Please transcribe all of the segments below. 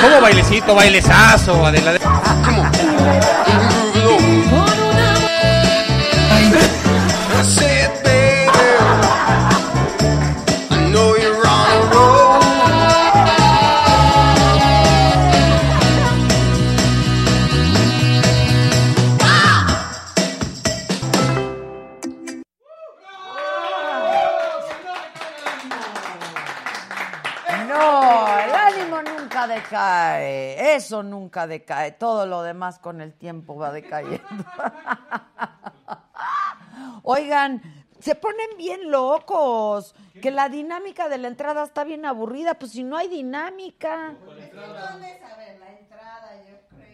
¿Cómo bailecito, bailezazo, Adela? Say decae. Eso nunca decae. Todo lo demás con el tiempo va decayendo. Oigan, se ponen bien locos. Que la dinámica de la entrada está bien aburrida. Pues si no hay dinámica.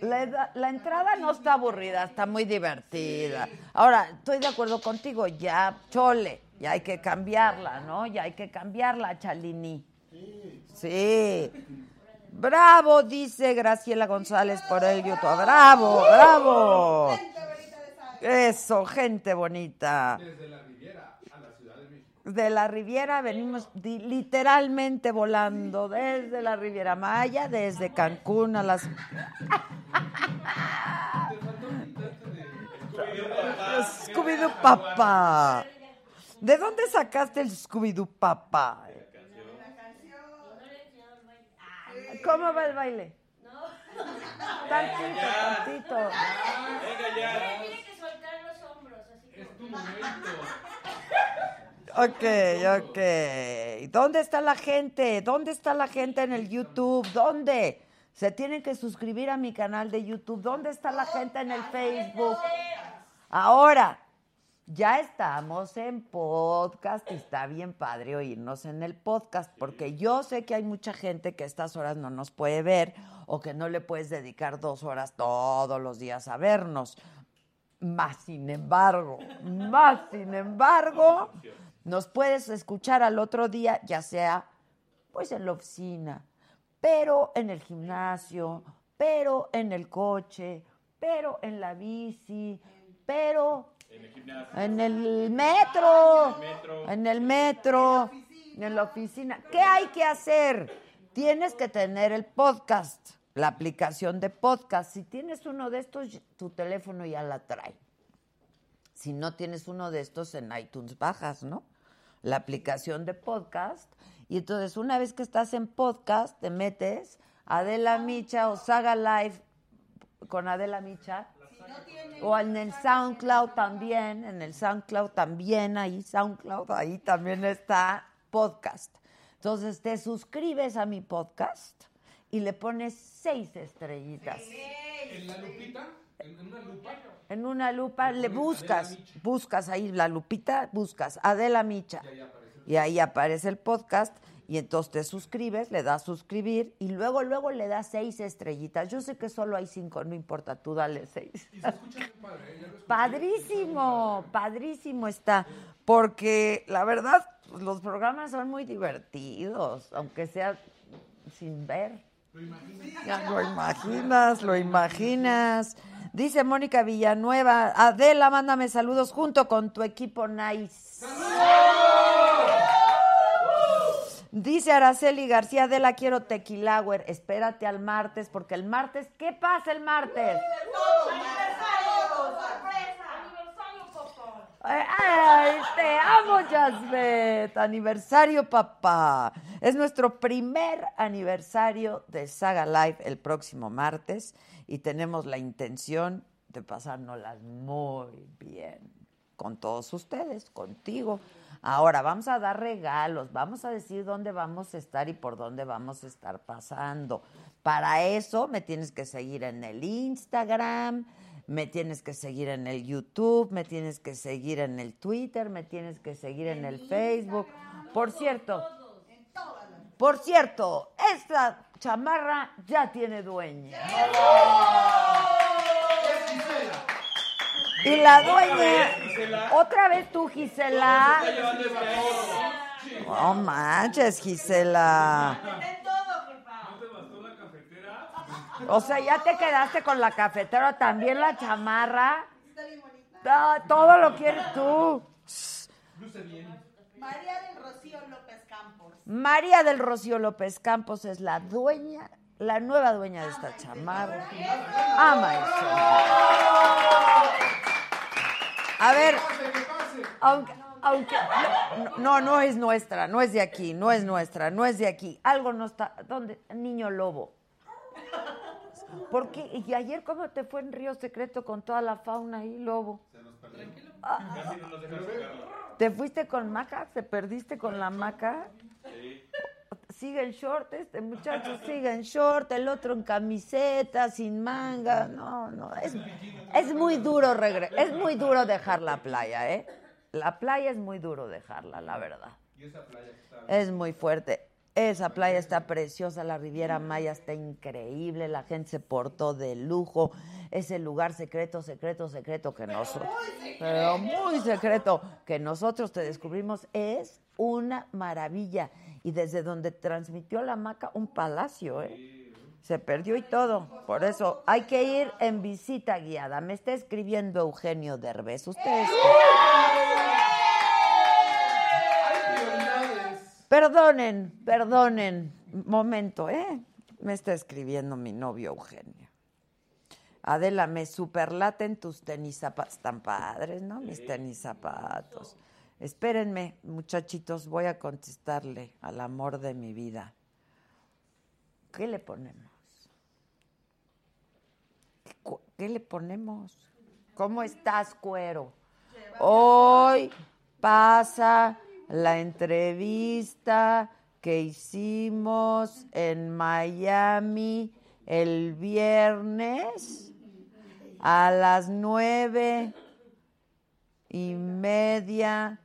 La, la entrada no está aburrida, está muy divertida. Ahora, estoy de acuerdo contigo, ya, chole, ya hay que cambiarla, ¿no? Ya hay que cambiarla, Chalini. Sí. Bravo, dice Graciela González por el YouTube. Bravo, bravo. Eso, gente bonita. De la Riviera venimos literalmente volando desde la Riviera Maya, desde Cancún a las... Scooby-Doo Papá. ¿De dónde sacaste el Scooby-Doo Papá? ¿Cómo va el baile? Tantito, tantito. Ok, ok. ¿Dónde está la gente? ¿Dónde está la gente en el YouTube? ¿Dónde? Se tienen que suscribir a mi canal de YouTube. ¿Dónde está la gente en el Facebook? Ahora, ya estamos en podcast y está bien padre oírnos en el podcast, porque yo sé que hay mucha gente que a estas horas no nos puede ver o que no le puedes dedicar dos horas todos los días a vernos. Más sin embargo, más sin embargo, nos puedes escuchar al otro día, ya sea pues en la oficina, pero en el gimnasio, pero en el coche, pero en la bici, pero en el metro, en el metro, en la oficina. ¿Qué hay que hacer? Tienes que tener el podcast, la aplicación de podcast. Si tienes uno de estos, tu teléfono ya la trae. Si no tienes uno de estos en iTunes, bajas, ¿no? La aplicación de podcast. Y entonces, una vez que estás en podcast, te metes Adela Micha o Saga Live con Adela Micha. O en el SoundCloud también, en el SoundCloud también, ahí SoundCloud, ahí también está podcast. Entonces te suscribes a mi podcast y le pones seis estrellitas. ¿En la lupita? ¿En una lupa? En una lupa le buscas, buscas ahí la lupita, buscas Adela Micha. Y ahí aparece el podcast y entonces te suscribes, le das suscribir y luego, luego le das seis estrellitas. Yo sé que solo hay cinco, no importa, tú dale seis. Padrísimo, padrísimo está, porque la verdad los programas son muy divertidos, aunque sea sin ver. Ya lo imaginas, lo imaginas. Dice Mónica Villanueva, Adela, mándame saludos junto con tu equipo Nice. Dice Araceli García, Adela, quiero tequilauer. Espérate al martes, porque el martes, ¿qué pasa el martes? Ay, ay, te amo, Jasbet. Aniversario, papá. Es nuestro primer aniversario de Saga Live el próximo martes y tenemos la intención de pasárnoslas muy bien con todos ustedes, contigo. Ahora vamos a dar regalos, vamos a decir dónde vamos a estar y por dónde vamos a estar pasando. Para eso me tienes que seguir en el Instagram, Me tienes que seguir en el YouTube, me tienes que seguir en el Twitter, me tienes que seguir en el Facebook. Por cierto, por cierto, esta chamarra ya tiene dueña. Y la dueña, otra vez tú, Gisela. No manches, Gisela. O sea, ya te quedaste con la cafetera, también la chamarra. Ah, todo lo quieres tú. María del Rocío López Campos. María del Rocío López Campos es la dueña, la nueva dueña de esta chamarra. Ama eso. A ver, aunque, aunque no, no, no es nuestra, no es de aquí, no es nuestra, no es de aquí. Algo no está. ¿Dónde? Niño lobo. Porque y ayer cómo te fue en Río Secreto con toda la fauna ahí, lobo. Ah, ¿Te fuiste con Maca? ¿Te perdiste con la Maca? Sigue en short este muchacho, sigue en short, el otro en camiseta, sin manga. No, no, es, es muy duro regre es muy duro dejar la playa, ¿eh? La playa es muy duro dejarla, la verdad. Es muy fuerte. Esa playa está preciosa, la Riviera Maya está increíble, la gente se portó de lujo. Ese lugar secreto, secreto, secreto que nosotros, pero muy secreto que nosotros te descubrimos es una maravilla. Y desde donde transmitió la maca, un palacio, ¿eh? Se perdió y todo. Por eso hay que ir en visita guiada. Me está escribiendo Eugenio Derbez. Ustedes. Perdonen, perdonen. Momento, ¿eh? Me está escribiendo mi novio Eugenio. Adela, me superlaten tus tenis zapatos. Están padres, ¿no? Mis tenis zapatos. Espérenme, muchachitos, voy a contestarle al amor de mi vida. ¿Qué le ponemos? ¿Qué, le ponemos? ¿Cómo estás, cuero? Hoy pasa la entrevista que hicimos en Miami el viernes a las nueve y media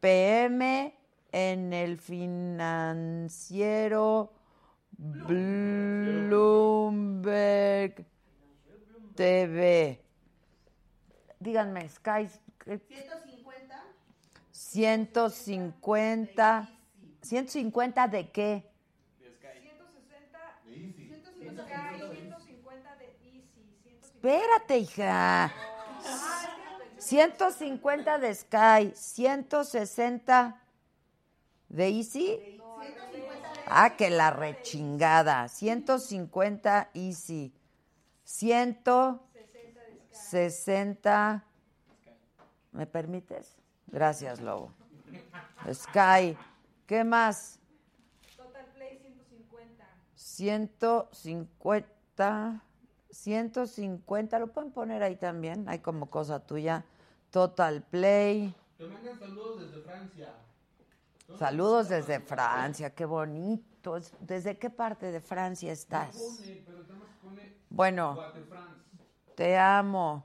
pm en el financiero Bloomberg TV. Díganme, Sky, ¿qué- 150. 150. ¿150 de qué? 150 de Easy. Espérate, hija. 150 de Sky, 160 de Easy. Ah, que la rechingada. 150 Easy. 160. ¿Me permites? Gracias, Lobo. Sky. ¿Qué más? Total Play 150. 150, 150, lo pueden poner ahí también, hay como cosa tuya. Total Play. Te mandan saludos desde Francia. Saludos desde Francia, qué bonito. Es- ¿Desde qué parte de Francia estás? Bueno, te amo.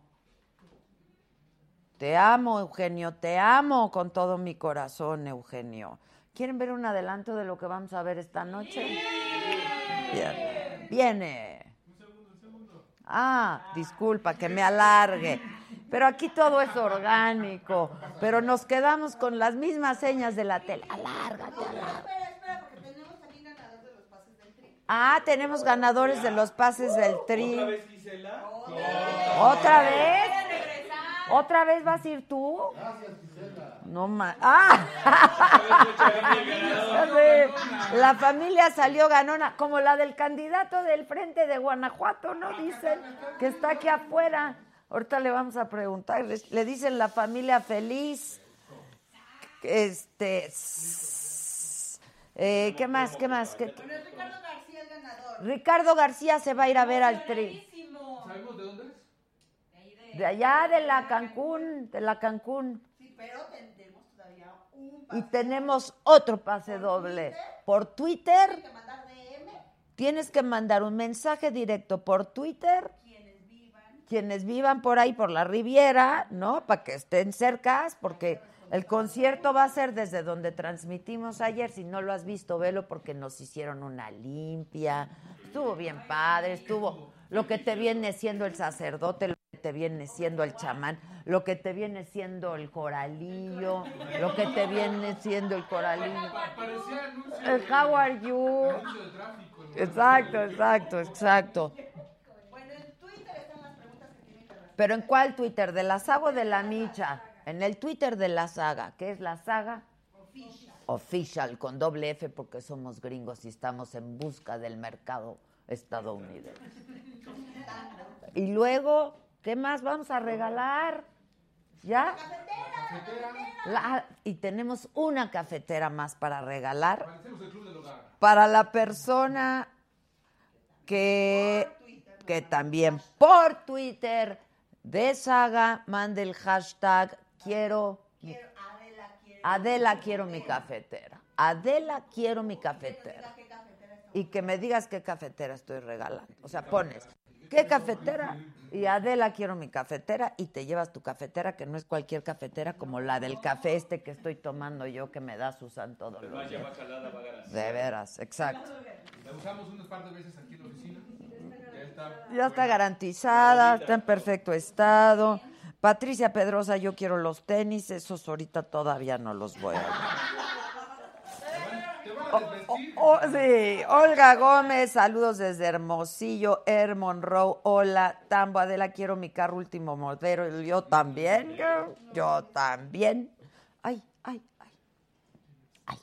Te amo, Eugenio, te amo con todo mi corazón, Eugenio. ¿Quieren ver un adelanto de lo que vamos a ver esta noche? Viene. Viene. Ah, disculpa que me alargue. Pero aquí todo es orgánico. Pero nos quedamos con las mismas señas de la tele. Alárgate, alárgate. Espera, espera, porque tenemos también ganadores de los pases del tri. Ah, tenemos ganadores de los pases del tri. ¿Otra vez, Gisela? ¿Otra vez? ¿Otra vez vas a ir tú? Gracias, Gisela. No más. ¡Ah! Sí, La familia salió ganona, como la del candidato del frente de Guanajuato, ¿no? Dicen que está aquí afuera. Ahorita le vamos a preguntar. Le- dicen la familia feliz. Este. eh, ¿Qué más? ¿Qué más? ¿Qué- Ricardo García el ganador. Ricardo García se va a ir a ver al tri. ¿Sabemos de dónde es? De allá, de la Cancún, de la Cancún. Sí, pero tenemos todavía un Y pase. tenemos otro pase doble. Por Twitter, Hay que mandar DM. tienes que mandar un mensaje directo por Twitter. Quienes vivan. por ahí, por la Riviera, ¿no? Para que estén cercas, porque el concierto va a ser desde donde transmitimos ayer. Si no lo has visto, velo porque nos hicieron una limpia. Estuvo bien padre, estuvo lo que te viene siendo el sacerdote, lo que te viene siendo el chamán, lo que te viene siendo el coralillo, lo que te viene siendo el coralillo. El how are you? Exacto, exacto, exacto. Bueno, en Twitter están las preguntas que tienen que responder. Pero ¿en cuál Twitter? ¿De la saga o de la micha? En el Twitter de la saga. ¿Qué es la saga? Official, con doble F porque somos gringos y estamos en busca del mercado estadounidense. Y luego, ¿qué más vamos a regalar? ¿Ya? La- y tenemos una cafetera más para regalar para la persona que, que también por Twitter de Saga mande el hashtag quiero mi- Adela quiero mi cafetera. Adela quiero mi cafetera. Y que me digas qué cafetera estoy regalando. O sea, pones qué cafetera y Adela quiero mi cafetera y te llevas tu cafetera que no es cualquier cafetera como la del café este que estoy tomando yo que me da Susan todos los días. De veras, exacto. La usamos unas par de veces aquí en la oficina. Ya está. Ya está garantizada, está en perfecto estado. Patricia Pedrosa, yo quiero los tenis, esos ahorita todavía no los voy a ver. Te van a desvestir. Sí, Olga Gómez, saludos desde Hermosillo, Air Monroe, hola, Tambo, Adela, quiero mi carro último modelo, yo también, girl, yo también. Ay, ay, ay, ay,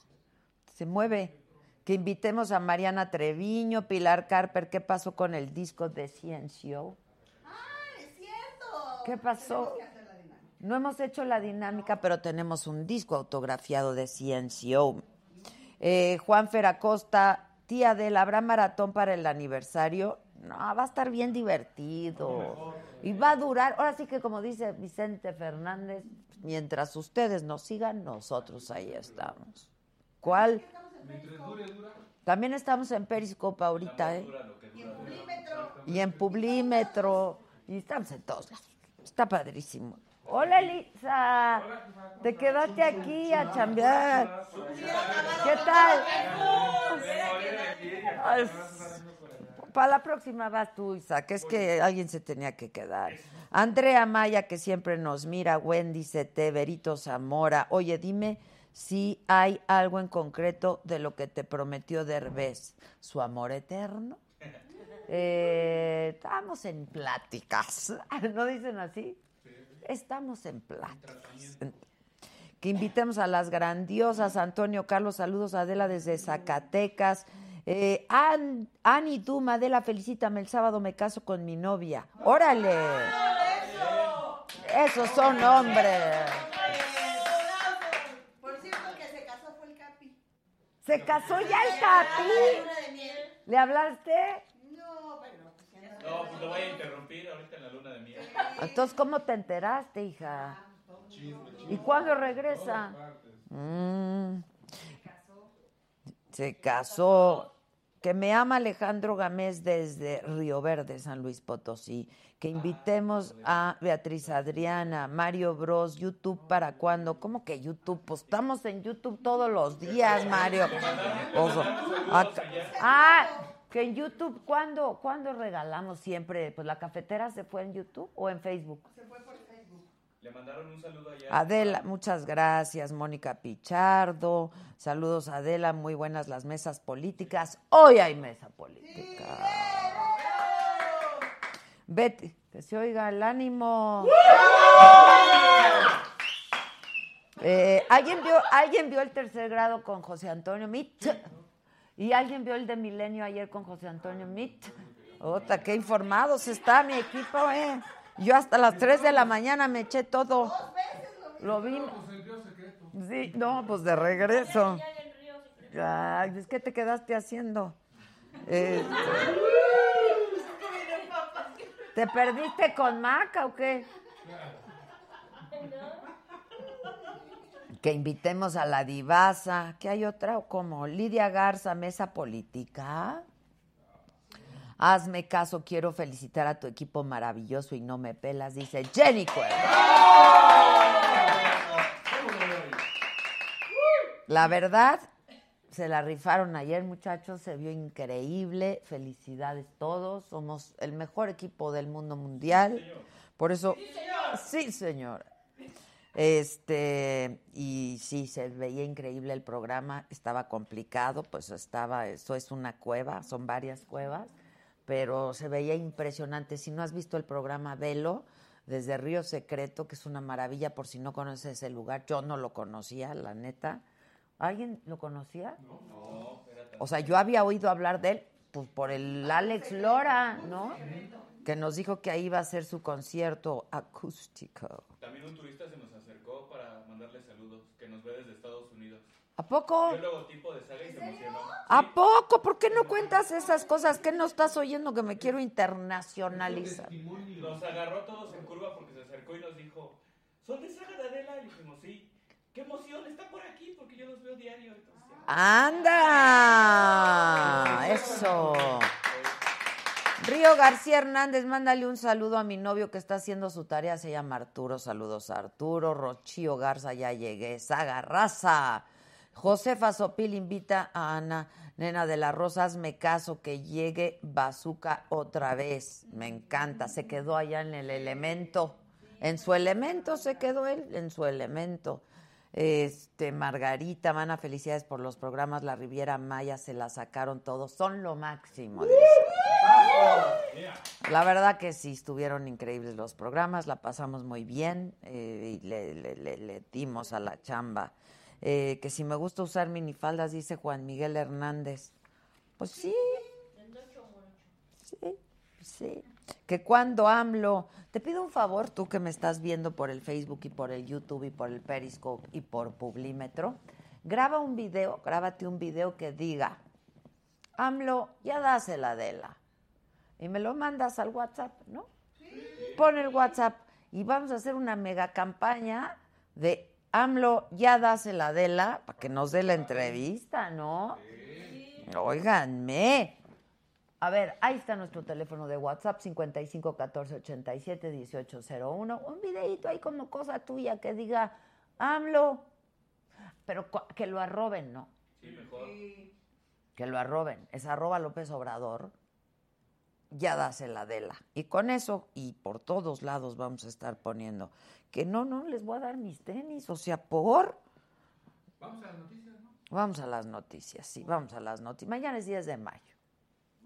se mueve. Que invitemos a Mariana Treviño, Pilar Carper, ¿qué pasó con el disco de Ciencio? ¡Ah, es cierto! ¿Qué pasó? No hemos hecho la dinámica, pero tenemos un disco autografiado de Ciencio. Eh, Juan Feracosta, tía del ¿habrá maratón para el aniversario? No, va a estar bien divertido. Y va a durar, ahora sí que como dice Vicente Fernández, mientras ustedes nos sigan, nosotros ahí estamos. ¿Cuál? También estamos en Periscope ahorita, ¿eh? Y en Publímetro. Y estamos en todos lados. Está padrísimo. Hola, Elisa. Te quedaste aquí a chambear. ¿Qué tal? Para la próxima vas tú, Isa, que es que alguien se tenía que quedar. Andrea Maya, que siempre nos mira, Wendy CT, Berito Zamora. Oye, dime si hay algo en concreto de lo que te prometió Derbez, su amor eterno. Eh, estamos en pláticas, ¿no dicen así? Estamos en pláticas. Que invitemos a las grandiosas, Antonio Carlos, saludos a Adela desde Zacatecas. Eh, An- Ani Duma, Adela, felicítame, el sábado me caso con mi novia. ¡Órale! Esos son hombres. Por cierto, que se casó fue el Capi. ¿Se casó ya el Capi? ¿Le hablaste? No, pero pues no. No, pues lo voy a interrumpir ahorita en la luna de miel. Entonces, ¿cómo te enteraste, hija? ¿Y cuándo regresa? Mm. Se casó. Que me ama Alejandro Gamés desde Río Verde, San Luis Potosí. Que invitemos a Beatriz Adriana, Mario Bros, YouTube para cuándo. ¿Cómo que YouTube? Pues estamos en YouTube todos los días, Mario. Ah, que en YouTube, ¿cuándo, ¿cuándo regalamos siempre? Pues la cafetera se fue en YouTube o en Facebook. Le mandaron un saludo allá. Adela, muchas gracias. Mónica Pichardo, saludos Adela, muy buenas las mesas políticas. Hoy hay mesa política. Betty, que se oiga el ánimo. Eh, ¿alguien, vio, ¿Alguien vio el tercer grado con José Antonio Mit? ¿Y alguien vio el de Milenio ayer con José Antonio Mit? Ota, qué informados está mi equipo, ¿eh? Yo hasta las 3 de la mañana me eché todo. Lo vi. Sí, no, pues de regreso. Ay, es que te quedaste haciendo. Este, ¿Te perdiste con Maca o qué? Que invitemos a la divasa. ¿Qué hay otra o cómo? Lidia Garza, mesa política. Hazme caso, quiero felicitar a tu equipo maravilloso y no me pelas, dice Jenny. La verdad, se la rifaron ayer, muchachos, se vio increíble. Felicidades todos, somos el mejor equipo del mundo mundial. Por eso, sí, señor. Este, y sí, se veía increíble el programa, estaba complicado, pues estaba, eso es una cueva, son varias cuevas, pero se veía impresionante. Si no has visto el programa, velo desde Río Secreto, que es una maravilla por si no conoces ese lugar. Yo no lo conocía, la neta. ¿Alguien lo conocía? No. O sea, yo había oído hablar de él pues, por el Alex Lora, ¿no? Que nos dijo que ahí iba a ser su concierto acústico. También un turista se nos acercó para mandarle saludos, que nos ve desde Estados Unidos. ¿A poco? Vio el logotipo de Saga y se emocionó. ¿A poco? ¿Por qué no cuentas esas cosas? ¿Qué no estás oyendo que me quiero internacionalizar? Nos agarró a todos en curva porque se acercó y nos dijo, ¿son de Saga de Adela? Y dijimos, sí. ¡Qué emoción! Está por aquí porque yo los veo diario. Entonces, ¡Anda! Eso. Río García Hernández, mándale un saludo a mi novio que está haciendo su tarea, se llama Arturo. Saludos a Arturo. Rochío Garza, ya llegué. Saga Raza. Josefa Sopil invita a Ana, nena de la Rosa, hazme caso que llegue Bazooka otra vez. Me encanta, se quedó allá en el elemento. En su elemento se quedó él, en su elemento. Este, Margarita, Mana, felicidades por los programas. La Riviera Maya se la sacaron todos. Son lo máximo. La verdad que sí, estuvieron increíbles los programas, la pasamos muy bien eh, y le dimos a la chamba. Eh, que si me gusta usar minifaldas, dice Juan Miguel Hernández. Pues sí. Sí, sí. Que cuando AMLO, te pido un favor, tú que me estás viendo por el Facebook y por el YouTube y por el Periscope y por Publímetro, graba un video, grábate un video que diga, AMLO, ya dásela de la. Y me lo mandas al WhatsApp, ¿no? Pon el WhatsApp y vamos a hacer una mega campaña de AMLO, ya dásela de la, para que nos dé la entrevista, ¿no? Óiganme. A ver, ahí está nuestro teléfono de WhatsApp, 55 14 87 18 01. Un videito ahí como cosa tuya que diga, AMLO, pero que lo arroben, ¿no? Sí, mejor. que lo arroben. Es arroba López Obrador, ya dásela de la. Y con eso, y por todos lados vamos a estar poniendo que no, no, les voy a dar mis tenis, o sea, por... Vamos a las noticias, ¿no? Vamos a las noticias, sí, vamos a las noticias. Mañana es 10 de mayo.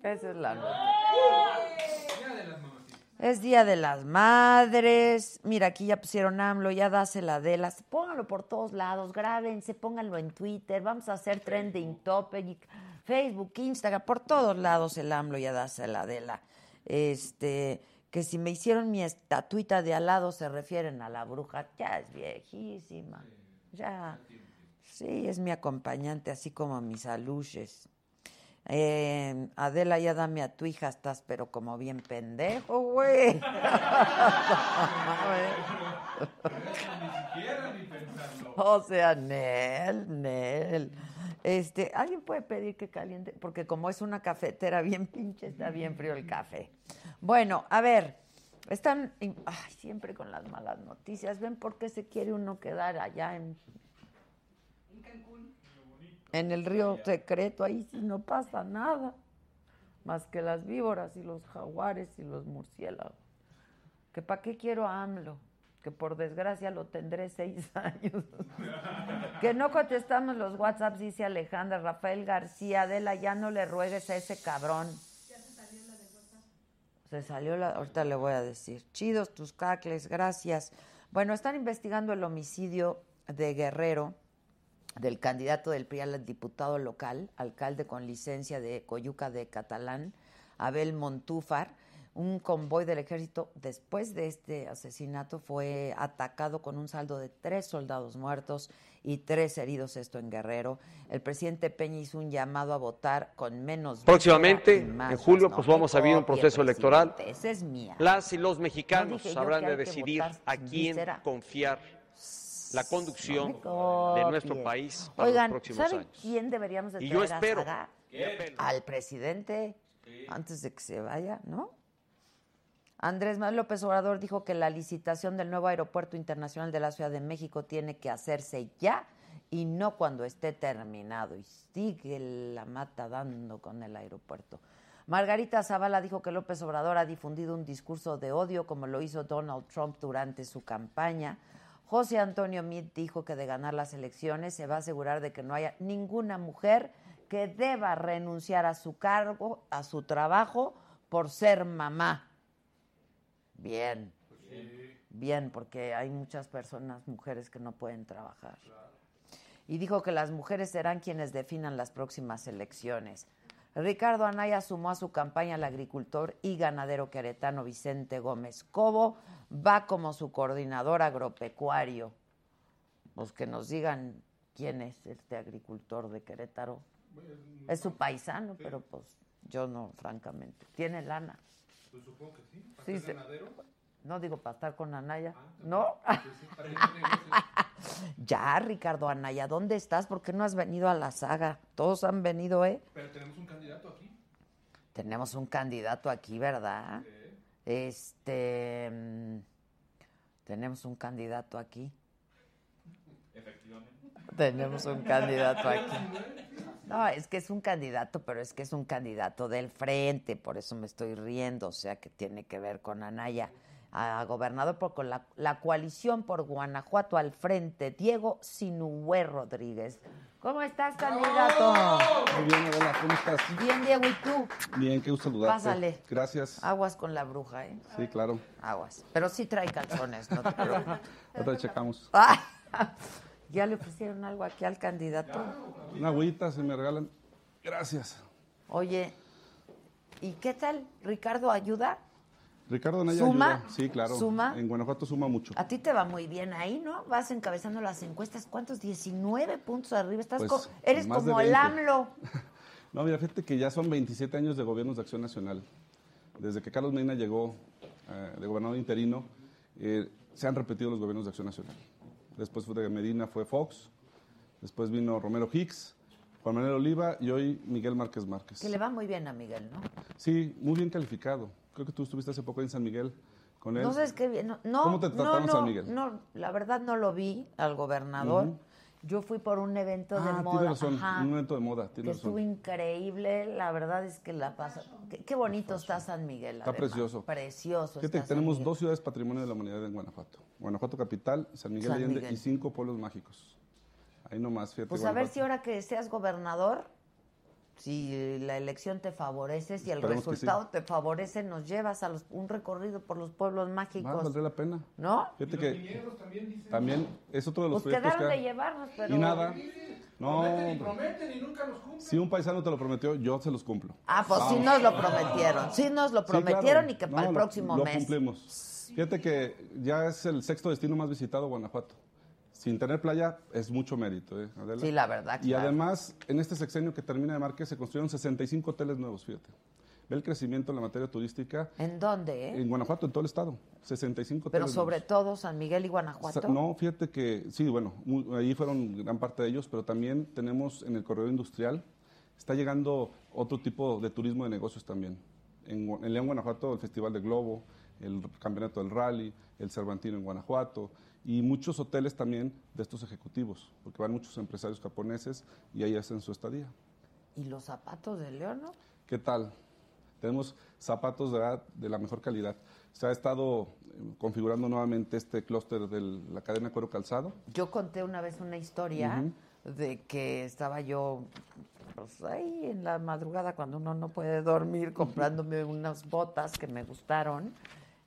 Esa es la noticia. Día de las mamacitas. Es Día de las Madres. Mira, aquí ya pusieron AMLO, ya dásela de las. Pónganlo por todos lados, grábense, pónganlo en Twitter. Vamos a hacer trending topic, Facebook, Instagram, por todos lados el AMLO, ya dásela de la. Este, que si me hicieron mi estatuita de al lado se refieren a la bruja, ya es viejísima. Ya. Sí, es mi acompañante, así como mis aluches. Eh, Adela, ya dame a tu hija, estás pero como bien pendejo, güey. Ni siquiera ni pensarlo. o sea, Nel, Nel. Este, ¿alguien puede pedir que caliente? Porque como es una cafetera bien pinche, está bien frío el café. Bueno, a ver, están ay, siempre con las malas noticias. ¿Ven por qué se quiere uno quedar allá en en el río secreto, ahí sí no pasa nada, más que las víboras y los jaguares y los murciélagos. ¿Que para qué quiero a AMLO? Que por desgracia lo tendré seis años. que no contestamos los WhatsApps, dice Alejandra. Rafael García, Adela, ya no le ruegues a ese cabrón. Se salió la, ahorita le voy a decir. Chidos tus cacles, gracias. Bueno, están investigando el homicidio de Guerrero del candidato del PRI al diputado local, alcalde con licencia de Coyuca de Catalán, Abel Montúfar. Un convoy del ejército después de este asesinato fue atacado con un saldo de tres soldados muertos y tres heridos, esto en Guerrero. El presidente Peña hizo un llamado a votar con menos Próximamente, más en julio, no pues vamos a vivir un proceso electoral. Esa es mía. Las y los No mexicanos yo habrán de decidir a quién confiar la conducción No de nuestro país para Oigan, los próximos ¿saben años. quién deberíamos de Y yo espero. Al presidente. antes de que se vaya, ¿no? Andrés Manuel López Obrador dijo que la licitación del nuevo aeropuerto internacional de la Ciudad de México tiene que hacerse ya y no cuando esté terminado. Y sigue la mata dando con el aeropuerto. Margarita Zavala dijo que López Obrador ha difundido un discurso de odio como lo hizo Donald Trump durante su campaña. José Antonio Meade dijo que de ganar las elecciones se va a asegurar de que no haya ninguna mujer que deba renunciar a su cargo, a su trabajo, por ser mamá. Bien. Bien, porque hay muchas personas, mujeres, que no pueden trabajar. Y dijo que las mujeres serán quienes definan las próximas elecciones. Ricardo Anaya sumó a su campaña al agricultor y ganadero queretano Vicente Gómez Cobo. Va como su coordinador agropecuario. Pues que nos digan quién es este agricultor de Querétaro. Es su paisano, pero pues yo no, francamente. Tiene lana. Pues supongo que sí. ¿Para Sí, ser ganadero? No digo para estar con Anaya. Ah, ¿No? Pues ya, Ricardo Anaya, ¿dónde estás? ¿Por qué no has venido a la saga? Todos han venido, ¿eh? Pero tenemos un candidato aquí. Tenemos un candidato aquí, ¿verdad? Este. mm, Tenemos un candidato aquí. Efectivamente. Tenemos un candidato aquí. No, es que es un candidato, pero es que es un candidato del frente, por eso me estoy riendo, o sea que tiene que ver con Anaya. A gobernador por con la, la coalición por Guanajuato al frente, Diego Sinué Rodríguez. ¿Cómo estás, candidato? Muy bien, hola, ¿cómo estás? Bien, Diego, ¿y tú? Bien, qué gusto saludarte. Pásale. Gracias. Aguas con la bruja, ¿eh? Sí, claro. Aguas. Pero sí trae calzones, no te preocupes. Ahorita checamos. ¿Ya le ofrecieron algo aquí al candidato? Una agüita, se me regalan. Gracias. Oye, ¿y qué tal? ¿Ricardo ayuda? Ricardo Anaya ¿Suma? ayuda. Sí, claro. ¿Suma? En Guanajuato suma mucho. A ti te va muy bien ahí, ¿no? Vas encabezando las encuestas. ¿Cuántos? 19 puntos arriba. Estás Pues, co- eres como el 20. AMLO. No, mira, fíjate que ya son 27 años de gobiernos de acción nacional. Desde que Carlos Medina llegó eh, de gobernador interino, eh, se han repetido los gobiernos de acción nacional. Después de Medina fue Fox, después vino Romero Hicks, Juan Manuel Oliva y hoy Miguel Márquez Márquez. Que le va muy bien a Miguel, ¿no? Sí, muy bien calificado. Creo que tú estuviste hace poco en San Miguel con él. No sabes qué bien. No, no, ¿Cómo te trataron, no, San Miguel? No, la verdad no lo vi al gobernador. Yo fui por un evento de Ah, moda. tiene razón, Ajá. un evento de moda, que tiene estuvo razón. increíble, la verdad es que la pasa. Qué, qué bonito está San Miguel. Está además. precioso. Precioso. Fíjate, está que tenemos dos ciudades patrimonio de la humanidad en Guanajuato. Guanajuato capital, San Miguel San Allende Miguel. y cinco pueblos mágicos. Ahí nomás, fíjate. Pues a ver si ahora que seas gobernador, si la elección te favorece, si el Esperemos que resultado sí. te favorece, nos llevas a los- un recorrido por los pueblos Va, mágicos. valdría la pena. ¿No? Fíjate que también dicen. también es otro de los Pues proyectos quedaron de que... llevarnos, pero... Y nada. No, Prometen y prometen y nunca los cumplen. si un paisano te lo prometió, yo se los cumplo. Ah, pues sí nos lo prometieron. Sí nos lo Sí, prometieron claro. y que No, para el lo- próximo lo mes. cumplimos. Fíjate que ya es el sexto destino más visitado Guanajuato. Sin tener playa es mucho mérito, ¿eh, Adela? Sí, la verdad, Y claro. además, en este sexenio que termina de Márquez se construyeron 65 hoteles nuevos, fíjate. Ve el crecimiento en la materia turística ¿En dónde, eh? en Guanajuato, en todo el estado. 65 Pero hoteles sobre nuevos. todo San Miguel y Guanajuato. Sa- No, fíjate que sí, bueno, ahí fueron gran parte de ellos, pero también tenemos en el corredor industrial, está llegando otro tipo de turismo de negocios también. En, en León, Guanajuato, el Festival de Globo, el Campeonato del Rally, el Cervantino en Guanajuato y muchos hoteles también de estos ejecutivos, porque van muchos empresarios japoneses y ahí hacen su estadía. ¿Y los zapatos de León, no? ¿Qué tal? Tenemos zapatos de, de la mejor calidad. Se ha estado eh, configurando nuevamente este clúster de la cadena Cuero Calzado. Yo conté una vez una historia de que estaba yo pues, ahí en la madrugada cuando uno no puede dormir comprándome unas botas que me gustaron,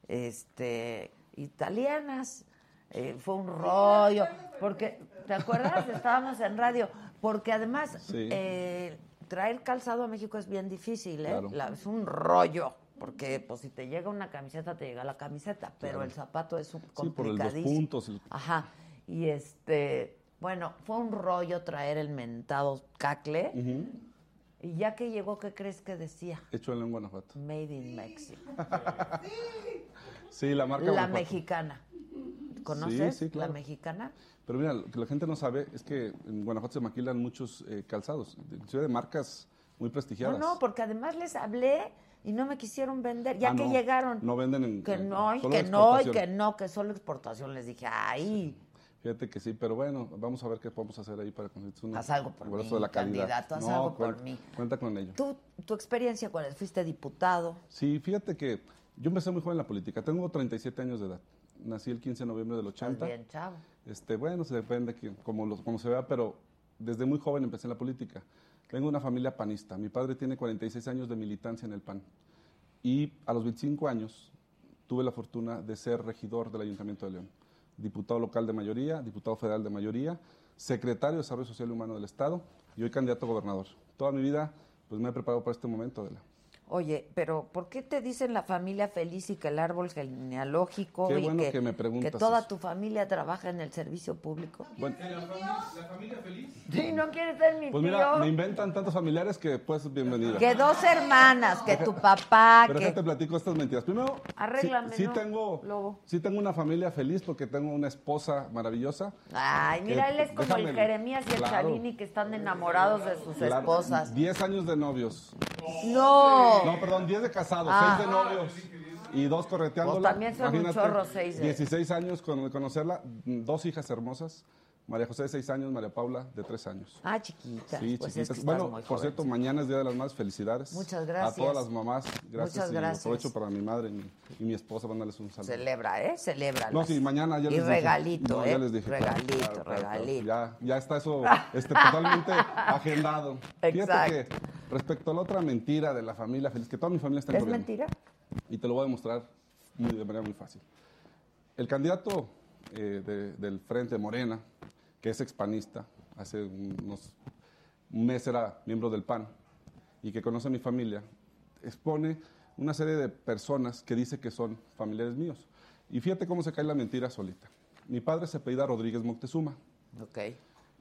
este, italianas. Eh, fue un rollo, porque, ¿te acuerdas? Estábamos en radio, porque además Sí. eh, traer calzado a México es bien difícil, ¿eh? Claro. La- es un rollo, porque pues si te llega una camiseta, te llega la camiseta, pero Claro. el zapato es un Sí, por complicadísimo. puntos. el- Ajá. Y este, bueno, fue un rollo traer el mentado cacle. Y ya que llegó, ¿qué crees que decía? Hecho en Guanajuato. Made in Mexico. Sí, la marca La mexicana. ¿Conoces Sí, sí, claro. la mexicana? Pero mira, lo que la gente no sabe es que en Guanajuato se maquilan muchos eh, calzados, inclusive de marcas muy No, prestigiadas. no, porque además les hablé y no me quisieron vender. Ya Ah, que no, llegaron. No venden en. Que no, y que no, y que no, que solo exportación. Les dije, ay, Fíjate que sí, pero bueno, vamos a ver qué podemos hacer ahí para conseguir una- Haz algo por un mí, de la calidad. candidato, haz No, algo por cuenta- mí. Cuenta con ello. ¿tú, tu experiencia cuál es? ¿Fuiste diputado? Sí, fíjate que yo empecé muy joven en la política. Tengo 37 años de edad. Nací el 15 de noviembre del Estás 80. bien, chavo. Este, bueno, se depende que, como, lo- como se vea, pero desde muy joven empecé en la política. Vengo de una familia panista. Mi padre tiene 46 años de militancia en el PAN. Y a los 25 años tuve la fortuna de ser regidor del Ayuntamiento de León. Diputado local de mayoría, diputado federal de mayoría, secretario de Desarrollo Social y Humano del Estado y hoy candidato a gobernador. Toda mi vida pues me he preparado para este momento, Adela. Oye, pero ¿por qué te dicen la familia feliz y que el árbol genealógico Qué y bueno que, que me que toda eso. tu familia trabaja en el servicio público? Bueno, ¿La familia, la familia feliz? Sí, no quieres ser mi pues tío. mira, me inventan tantos familiares que pues bienvenida. Que dos hermanas, que tu papá, Pero que... déjate platico estas mentiras. Primero, Arréglame, sí, sí ¿no? tengo, Lobo. sí tengo una familia feliz porque tengo una esposa maravillosa. Ay, mira, él es como el Jeremías y el claro, Chalini que están enamorados de sus claro, esposas. 10 años de novios. No. No, perdón, 10 de casados, Ah. 6 de novios y dos correteándola. Pues también son un Imagínate, chorro, seis de- 16 años con conocerla, dos hijas hermosas. María José de 6 años, María Paula de 3 años. Ah, chiquitas. Sí, pues es chiquitas. que bueno, por cierto, mañana es Día de las Madres, felicidades. Muchas gracias. A todas las mamás, gracias. Muchas y gracias. aprovecho para mi madre y mi, y mi esposa, mandarles un saludo. Celebra, ¿eh? Celebra. No, sí, mañana ya Y les dije. regalito, No, ¿eh? ya les dije. Regalito, Claro, claro, claro. regalito. Ya, ya está eso este, totalmente agendado. Fíjate Exacto. que respecto a la otra mentira de la familia feliz, que toda mi familia está en ¿Es gobierno. mentira? Y te lo voy a demostrar muy- de manera muy fácil. El candidato eh, de- del Frente Morena, que es expanista, hace unos un mes era miembro del PAN y que conoce a mi familia, expone una serie de personas que dice que son familiares míos. Y fíjate cómo se cae la mentira solita. Mi padre se apellida Rodríguez Moctezuma. Ok.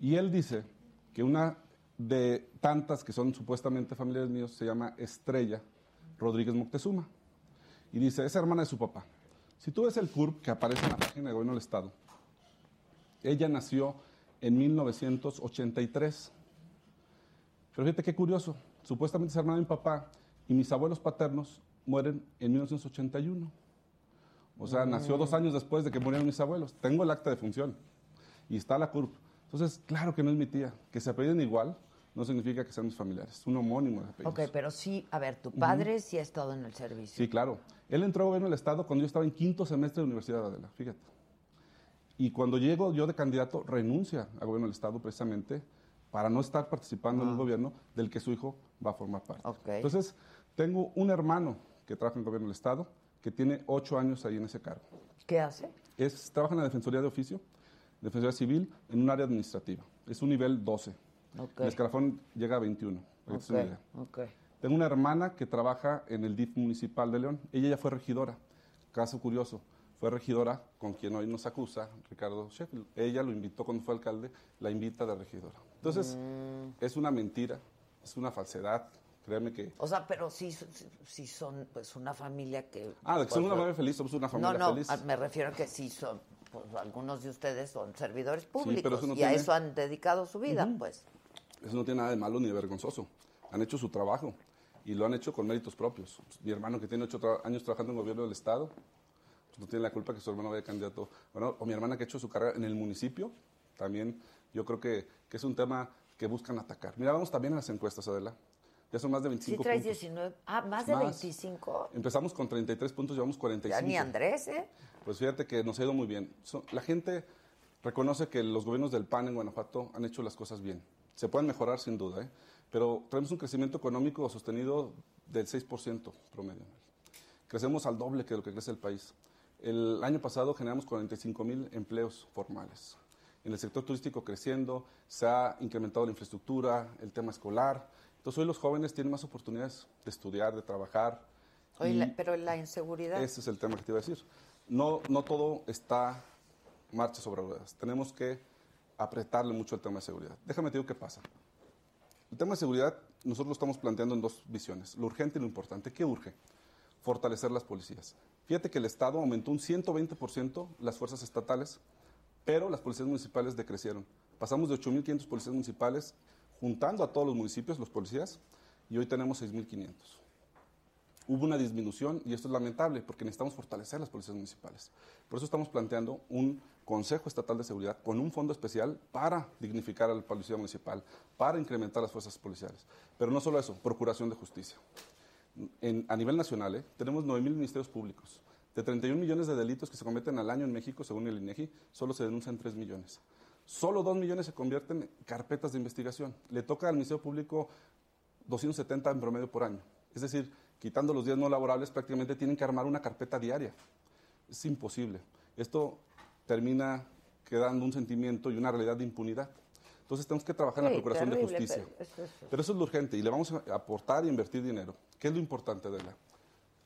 Y él dice que una de tantas que son supuestamente familiares míos se llama Estrella Rodríguez Moctezuma. Y dice, es hermana de su papá. Si tú ves el CURP que aparece en la página de gobierno del Estado, ella nació en 1983. Pero fíjate qué curioso. Supuestamente es hermana de mi papá y mis abuelos paternos mueren en 1981. O sea, nació dos años después de que murieron mis abuelos. Tengo el acta de función y está la CURP. Entonces, claro que no es mi tía. Que se apelliden igual no significa que sean mis familiares. Es un homónimo de apellidos. Ok, pero sí, a ver, tu padre sí ha estado en el servicio. Sí, claro. Él entró a gobierno del Estado cuando yo estaba en quinto semestre de Universidad de Adela, fíjate. Y cuando llego yo de candidato, renuncia a gobierno del Estado precisamente para no estar participando en un gobierno del que su hijo va a formar parte. Ah. Entonces, tengo un hermano que trabaja en gobierno del Estado que tiene ocho años ahí en ese cargo. ¿Qué hace? Es, trabaja en la Defensoría de Oficio, Defensoría Civil, en un área administrativa. Es un nivel 12. Ok. El escalafón llega a 21. para que te des una idea. Ok, ok. Tengo una hermana que trabaja en el DIF municipal de León. Ella ya fue regidora. Caso curioso, fue regidora con quien hoy nos acusa, Ricardo Sheffield. Ella lo invitó cuando fue alcalde, la invita de regidora. Entonces, Mm. es una mentira, es una falsedad. Créeme que. O sea, pero sí, sí- sí son pues una familia que... Ah, de que son pues, una familia feliz, somos una familia no, no, feliz. a- me refiero a que sí son, pues algunos de ustedes son servidores públicos pero eso no y a eso han dedicado su vida, pues. Eso no tiene nada de malo ni de vergonzoso. Han hecho su trabajo y lo han hecho con méritos propios. Mi hermano que tiene ocho tra- años trabajando en gobierno del Estado, no tiene la culpa que su hermano vaya candidato. Bueno, o mi hermana que ha hecho su carrera en el municipio, también yo creo que, que es un tema que buscan atacar. Mira, vamos también a las encuestas, Adela. Ya son más de Sí 25 traes puntos. 19, ah, más de Más. 25. Empezamos con 33 puntos, llevamos 45. Ya ni Andrés, ¿eh? Pues fíjate que nos ha ido muy bien. So- la gente reconoce que los gobiernos del PAN en Guanajuato han hecho las cosas bien. Se pueden mejorar sin duda, ¿eh? pero tenemos un crecimiento económico sostenido del 6% promedio. Crecemos al doble que lo que crece el país. El año pasado generamos 45 mil empleos formales. En el sector turístico creciendo, se ha incrementado la infraestructura, el tema escolar. Entonces hoy los jóvenes tienen más oportunidades de estudiar, de trabajar. Oye, y- la- pero la inseguridad. ese es el tema que te iba a decir. No, no todo está marcha sobre ruedas. Tenemos que apretarle mucho al tema de seguridad. Déjame te digo qué pasa. El tema de seguridad nosotros lo estamos planteando en dos visiones, lo urgente y lo importante. ¿Qué urge? Fortalecer las policías. Fíjate que el Estado aumentó un 120% las fuerzas estatales, pero las policías municipales decrecieron. Pasamos de 8.500 policías municipales, juntando a todos los municipios, los policías, y hoy tenemos 6.500. Hubo una disminución y esto es lamentable porque necesitamos fortalecer las policías municipales. Por eso estamos planteando un Consejo Estatal de Seguridad con un fondo especial para dignificar a la policía municipal, para incrementar las fuerzas policiales. Pero no solo eso, procuración de justicia. A nivel nacional, ¿eh? tenemos 9.000 ministerios públicos. De 31 millones de delitos que se cometen al año en México, según el INEGI, solo se denuncian 3 millones. Solo 2 millones se convierten en carpetas de investigación. Le toca al Ministerio Público 270 en promedio por año. Es decir, quitando los días no laborables, prácticamente tienen que armar una carpeta diaria. Es imposible. Esto termina quedando un sentimiento y una realidad de impunidad. Entonces tenemos que trabajar en la Sí, procuración de terrible, justicia. pero eso es- Pero eso es lo urgente y le vamos a aportar y invertir dinero. ¿Qué es lo importante de la?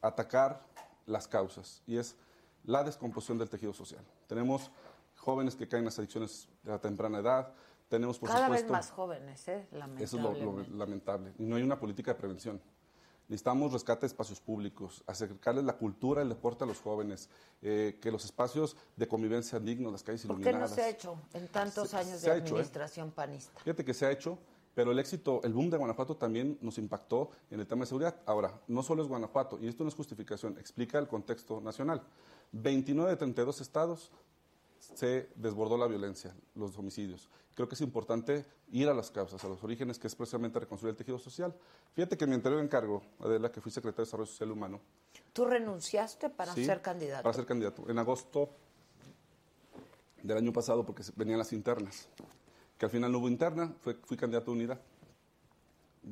Atacar las causas y es la descomposición del tejido social. Tenemos jóvenes que caen en las adicciones de la temprana edad, tenemos por Cada vez supuesto más jóvenes, ¿eh? eso es lo, lo Lamentablemente. lamentable. No hay una política de prevención. Necesitamos rescate de espacios públicos, acercarles la cultura, el deporte a los jóvenes, eh, que los espacios de convivencia dignos, las calles ¿Por qué iluminadas. no se ha hecho en tantos Se- años se de hecho, ¿eh? administración panista? Fíjate que se ha hecho, pero el éxito, el boom de Guanajuato también nos impactó en el tema de seguridad. Ahora, no solo es Guanajuato, y esto no es justificación, explica el contexto nacional. 29 de 32 estados se desbordó la violencia, los homicidios. Creo que es importante ir a las causas, a los orígenes, que es precisamente reconstruir el tejido social. Fíjate que en mi anterior encargo, Adela, que fui secretario de Desarrollo Social Humano, ¿Tú renunciaste para Sí, ser candidato? Para ser candidato. En agosto del año pasado, porque venían las internas, que al final no hubo interna, fui candidato a unidad.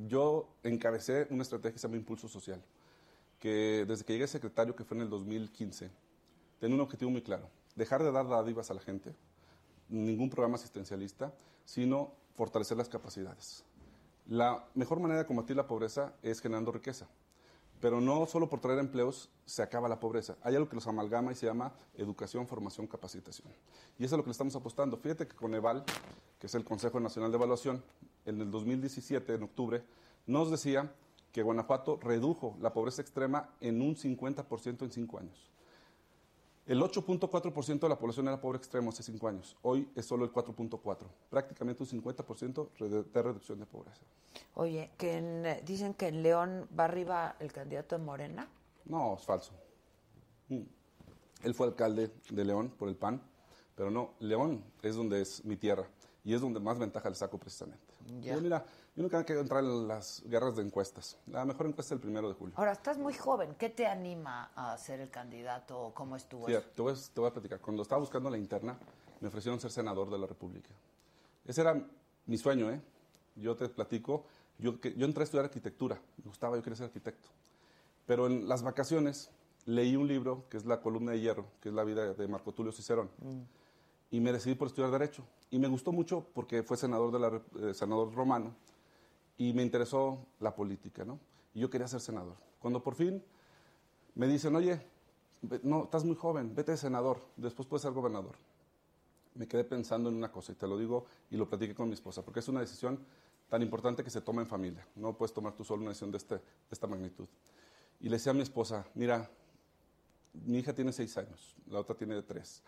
Yo encabecé una estrategia que se llama Impulso Social, que desde que llegué secretario, que fue en el 2015, tenía un objetivo muy claro, dejar de dar dádivas a la gente, ningún programa asistencialista, sino fortalecer las capacidades. La mejor manera de combatir la pobreza es generando riqueza. Pero no solo por traer empleos se acaba la pobreza. Hay algo que los amalgama y se llama educación, formación, capacitación. Y eso es lo que le estamos apostando. Fíjate que con EVAL, que es el Consejo Nacional de Evaluación, en el 2017, en octubre, nos decía que Guanajuato redujo la pobreza extrema en un 50% en cinco años. El 8.4% de la población era pobre extremo hace cinco años. Hoy es solo el 4.4%. Prácticamente un 50% de reducción de pobreza. Oye, que en, dicen que en León va arriba el candidato de Morena. No, es falso. Mm. Él fue alcalde de León por el PAN, pero no, León es donde es mi tierra y es donde más ventaja le saco precisamente. Ya. Yo, mira, yo nunca quiero entrar en las guerras de encuestas. La mejor encuesta es el primero de julio. Ahora, estás muy joven. ¿Qué te anima a ser el candidato o cómo estuvo Sí, te, voy a, te voy a platicar. Cuando estaba buscando la interna, me ofrecieron ser senador de la República. Ese era mi sueño, ¿eh? Yo te platico. Yo, yo entré a estudiar arquitectura. Me gustaba, yo quería ser arquitecto. Pero en las vacaciones leí un libro que es La columna de hierro, que es la vida de Marco Tulio Cicerón. Y me decidí por estudiar Derecho. Y me gustó mucho porque fue senador, de la, eh, senador romano y me interesó la política, ¿no? Y yo quería ser senador. Cuando por fin me dicen, oye, no, estás muy joven, vete de senador, después puedes ser gobernador. Me quedé pensando en una cosa y te lo digo y lo platiqué con mi esposa, porque es una decisión tan importante que se toma en familia. No puedes tomar tú solo una decisión de, este, esta magnitud. Y le decía a mi esposa, mira, mi hija tiene seis años, la otra tiene tres.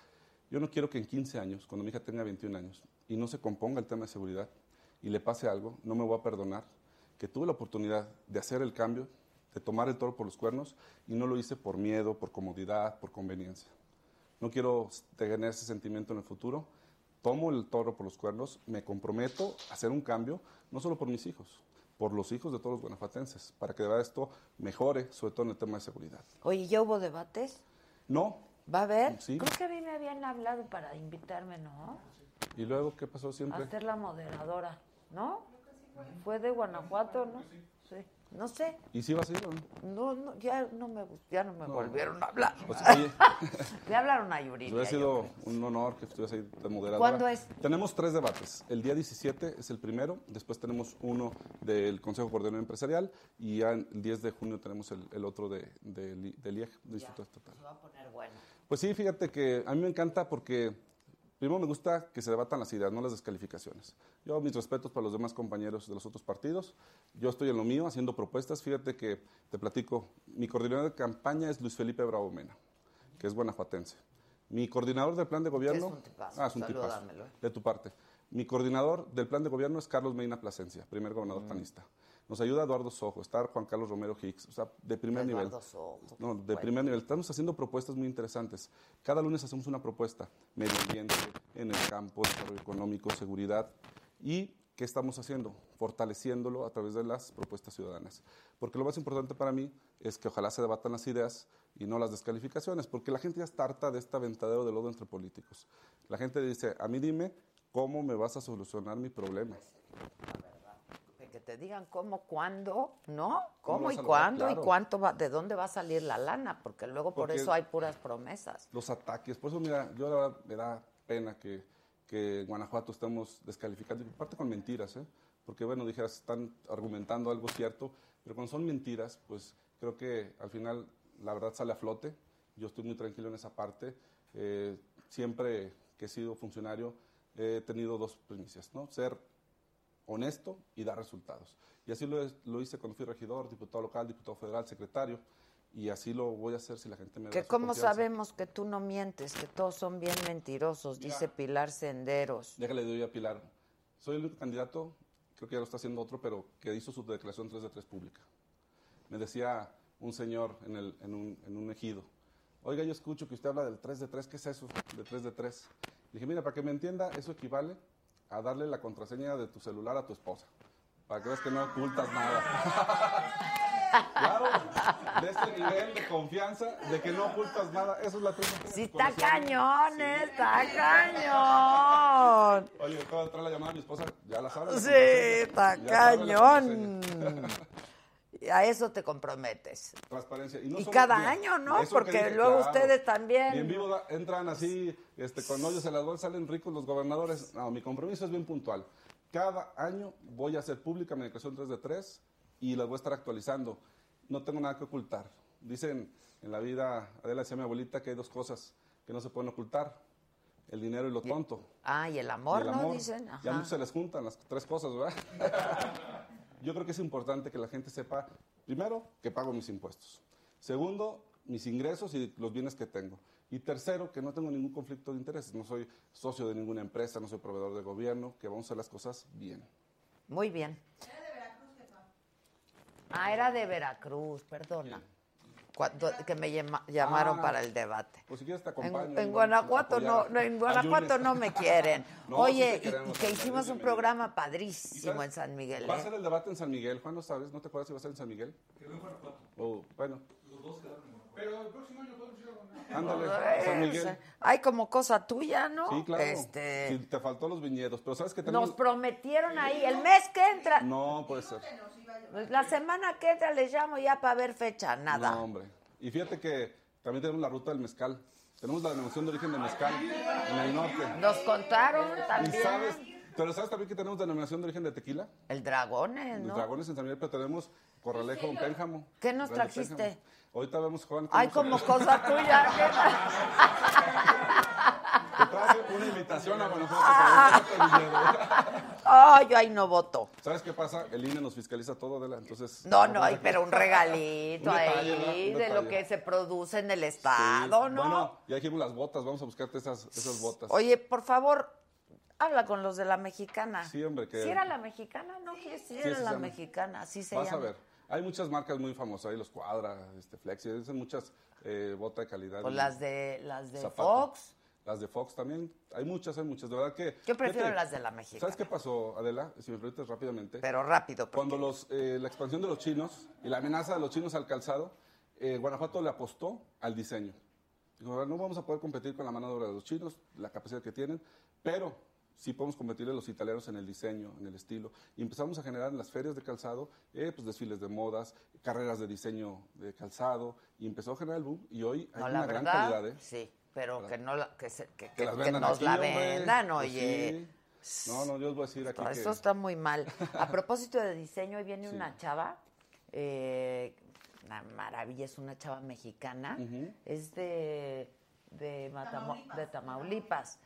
Yo no quiero que en 15 años, cuando mi hija tenga 21 años, y no se componga el tema de seguridad, y le pase algo, no me voy a perdonar que tuve la oportunidad de hacer el cambio, de tomar el toro por los cuernos, y no lo hice por miedo, por comodidad, por conveniencia. No quiero tener ese sentimiento en el futuro. Tomo el toro por los cuernos, me comprometo a hacer un cambio, no solo por mis hijos, por los hijos de todos los guanajuatenses, para que de verdad esto mejore, sobre todo en el tema de seguridad. Oye, ¿ya hubo debates? No, ¿Va a haber? Sí. Creo que a mí me habían hablado para invitarme, ¿no? y luego, ¿qué pasó A siempre? ser la moderadora, ¿no? Fue de Guanajuato, ¿no? Sí. No sé. ¿Y si vas a ir o no? No, no, ya no me, ya no me No. volvieron a hablar. O sea, oye, Me hablaron a Yuridia. hubiera yo sido un honor que estuvieras ahí de moderadora. ¿Cuándo es? Tenemos tres debates. El día 17 es el primero, después tenemos uno del Consejo Coordinador Empresarial y ya el 10 de junio tenemos el, el otro de, de, del IEG, del Instituto Estatal. Se va a poner bueno. Pues sí, fíjate que a mí me encanta porque primero me gusta que se debatan las ideas, no las descalificaciones. Yo mis respetos para los demás compañeros de los otros partidos. Yo estoy en lo mío haciendo propuestas. Fíjate que te platico, mi coordinador de campaña es Luis Felipe Bravo Mena, que es guanajuatense. Mi coordinador del plan de gobierno... Es un tipazo, Ah, es un tipazo. eh. De tu parte. Mi coordinador del plan de gobierno es Carlos Medina Plasencia, primer gobernador panista. Nos ayuda Eduardo Sojo, está Juan Carlos Romero Hicks, o sea, de primer nivel. Eduardo Sojo. No, de primer nivel. Estamos haciendo propuestas muy interesantes. Cada lunes hacemos una propuesta, medio ambiente, en el campo, desarrollo económico, seguridad. ¿Y qué estamos haciendo? Fortaleciéndolo a través de las propuestas ciudadanas. Porque lo más importante para mí es que ojalá se debatan las ideas y no las descalificaciones, porque la gente ya está harta de esta ventadero de lodo entre políticos. La gente dice, a mí dime cómo me vas a solucionar mi problema. Te digan cómo, cuándo, ¿no? ¿Cómo ¿Cómo y cuándo y cuánto va, de dónde va a salir la lana, porque luego por Porque- eso hay puras promesas. los ataques. Por eso, mira, yo la verdad me da pena que, que en Guanajuato estemos descalificando, y parte con mentiras, ¿eh? Porque, bueno, dijeras, están argumentando algo cierto, pero cuando son mentiras, pues creo que al final la verdad sale a flote. Yo estoy muy tranquilo en esa parte. Eh, siempre que he sido funcionario he tenido dos primicias, ¿no? Ser honesto y dar resultados. Y así lo, lo hice cuando fui regidor, diputado local, diputado federal, secretario, y así lo voy a hacer si la gente me da Que cómo sabemos que tú no mientes, que todos son bien mentirosos, dice Pilar Senderos. Déjale doy a Pilar. Soy el único candidato, creo que ya lo está haciendo otro, pero que hizo su declaración 3 de 3 pública. Me decía un señor en, el, en, un, en un ejido, oiga, yo escucho que usted habla del 3 de 3, ¿qué es eso? De 3 de 3. Dije, mira, para que me entienda, eso equivale a darle la contraseña de tu celular a tu esposa, para que veas que no ocultas nada. claro, de este nivel de confianza, de que no ocultas nada, eso es la 3 de 3. Sí, está cañón, ¿eh? está cañón. Oye, acabo de entrar la llamada a mi esposa, ya la sabe. la Sí, está cañón. A eso te comprometes. Transparencia. no Y solo- cada mira, año, ¿no? Porque dije, luego claro. ustedes también. Y en vivo da- entran así, este, con hoyos en las bolsas, salen ricos los gobernadores. No, mi compromiso es bien puntual. Cada año voy a hacer pública mi declaración 3 de 3 y las voy a estar actualizando. No tengo nada que ocultar. Dicen en la vida, Adela decía mi abuelita, que hay dos cosas que no se pueden ocultar. El dinero y lo tonto. Ah, y el amor, Y el ¿no? Dicen. Ya muchos se les juntan las tres cosas, ¿verdad? Yo creo que es importante que la gente sepa, primero, que pago mis impuestos. Segundo, mis ingresos y los bienes que tengo. Y tercero, que no tengo ningún conflicto de intereses. No soy socio de ninguna empresa, no soy proveedor de gobierno, que vamos a hacer las cosas bien. Muy bien. Ah, era de Veracruz, perdona. Cuando- que me llama- llamaron Ah, para el debate. Pues si quieres te En, acompaño. en a Guanajuato no, no, en Guanajuato no me quieren. No, Oye, sí y, y que hicimos un programa ¿Y padrísimo en San Miguel. Va a ¿eh? ser el debate en San Miguel, Juan, ¿no sabes? ¿No te acuerdas si va a ser en San Miguel? Quedó en Guanajuato. Oh, bueno, Los dos quedaron en Guanajuato. Pero el próximo año podemos ir a Guanajuato. Ándale, San Miguel. Pues, Hay como cosa tuya, ¿no? Sí, claro. Este, Sí, te faltó los viñedos, pero sabes que tenemos... nos prometieron ahí el mes que entra. No puede ser. La semana que entra les llamo ya para ver fecha, nada. No, hombre. Y fíjate que también tenemos la ruta del mezcal. Tenemos la denominación de origen de mezcal en el norte. Nos contaron Y también. sabes, pero ¿sabes también que tenemos denominación de origen de tequila? El dragones, Los ¿no? dragones en San Miguel, pero tenemos Corralejo en Pénjamo. ¿Qué nos trajiste? Pénjamo. Ahorita vemos, Juan. Ay, como cosa tuya. Te traje una invitación a Guanajuato. Ah. Ay, yo ahí no voto. ¿Sabes qué pasa? El INE nos fiscaliza todo, Adela, entonces... No, no, pero un regalito Un detalle, ahí de lo que se produce en el Sí. estado, ¿no? Bueno, ya dijimos las botas, vamos a buscarte esas, esas botas. Oye, por favor, habla con los de la mexicana. Sí, hombre, que- ¿Sí era la mexicana? No, que sí, era sí se la llama. mexicana, sí se Vas llama. a ver. Hay muchas marcas muy famosas, ahí los Cuadra, este, Flexi, dicen muchas eh, botas de calidad. Pues las de, las de zapato. Fox. Las de Fox también. Hay muchas, hay muchas. De verdad que. Yo prefiero las de la mexicana. ¿Sabes qué pasó, Adela? Si me permites rápidamente. Pero rápido, Cuando los, eh, la expansión de los chinos y la amenaza de los chinos al calzado, eh, Guanajuato le apostó al diseño. Dijo, no vamos a poder competir con la mano de obra de los chinos, la capacidad que tienen, pero sí podemos competirle a los italianos en el diseño, en el estilo. Y empezamos a generar en las ferias de calzado, eh, pues desfiles de modas, carreras de diseño de calzado, y empezó a generar el boom. Y hoy hay no, una gran verdad, calidad, ¿eh? sí, pero que no la, que, se- que, nos aquí, la hombre. vendan, Pues oye. sí. No, no, yo les voy a decir aquí esto está muy mal. A propósito de diseño, hoy viene Sí. una chava, eh, una maravilla, es una chava mexicana, es de, de, Matamo- de Tamaulipas,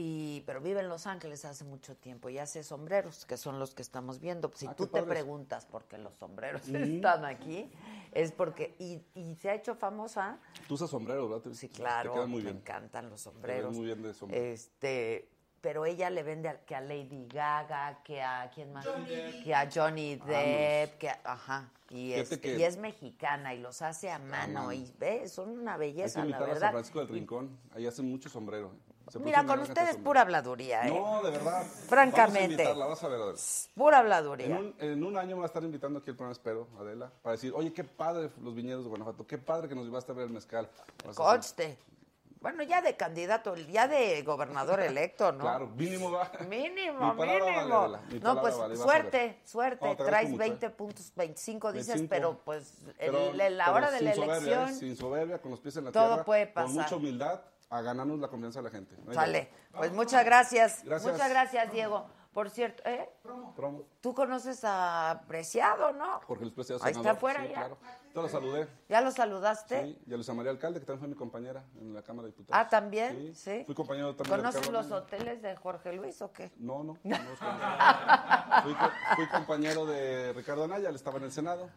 y, pero vive en Los Ángeles hace mucho tiempo y hace sombreros, que son los que estamos viendo. Si Ah, tú te preguntas por qué los sombreros están aquí, es porque, y, y se ha hecho famosa Tú usas sombrero, ¿verdad? Te- Sí, te claro, queda muy me bien. encantan los Te sombreros. muy bien de sombrero. Este, pero ella le vende a- que a Lady Gaga, que a quién más, Johnny Depp. que a Johnny Depp, que a- ajá, y es, que- y es mexicana y los hace a mano, mano. y ve, son una Hay que belleza, la invitar a San verdad. Francisco del Rincón. Ahí hacen mucho sombrero. ¿eh? Mira, con ustedes pura habladuría, ¿eh? No, de verdad. Francamente. Vamos a vas a ver, Adela. Pura habladuría. En un, en un año me va a estar invitando aquí al programa, espero, Adela, para decir, oye, qué padre los viñedos de Guanajuato, qué padre que nos llevaste a ver el mezcal. Conste. Bueno, ya de candidato, ya de gobernador electo, ¿no? Claro, mínimo va. Mínimo, vale, mínimo. No, pues vale, suerte, suerte. No, Traes mucho, ¿eh? 20 puntos, 25 dices, 25, pero pues el- en la hora de la sin soberbia, elección. ¿eh? sin soberbia, con los pies en la todo tierra. puede Con pasar. mucha humildad, a ganarnos la confianza de la gente. No Sale. de Pues muchas gracias. Gracias. Muchas gracias, Diego. Por cierto, ¿eh? otra. Promo. Tú conoces a Preciado, ¿no? Jorge Luis Preciado, Ahí está afuera sí, ya. claro. Te lo saludé. ¿Ya lo saludaste? Sí, y a Luisa María Alcalde, que también fue mi compañera en la Cámara de Diputados. Ah, ¿también? Sí. Fui compañero también de ¿Conoces Ricardo los hoteles de Jorge Luis o qué? No, no. no los fui, fui compañero de Ricardo Anaya, él estaba en el Senado.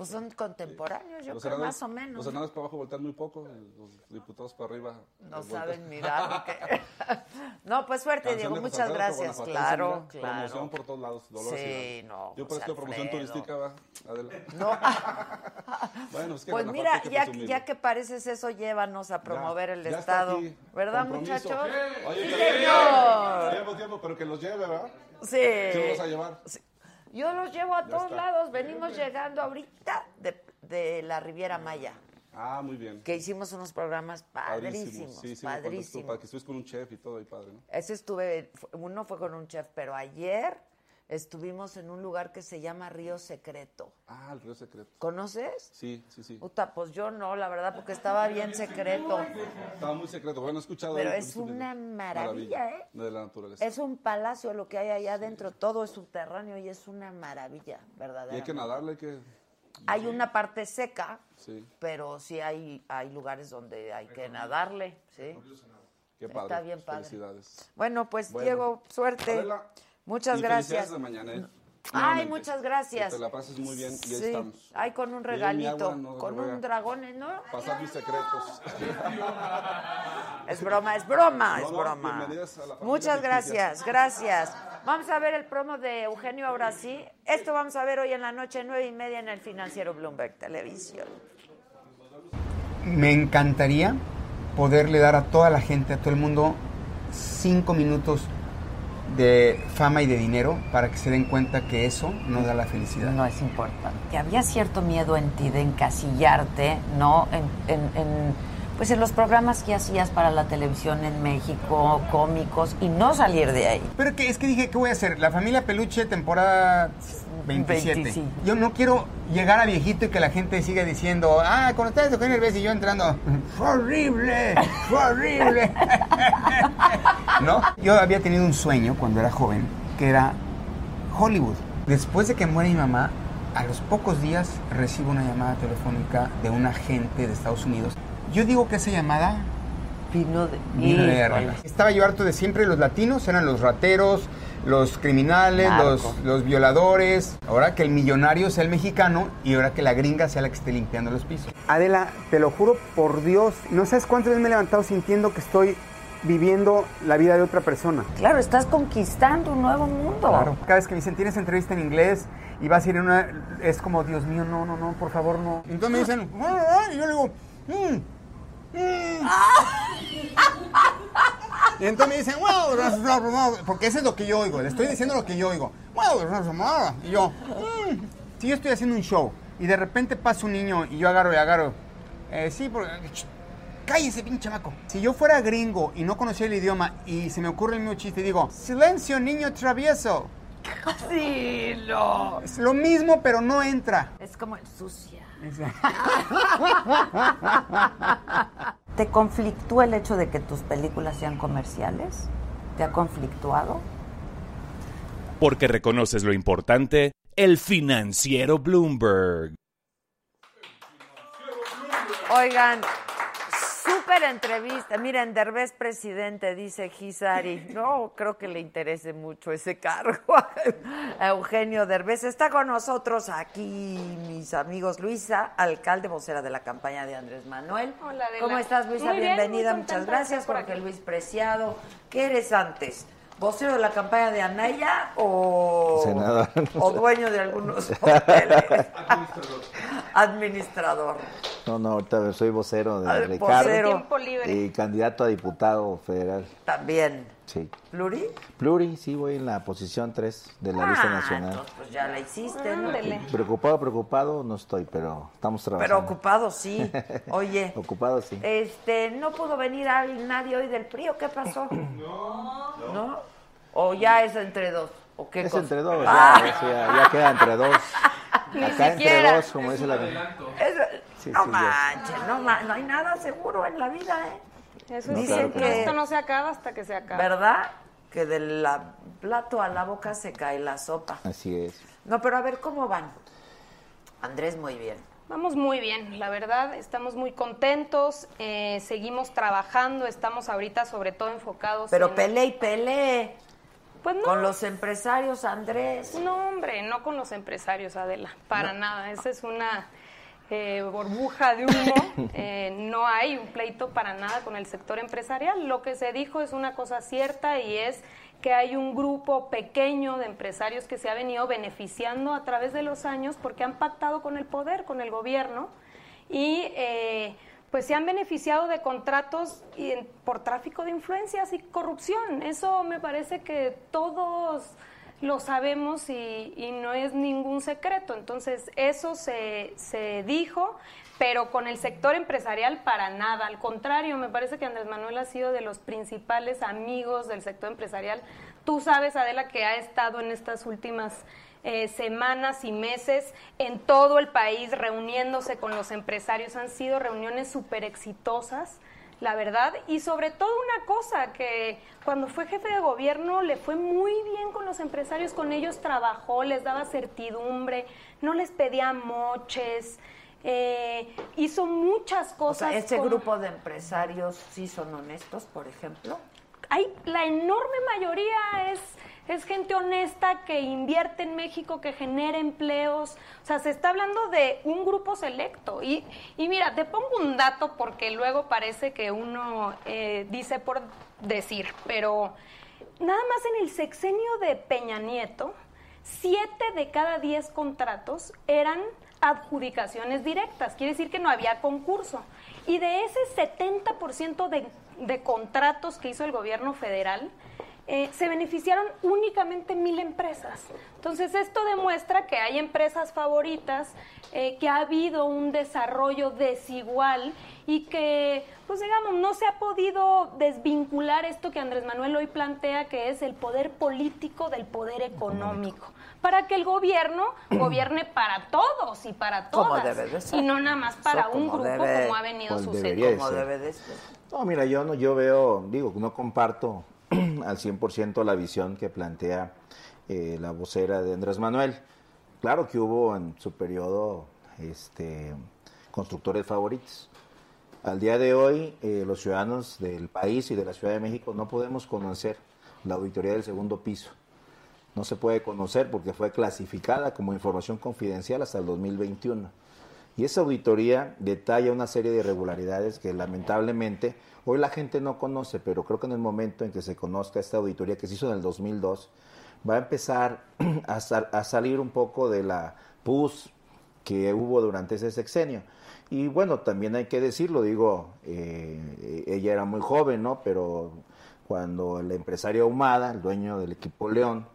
Pues son contemporáneos, yo Los creo, senadores- más o menos. Los senadores para abajo voltean muy poco, y los diputados para arriba. No eh, saben mirar. ¿o qué? no, pues suerte, Diego. Muchas gracias. Claro, claro. Promoción por todos lados. Dolores Sí, no, Yo parezco promoción Alfredo. turística, va. Adela. No. bueno, es que Pues mira, que ya, que pareces eso, llévanos a promover Ya, el ya está Estado. aquí. ¿Verdad, Compromiso. muchachos? Oye, sí, señor. Tiempo, tiempo, pero que los lleve, ¿verdad? Sí. ¿Sí los vas a llevar? Yo los llevo a Ya todos está. lados. Venimos llegando ahorita de, de la Riviera Maya, Ah, muy bien. que hicimos unos programas padrísimos, Sí, sí, estuvo padrísimos. padre, que estuviste con un chef y todo ahí padre, ¿no? Ese estuve, uno fue con un chef, pero ayer estuvimos en un lugar que se llama Río Secreto. Ah, el río secreto. ¿Conoces? Sí, sí, sí. Puta, pues yo no, la verdad, porque estaba bien secreto. Estaba muy secreto. Bueno, he escuchado. Pero es una maravilla, ¿eh? De la naturaleza. Es un palacio lo que hay allá adentro, todo es subterráneo y es una maravilla, Y hay que nadarle, hay que. Hay una parte seca, Sí. pero sí hay, hay lugares donde hay que nadarle, ¿sí? Qué padre. Está bien padre. Felicidades. Bueno, pues Bueno. Diego, suerte. Adela, Muchas y gracias. felicidades de mañana, ¿eh? Ay, muchas gracias. Que te la pases muy bien y ahí Sí. estamos. Ay, con un regalito, agua, no con un dragón, ¿no? Pasar mis secretos. Es broma, es broma, No, es broma. Muchas gracias, gracias. Vamos a ver el promo de Eugenio ahora sí. Esto vamos a ver hoy en la noche, nueve y media, en el financiero Bloomberg Televisión. Me encantaría poderle dar a toda la gente, a todo el mundo, cinco minutos de fama y de dinero para que se den cuenta que eso no da la felicidad. No es importante. Había cierto miedo en ti de encasillarte, ¿no? En, en- en, pues en los programas que hacías para la televisión en México, cómicos, y no salir de ahí. Pero que, es que dije, ¿qué voy a hacer? La familia Peluche, temporada 27. 25. Yo no quiero llegar a viejito y que la gente siga diciendo, ah, con ustedes Eugenio Derbez y yo entrando, fue horrible, fue horrible. ¿No? Yo había tenido un sueño cuando era joven, que era Hollywood. Después de que muere mi mamá, a los pocos días recibo una llamada telefónica de un agente de Estados Unidos. Yo digo que esa llamada Vino de... Vino de. Estaba yo harto de siempre los latinos, eran los rateros, los criminales, los, los violadores. Ahora que el millonario sea el mexicano y ahora que la gringa sea la que esté limpiando los pisos. Adela, te lo juro por Dios, no sabes cuántas veces me he levantado sintiendo que estoy viviendo la vida de otra persona. Claro, estás conquistando un nuevo mundo. Claro. Cada vez que me dicen, tienes entrevista en inglés y vas a ir en una... Es como, Dios mío, no, no, no, por favor, no. Entonces me dicen, "Ah", y yo le digo, "Mm, mm". Y entonces me dicen, wow, porque eso es lo que yo oigo, le estoy diciendo lo que yo oigo. Wow, y yo, "Mm". si yo estoy haciendo un show y de repente pasa un niño y yo agarro y agarro, eh, sí, porque... Cállese, pinche chamaco. Si yo fuera gringo y no conocía el idioma y se me ocurre el mismo chiste y digo, silencio, niño travieso. Sí, no. Es lo mismo, pero no entra. Es como el sucia. ¿Te conflictúa el hecho de que tus películas sean comerciales? ¿Te ha conflictuado? Porque reconoces lo importante, el financiero Bloomberg. Oigan, súper entrevista. Miren, Derbez presidente, dice Gisari. No creo que le interese mucho ese cargo a Eugenio Derbez. Está con nosotros aquí mis amigos Luisa, alcalde vocera de la campaña de Andrés Manuel. Hola, Adela. ¿Cómo estás, Luisa? Muy Bienvenida, muchas gracias. Jorge aquí. Luis Preciado. ¿Qué eres antes? ¿Vocero de la campaña de Anaya o, Senador. o dueño de algunos hoteles? Administrador. No, no, ahorita soy vocero de Ricardo. vocero. Tiempo libre. Y candidato a diputado federal. También. Sí. ¿Pluri? Pluri, sí, voy en la posición 3 de la lista Ah, nacional. entonces, pues ya la hiciste, ¿no? Preocupado, preocupado no estoy, pero estamos trabajando. Pero ocupado sí. Oye, Ocupado sí. este, ¿no pudo venir nadie hoy del PRI o qué pasó? No. ¿No? ¿O ya es entre dos? ¿O qué Es cosa? entre dos, Ah. ya, ya queda entre dos. Ni Acá entre siquiera. dos, como dice la Es- Sí, no sí, manches, no, ma- no hay nada seguro en la vida, ¿eh? Eso No, es Dicen claro que Esto no se acaba hasta que se acabe. ¿verdad? Que del la- plato a la boca se cae la sopa. Así es. No, pero a ver, ¿cómo van? Andrés, muy bien. Vamos muy bien, la verdad, estamos muy contentos, eh, seguimos trabajando, estamos ahorita sobre todo enfocados Pero en... pele y pele. Pues no. Con los empresarios, Andrés. No, hombre, no con los empresarios, Adela, para nada. Esa es una eh, burbuja de humo. Eh, no hay un pleito para nada con el sector empresarial. Lo que se dijo es una cosa cierta y es que hay un grupo pequeño de empresarios que se ha venido beneficiando a través de los años porque han pactado con el poder, con el gobierno y eh, pues se han beneficiado de contratos y por tráfico de influencias y corrupción. Eso me parece que todos lo sabemos y, y no es ningún secreto. Entonces, eso se, se dijo, pero con el sector empresarial para nada. Al contrario, me parece que Andrés Manuel ha sido de los principales amigos del sector empresarial. Tú sabes, Adela, que ha estado en estas últimas eh, semanas y meses en todo el país reuniéndose con los empresarios. Han sido reuniones súper exitosas, la verdad. Y sobre todo una cosa, que cuando fue jefe de gobierno le fue muy bien con los empresarios, con ellos trabajó, les daba certidumbre, no les pedía moches. eh, hizo muchas O cosas. sea, este con- grupo de empresarios sí son honestos, por ejemplo. hay la enorme mayoría es es gente honesta que invierte en México, que genera empleos. O sea, se está hablando de un grupo selecto. Y, y mira, te pongo un dato porque luego parece que uno eh, dice por decir, pero nada más en el sexenio de Peña Nieto, siete de cada diez contratos eran adjudicaciones directas, quiere decir que no había concurso. Y de ese 70% de, de contratos que hizo el gobierno federal, eh, se beneficiaron únicamente mil empresas. Entonces, esto demuestra que hay empresas favoritas, eh, que ha habido un desarrollo desigual y que, pues digamos, no se ha podido desvincular esto que Andrés Manuel hoy plantea, que es el poder político del poder económico, para que el gobierno gobierne para todos y para Como todas, debe de ser. y no nada más para un grupo debe- como ha venido sucediendo. de Como ser. debe de ser. No, mira, yo no, yo veo, digo, no comparto al 100% la visión que plantea eh, la vocera de Andrés Manuel. Claro que hubo en su periodo este, constructores favoritos. Al día de hoy, eh, los ciudadanos del país y de la Ciudad de México no podemos conocer la auditoría del segundo piso. No se puede conocer porque fue clasificada como información confidencial hasta el 2021. Y esa auditoría detalla una serie de irregularidades que lamentablemente hoy la gente no conoce, pero creo que en el momento en que se conozca esta auditoría que se hizo en el 2002, va a empezar a, sal- a salir un poco de la pus que hubo durante ese sexenio. Y bueno, también hay que decirlo, digo, eh, ella era muy joven, ¿no? Pero cuando el empresario Ahumada, el dueño del equipo León,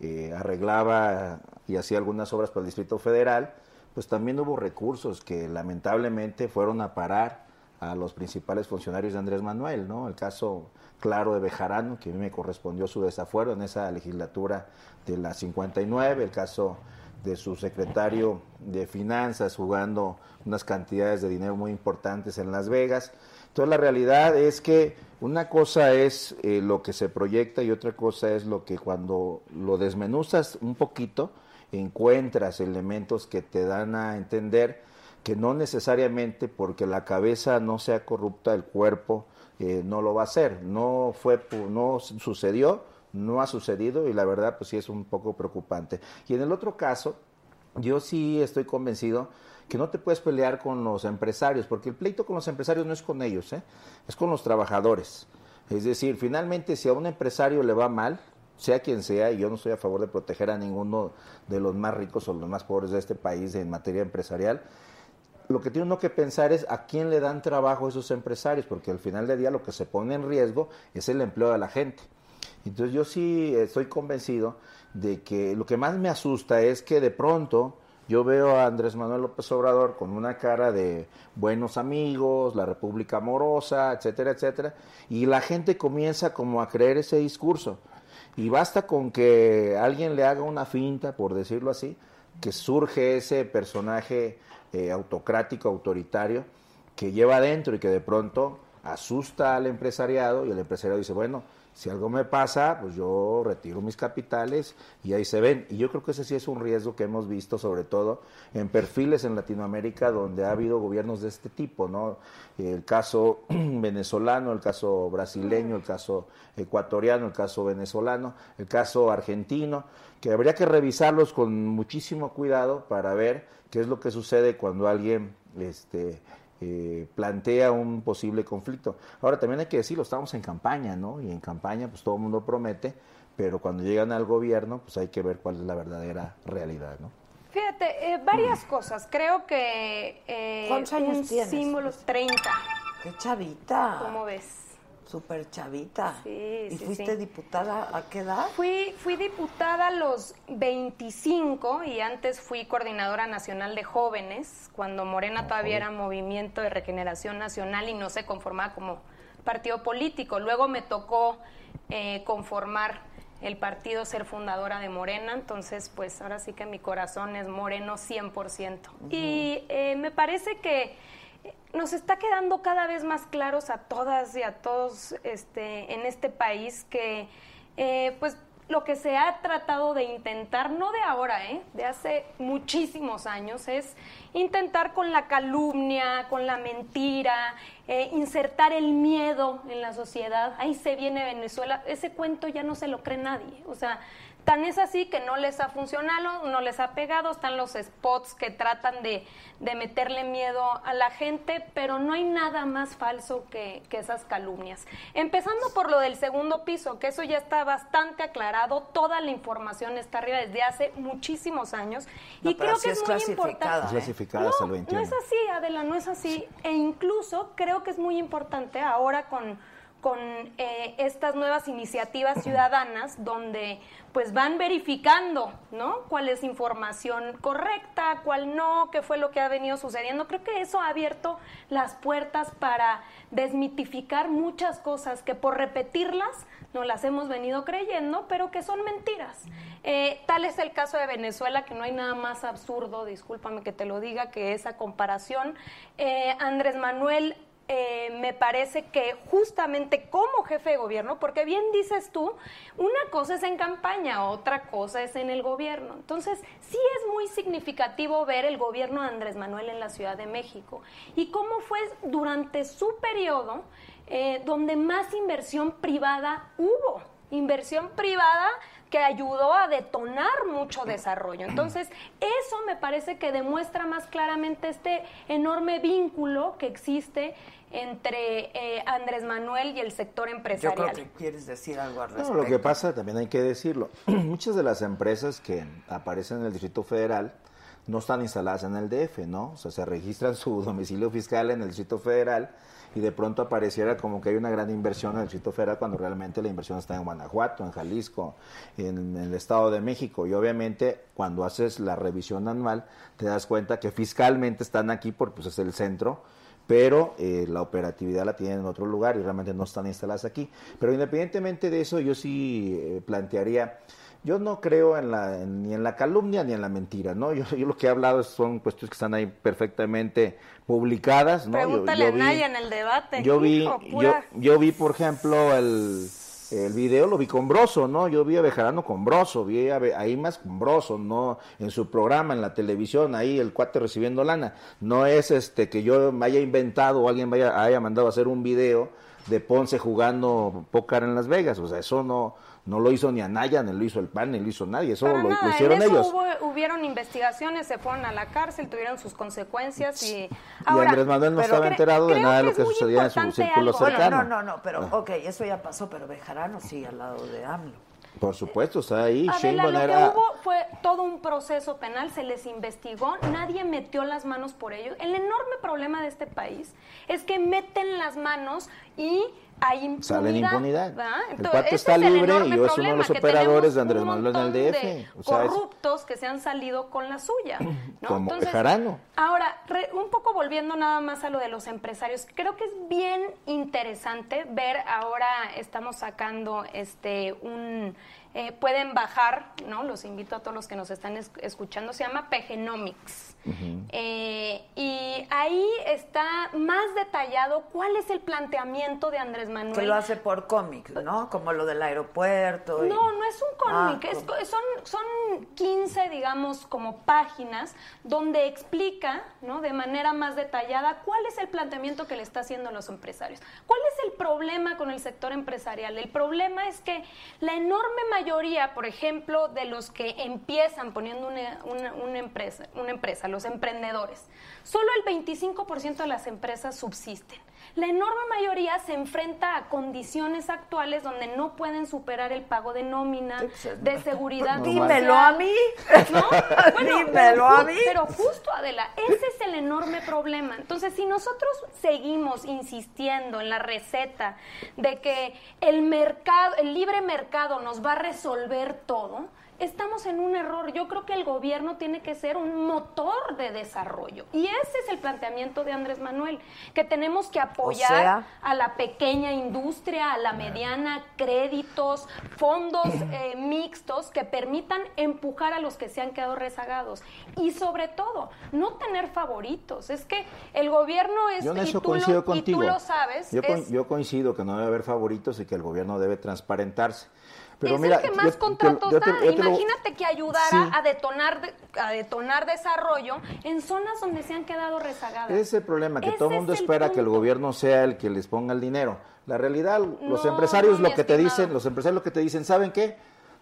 eh, arreglaba y hacía algunas obras para el Distrito Federal, pues también hubo recursos que lamentablemente fueron a parar a los principales funcionarios de Andrés Manuel, ¿no? El caso claro de Bejarano, que a mí me correspondió su desafuero en esa legislatura de la 59, el caso de su secretario de Finanzas jugando unas cantidades de dinero muy importantes en Las Vegas. Entonces la realidad es que una cosa es eh, lo que se proyecta y otra cosa es lo que cuando lo desmenuzas un poquito encuentras elementos que te dan a entender que no necesariamente porque la cabeza no sea corrupta, el cuerpo eh, no lo va a hacer. No fue, no sucedió, no ha sucedido y la verdad pues sí es un poco preocupante. Y en el otro caso, yo sí estoy convencido que no te puedes pelear con los empresarios, porque el pleito con los empresarios no es con ellos, ¿eh? es con los trabajadores. Es decir, finalmente si a un empresario le va mal, sea quien sea, y yo no estoy a favor de proteger a ninguno de los más ricos o los más pobres de este país en materia empresarial, lo que tiene uno que pensar es a quién le dan trabajo esos empresarios, porque al final del día lo que se pone en riesgo es el empleo de la gente. Entonces yo sí estoy convencido de que lo que más me asusta es que de pronto yo veo a Andrés Manuel López Obrador con una cara de buenos amigos, la República amorosa, etcétera, etcétera, y la gente comienza como a creer ese discurso. Y basta con que alguien le haga una finta, por decirlo así, que surge ese personaje eh, autocrático, autoritario, que lleva adentro y que de pronto asusta al empresariado y el empresariado dice, bueno, si algo me pasa, pues yo retiro mis capitales y ahí se ven. Y yo creo que ese sí es un riesgo que hemos visto, sobre todo en perfiles en Latinoamérica donde ha habido gobiernos de este tipo, ¿no? El caso venezolano, el caso brasileño, el caso ecuatoriano, el caso venezolano, el caso argentino, que habría que revisarlos con muchísimo cuidado para ver qué es lo que sucede cuando alguien este, eh, plantea un posible conflicto. Ahora también hay que decirlo, estamos en campaña, ¿no? Y en campaña pues todo el mundo promete, pero cuando llegan al gobierno pues hay que ver cuál es la verdadera realidad, ¿no? Fíjate, eh, varias cosas. Creo que eh, ¿Cuántos años un tienes? símbolo 30. ¡Qué chavita! ¿Cómo ves? Súper chavita. Sí, ¿Y sí, fuiste sí. diputada a qué edad? Fui, fui diputada a los 25 y antes fui coordinadora nacional de jóvenes, cuando Morena todavía era Movimiento de Regeneración Nacional y no se conformaba como partido político. Luego me tocó eh, conformar el partido, ser fundadora de Morena, entonces pues ahora sí que mi corazón es moreno 100%. Y eh, me parece que nos está quedando cada vez más claros a todas y a todos este, en este país que eh, pues lo que se ha tratado de intentar, no de ahora, ¿eh? de hace muchísimos años, es intentar con la calumnia, con la mentira, eh, insertar el miedo en la sociedad. Ahí se viene Venezuela. Ese cuento ya no se lo cree nadie. O sea, Tan es así que no les ha funcionado, no les ha pegado, están los spots que tratan de, de meterle miedo a la gente, pero no hay nada más falso que, que esas calumnias. Empezando por lo del segundo piso, que eso ya está bastante aclarado, toda la información está arriba desde hace muchísimos años No, y creo que es muy importante. El 21. No es así, Adela, no es así. E incluso creo que es muy importante ahora con, con eh, estas nuevas iniciativas ciudadanas donde pues van verificando, ¿no? Cuál es información correcta, cuál no, qué fue lo que ha venido sucediendo. Creo que eso ha abierto las puertas para desmitificar muchas cosas que por repetirlas no las hemos venido creyendo, pero que son mentiras. Eh, tal es el caso de Venezuela, que no hay nada más absurdo, discúlpame que te lo diga, que esa comparación. Eh, Andrés Manuel eh, me parece que justamente como jefe de gobierno, porque bien dices tú, una cosa es en campaña, otra cosa es en el gobierno. Entonces, sí es muy significativo ver el gobierno de Andrés Manuel en la Ciudad de México y cómo fue durante su periodo eh, donde más inversión privada hubo. Inversión privada que ayudó a detonar mucho desarrollo. Entonces, eso me parece que demuestra más claramente este enorme vínculo que existe entre eh, Andrés Manuel y el sector Yo empresarial. creo que quieres decir algo al No, lo que pasa, también hay que decirlo, muchas de las empresas que aparecen en el Distrito Federal no están instaladas en el DF, ¿no? O sea, se registran su domicilio fiscal en el Distrito Federal y de pronto apareciera como que hay una gran inversión en el Distrito Federal cuando realmente la inversión está en Guanajuato, en Jalisco, en, el Estado de México. Y obviamente cuando haces la revisión anual te das cuenta que fiscalmente están aquí porque pues, es el centro pero eh, la operatividad la tienen en otro lugar y realmente no están instaladas aquí. Pero independientemente de eso, yo sí eh, plantearía, yo no creo en la, en- ni en la calumnia ni en la mentira, ¿no? Yo, yo lo que he hablado son cuestiones que están ahí perfectamente publicadas, ¿no? Pregúntale yo a vi- Naya en el debate. yo vi, hijo, yo, vi, por ejemplo, el, El video lo vi con Broso, ¿no? Yo vi a Bejarano con Broso, vi a, ahí más con Broso, ¿no? En su programa, en la televisión, ahí el cuate recibiendo lana. No es este que yo me haya inventado o alguien vaya, haya mandado a hacer un video de Ponce jugando póker en Las Vegas. O sea, eso no, no lo hizo ni Anaya, ni lo hizo el PAN, ni lo hizo nadie. Eso Para lo, hicieron en eso ellos. hubo- hubieron investigaciones, se fueron a la cárcel, tuvieron sus consecuencias y... Y Andrés Manuel no estaba cre- enterado de nada de lo que sucedía en su círculo algo. Bueno, cercano. no, no, no, pero Ah. ok, eso ya pasó, pero Bejarano sigue al lado de AMLO. Por supuesto, está ahí. Adela, lo era- que hubo fue todo un proceso penal, se les investigó, nadie metió las manos por ellos. El enorme problema de este país es que meten las manos y hay impunidad. Sale en impunidad. ¿verdad? El Entonces, cuate ese está es el libre y es uno de los operadores de Andrés Manuel en el DF. de O sea, es corruptos que se han salido con la suya. ¿no? como Entonces. Ahora, re- un poco volviendo nada más a lo de los empresarios, creo que es bien interesante ver ahora estamos sacando este un eh, pueden bajar, ¿no? Los invito a todos los que nos están es- escuchando, se llama Pegenomics. Eh, y ahí está más detallado cuál es el planteamiento de Andrés Manuel. Que lo hace por cómics, ¿no? Como lo del aeropuerto. y- No, no es un cómic, Ah, es ¿cómo? co- son, son 15, digamos, como páginas donde explica, ¿no? De manera más detallada cuál es el planteamiento que le está haciendo a los empresarios. ¿Cuál es el problema con el sector empresarial? El problema es que la enorme mayoría, por ejemplo, de los que empiezan poniendo una empresa, una empresa, los emprendedores, solo el 25% de las empresas subsisten. La enorme mayoría se enfrenta a condiciones actuales donde no pueden superar el pago de nómina, de seguridad. Dímelo social. a mí. ¿No? Bueno, Dímelo a mí. Pero justo, Adela, ese es el enorme problema. Entonces, si nosotros seguimos insistiendo en la receta de que el mercado, el libre mercado nos va a resolver todo, estamos en un error. Yo creo que el gobierno tiene que ser un motor de desarrollo. Y ese es el planteamiento de Andrés Manuel, que tenemos que apoyar sea- a la pequeña industria, a la mediana, créditos, fondos eh, mixtos que permitan empujar a los que se han quedado rezagados. Y sobre todo, no tener favoritos. Es que el gobierno es, Yo en y, tú lo, coincido y contigo. tú lo sabes, Yo, co- es- yo coincido que no debe haber favoritos y que el gobierno debe transparentarse. Pero es mira, el que más yo- contratos yo te- da. lo- Imagínate que ayudara Sí. a detonar de- a detonar desarrollo en zonas donde se han quedado rezagadas. Ese es el problema, que Ese todo el mundo espera que el gobierno sea el que les ponga el dinero. La realidad, los No, empresarios lo que te dicen, los empresarios lo que te dicen, ¿saben qué?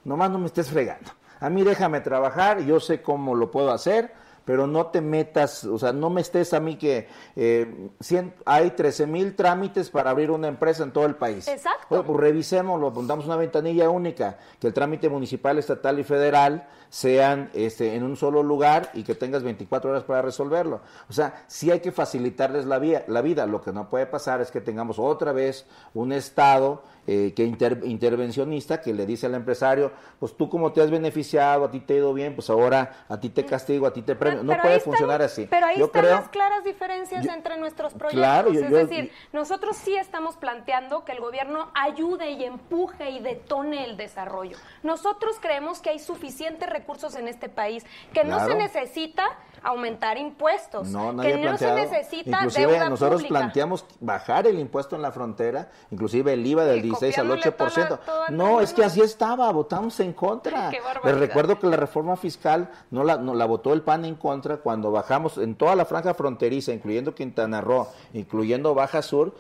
Nomás no me estés fregando. A mí déjame trabajar, yo sé cómo lo puedo hacer, pero no te metas, o sea, no me estés a mí que eh, cien- hay 13 mil trámites para abrir una empresa en todo el país. Exacto. Oye, pues revisémoslo, pongamos una ventanilla única, que el trámite municipal, estatal y federal sean este, en un solo lugar y que tengas 24 horas para resolverlo. O sea, sí hay que facilitarles la, vía, la vida. Lo que no puede pasar es que tengamos otra vez un Estado eh, que inter- intervencionista que le dice al empresario, pues tú como te has beneficiado, a ti te ha ido bien, pues ahora a ti te castigo, a ti te premio. No puede están- funcionar así. Pero ahí Yo están creo, las claras diferencias yo- entre nuestros proyectos. Claro, yo- es yo- decir, nosotros sí estamos planteando que el gobierno ayude y empuje y detone el desarrollo. Nosotros creemos que hay suficientes recursos en este país, que no se necesita aumentar impuestos, No, nadie que no se planteado. necesita Inclusive deuda nosotros pública. planteamos bajar el impuesto en la frontera, inclusive el IVA del Y 16 al copiándole toda 8%. la- toda no, es que así estaba, votamos en contra. Les recuerdo que la reforma fiscal no la, no la votó el PAN en contra cuando bajamos en toda la franja fronteriza, incluyendo Quintana Roo, incluyendo Baja Sur,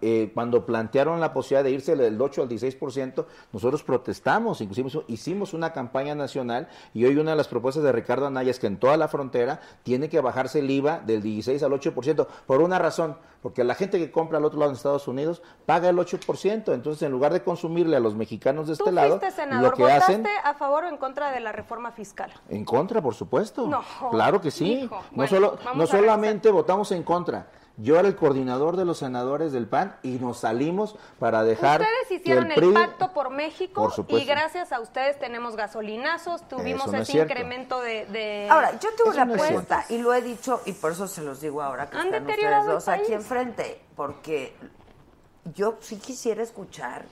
eh, cuando plantearon la posibilidad de irse del 8 al 16%, nosotros protestamos, inclusive hicimos una campaña nacional y hoy una de las propuestas de Ricardo Anaya es que en toda la frontera tiene que bajarse el IVA del 16 al 8%, por una razón, porque la gente que compra al otro lado en Estados Unidos paga el 8%, entonces en lugar de consumirle a los mexicanos de Tú este lado, fuiste senador, lo que ¿votaste hacen a favor o en contra de la reforma fiscal? en contra, por supuesto. No, claro que sí. hijo. no Bueno, solo, no solamente votamos en contra. Yo era el coordinador de los senadores del PAN y nos salimos para dejar Ustedes hicieron el, PRI pacto por México Por y gracias a ustedes tenemos gasolinazos, tuvimos no ese incremento de, de- Ahora, yo tengo una no es apuesta y lo he dicho y por eso se los digo ahora que Han están ustedes dos aquí enfrente, porque yo sí quisiera escuchar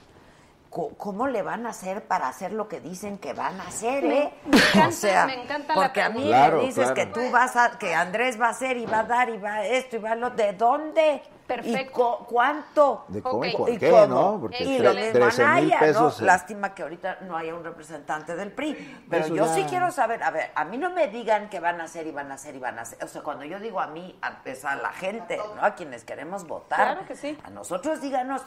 cómo le van a hacer para hacer lo que dicen que van a hacer, ¿eh? me encanta- o sea, me encanta la porque a mí. Claro, me dices claro. que tú vas a, que Andrés va a hacer y va a dar y va esto y va lo, ¿de dónde? Perfecto. ¿Y co- cuánto? De cómo y Ok. por ¿Y qué, cómo? ¿no? Porque y tre- lo mismo 13 mil Anaya, pesos. ¿no? eh, Lástima que ahorita no haya un representante del PRI. Pero Eso yo ya- sí quiero saber, a ver, a mí no me digan que van a hacer y van a hacer y van a hacer. O sea, cuando yo digo a mí, a, es a la gente, ¿no? A quienes queremos votar. Claro que sí. A nosotros díganos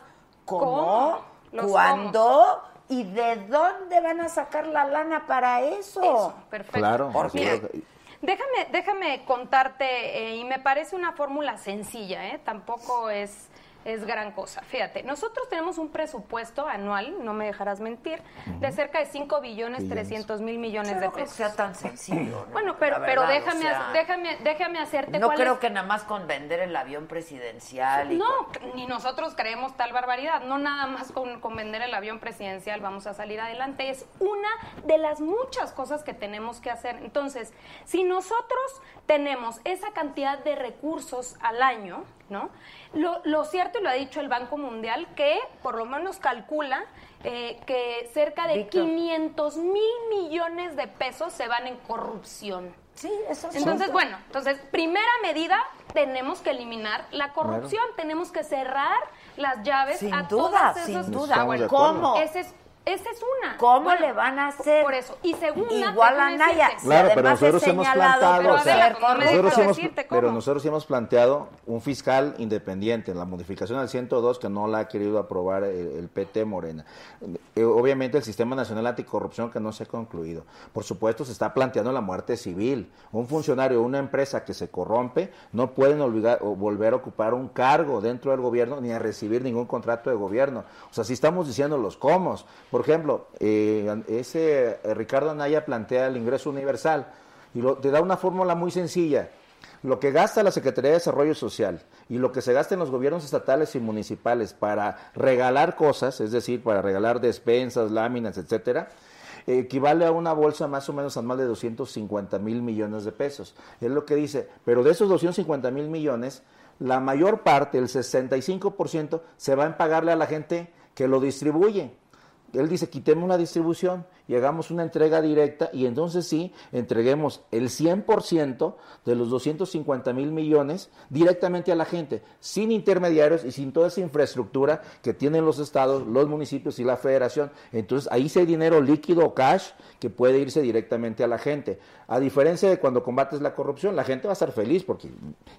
cómo, ¿Cómo? Los cuándo y de dónde van a sacar la lana para eso. Eso, perfecto. Claro. Porque-. Déjame, déjame contarte, eh, y me parece una fórmula sencilla, ¿eh? tampoco es, es gran cosa. Fíjate, nosotros tenemos un presupuesto anual, no me dejarás mentir, de cerca de 5 billones Billones. 300 mil millones Yo de no creo que sea tan sencillo. ¿no? Bueno, pero, déjame, o sea, déjame, déjame hacerte No cuál creo es- que nada más con vender el avión presidencial. Y No, con- ni nosotros creemos tal barbaridad. No nada más con, con vender el avión presidencial vamos a salir adelante. Es una de las muchas cosas que tenemos que hacer. Entonces, si nosotros tenemos esa cantidad de recursos al año, ¿no? Lo, lo cierto, y lo ha dicho el Banco Mundial, que por lo menos calcula eh, que cerca de Víctor. 500 mil millones de pesos se van en corrupción. Sí, eso sí. Entonces, bueno, entonces, primera medida, tenemos que eliminar la corrupción, tenemos que cerrar las llaves Sin a duda, todas sin esas... duda. Ah, bueno, ¿Cómo? Esa es, esa es una. ¿Cómo Bueno, le van a hacer? Por eso. Y segunda, Igual a déjame Naya. Claro, pero nosotros hemos por o sea, nosotros hemos, pero nosotros sí hemos planteado un fiscal independiente, la modificación al 102 que no la ha querido aprobar el, el PT Morena. Eh, obviamente el Sistema Nacional Anticorrupción que no se ha concluido. Por supuesto se está planteando la muerte civil. Un funcionario o una empresa que se corrompe no pueden olvidar, o volver a ocupar un cargo dentro del gobierno ni a recibir ningún contrato de gobierno. O sea, si estamos diciendo los cómo. Por ejemplo, eh, ese eh, Ricardo Anaya plantea el ingreso universal y lo- te da una fórmula muy sencilla. Lo que gasta la Secretaría de Desarrollo Social y lo que se gasta en los gobiernos estatales y municipales para regalar cosas, es decir, para regalar despensas, láminas, etcétera, equivale a una bolsa más o menos anual de 250 mil millones de pesos. Es lo que dice, pero de esos 250 mil millones, la mayor parte, el 65%, se va a pagarle a la gente que lo distribuye. Él dice, quitemos la distribución y hagamos una entrega directa y entonces sí, entreguemos el 100% de los 250 mil millones directamente a la gente, sin intermediarios y sin toda esa infraestructura que tienen los estados, los municipios y la federación. Entonces ahí sí hay dinero líquido o cash que puede irse directamente a la gente. A diferencia de cuando combates la corrupción, la gente va a estar feliz porque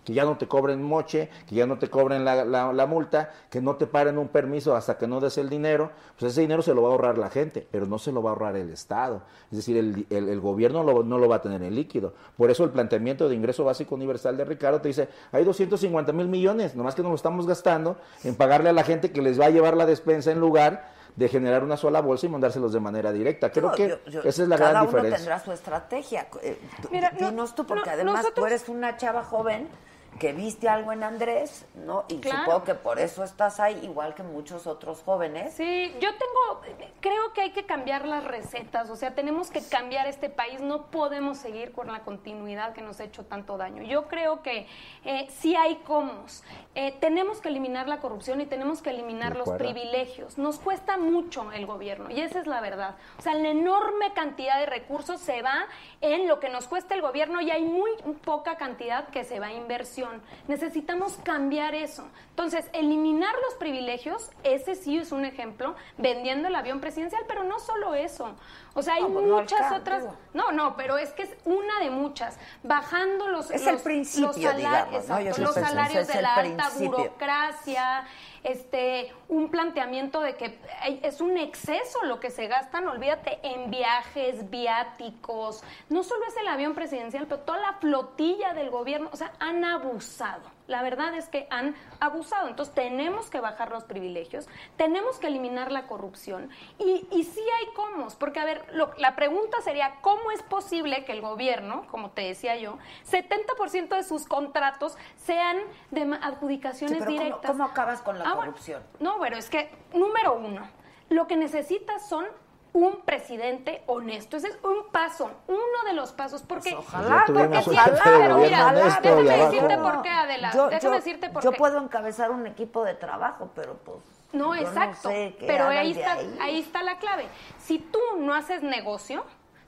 que ya no te cobren moche, que ya no te cobren la- la multa, que no te paren un permiso hasta que no des el dinero, pues ese dinero se lo va a ahorrar la gente, pero no se lo va a ahorrar el Estado. Es decir, el, el- el gobierno lo- no lo va a tener en líquido. Por eso el planteamiento de ingreso básico universal de Ricardo te dice, hay 250 mil millones, nomás que nos lo estamos gastando en pagarle a la gente que les va a llevar la despensa en lugar de generar una sola bolsa y mandárselos de manera directa. Creo No, que yo- yo- esa es la cada gran uno diferencia. tendrá su estrategia. Eh, tú- Mira, no- dinos tú, porque no, además tú eres una chava joven que viste algo en Andrés, ¿no? Y Claro. supongo que por eso estás ahí, igual que muchos otros jóvenes. Sí, yo tengo, creo que hay que cambiar las recetas, o sea, tenemos que cambiar este país, no podemos seguir con la continuidad que nos ha hecho tanto daño. Yo creo que eh, sí hay comos, Eh, tenemos que eliminar la corrupción y tenemos que eliminar los privilegios. Nos cuesta mucho el gobierno y esa es la verdad. O sea, la enorme cantidad de recursos se va en lo que nos cuesta el gobierno y hay muy poca cantidad que se va a inversión. Necesitamos cambiar eso. Entonces, eliminar los privilegios, ese sí es un ejemplo, vendiendo el avión presidencial, pero no solo eso. O sea, hay No, pues no muchas alcanza, otras. No, no, pero es que es una de muchas. Bajando los, Es el los- principio, los salarios, digamos, ¿no? exacto, los de el la alta burocracia, este, un planteamiento de que es un exceso lo que se gastan, olvídate, en viajes, viáticos. No solo es el avión presidencial, pero toda la flotilla del gobierno, o sea, han abusado. La verdad es que han abusado. Entonces tenemos que bajar los privilegios, tenemos que eliminar la corrupción. Y, y sí hay cómo, porque a ver, lo- la pregunta sería, ¿cómo es posible que el gobierno, como te decía yo, 70% de sus contratos sean de Sí, adjudicaciones pero ¿cómo, directas? cómo acabas con la Ah, bueno. corrupción? No, pero es que, número uno, lo que necesitas son un presidente honesto. Ese es un paso, uno de los pasos, porque... Pues ojalá, porque de pero mira, honesto déjame decirte por qué, Adela, Yo, déjame yo- decirte por yo qué. puedo encabezar un equipo de trabajo, pero pues. No, yo exacto. sé pero ahí está, ahí. ahí está la clave. Si tú no haces negocio,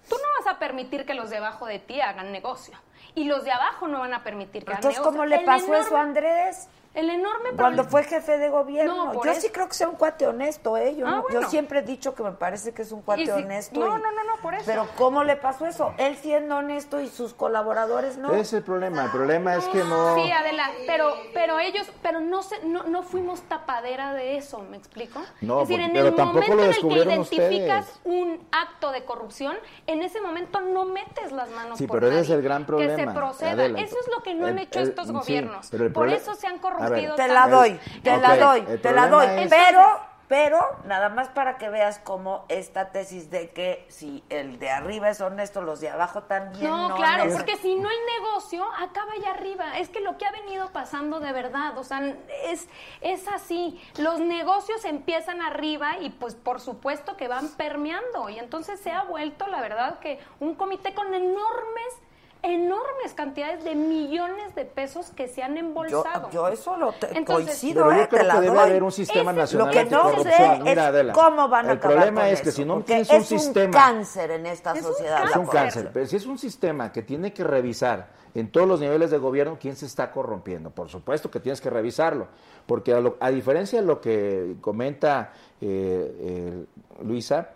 tú no vas a permitir que los de abajo de ti hagan negocio. Y los de abajo no van a permitir que Entonces, negocio. ¿cómo le pasó eso a Andrés? El enorme Cuando fue jefe de gobierno. No, yo eso- sí creo que sea un cuate honesto, ¿eh? Yo, Ah, no- yo bueno. siempre he dicho que me parece que es un cuate Y si- honesto. no, y- no, no, no, por eso. Pero ¿cómo le pasó eso? Él siendo honesto y sus colaboradores no. Ese es el problema. El problema es que no. Sí, Adela, pero, pero ellos, pero no, se, no, no fuimos tapadera de eso, ¿me explico? No, es decir, porque- en el tampoco momento lo en el que identificas ustedes. un acto de corrupción, en ese momento no metes las manos Sí, por pero ese es el gran problema. Que se proceda. Adela. eso es lo que no han hecho el- estos gobiernos. por eso se han A Te la doy, te la doy, el te la doy. es- Pero, pero, nada más para que veas cómo esta tesis de que si el de arriba es honesto, los de abajo también No, no. claro, porque si no el negocio acaba allá arriba. Es que lo que ha venido pasando de verdad, o sea, es, es así. Los negocios empiezan arriba y pues por supuesto que van permeando. Y entonces se ha vuelto, la verdad, que un comité con enormes, enormes cantidades de millones de pesos que se han Yo, embolsado. yo eso lo te- Entonces- coincido, Pero yo eh, creo te la que debe doy. haber un sistema Ese- nacional Lo que no sé Mira, es Adela, cómo van a el acabar problema con es que eso, si no tienes un es sistema- un cáncer en esta Es un sociedad. Es la un cáncer. Pero si es un sistema que tiene que revisar en todos los niveles de gobierno quién se está corrompiendo, por supuesto que tienes que revisarlo. Porque a, lo- a diferencia de lo que comenta eh, eh, Luisa,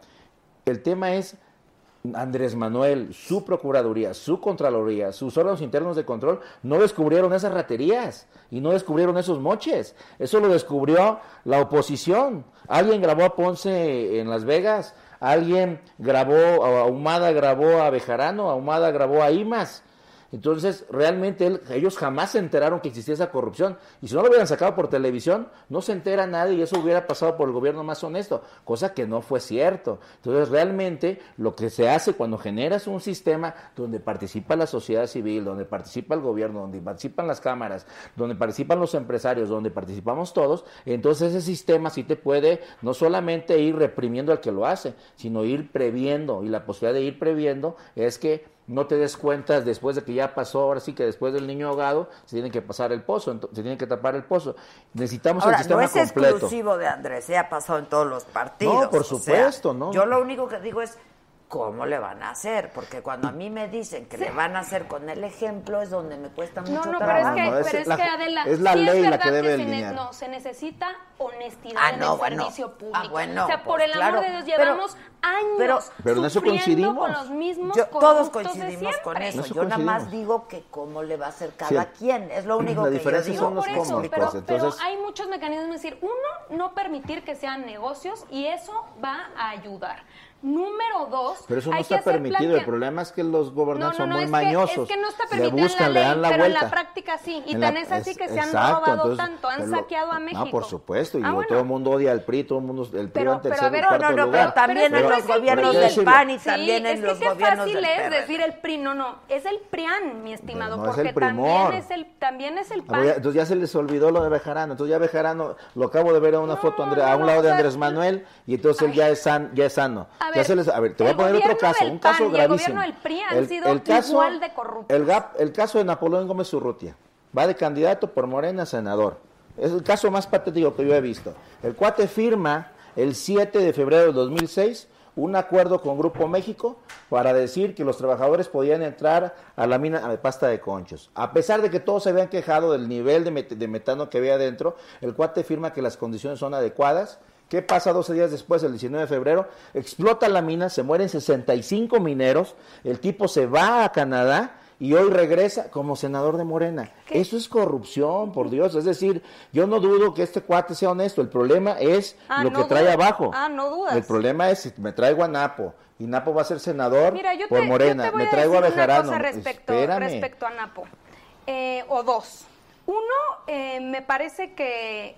el tema es Andrés Manuel, su Procuraduría, su Contraloría, sus órganos internos de control no descubrieron esas raterías y no descubrieron esos moches. Eso lo descubrió la oposición. Alguien grabó a Ponce en Las Vegas, alguien grabó, Ahumada grabó a Bejarano, Ahumada grabó a Imas. Entonces, realmente él- ellos jamás se enteraron que existía esa corrupción. Y si no lo hubieran sacado por televisión, no se entera nadie y eso hubiera pasado por el gobierno más honesto, cosa que no fue cierto. Entonces, realmente lo que se hace cuando generas un sistema donde participa la sociedad civil, donde participa el gobierno, donde participan las cámaras, donde participan los empresarios, donde participamos todos, entonces ese sistema sí te puede no solamente ir reprimiendo al que lo hace, sino ir previendo. Y la posibilidad de ir previendo es que no te des cuenta después de que ya pasó, ahora sí que después del niño ahogado, se tiene que pasar el pozo, se tiene que tapar el pozo. Necesitamos Ahora, el sistema no es completo. exclusivo de Andrés, se ha pasado en todos los partidos. No, por o sea, supuesto, ¿no? Yo lo único que digo es, ¿cómo le van a hacer? Porque cuando a mí me dicen que le van a hacer con el ejemplo es donde me cuesta mucho No, no, pero es que, No, es pero es la- que Adela, es la sí ley la verdad que debe se ne- delinear. no, se necesita honestidad Ah, en no, el bueno. servicio público. Ah, bueno, o sea, por pues, el amor claro. de Dios, Pero- llevamos años pero- Pero en eso sufriendo coincidimos. con los mismos Yo- todos coincidimos con eso. Eso Yo nada más digo que cómo le va a hacer cada Sí. quien. Es lo único La que yo diferencia digo. son los Por eso, pero, pero hay muchos mecanismos, es decir, uno, no permitir que sean negocios y eso va a ayudar. Número dos, Pero eso no que está permitido. plantea- El problema es que los gobernantes son muy es mañosos. Que, es que no está le permitido en buscan, la le ley, dan la pero en la práctica sí. Y En tan la- es así que se han exacto, robado entonces, tanto, han pero saqueado a México. No, por supuesto. Y Ah, bueno. todo el mundo odia al PRI, todo el mundo, el PRI Pero- pero a ver, no, no, lugar. pero también Pero en los es gobiernos del decirlo. PAN y Sí, también en es los que qué gobiernos fácil del es PRD. decir el PRI, no, no, es el PRIAN, mi estimado, No, es porque el primor. también es el también es el Ah, PAN. Entonces ya se les olvidó lo de Bejarano. Entonces ya Bejarano, lo acabo de ver en una foto André- a un lado de Andrés Manuel y entonces él ya es, san- ya es sano. A Ya ver, se les- a ver, te voy a el poner otro caso, un caso y el gravísimo. gobierno del PRI han sido igual de corruptos. El, gap- el caso de Napoleón Gómez Urrutia. Va de candidato por Morena a senador. Es el caso más patético que yo he visto. El cuate firma el 7 de febrero de 2006 un acuerdo con Grupo México para decir que los trabajadores podían entrar a la mina de pasta de conchos. A pesar de que todos se habían quejado del nivel de, met- de metano que había adentro, el cuate firma que las condiciones son adecuadas. ¿Qué pasa 12 días después, el 19 de febrero? Explota la mina, se mueren 65 mineros, el tipo se va a Canadá y hoy regresa como senador de Morena. Eso es corrupción, por Dios. Es decir, yo no dudo que este cuate sea honesto. El problema es Ah, lo no que trae abajo. Ah, no dudas. El problema es si me traigo a Napo y Napo va a ser senador Mira, yo por te, yo Morena. te voy me a traigo a decir una Bejarano. cosa respecto, Espérame. respecto a Napo. Eh, o dos. Uno, eh, me parece que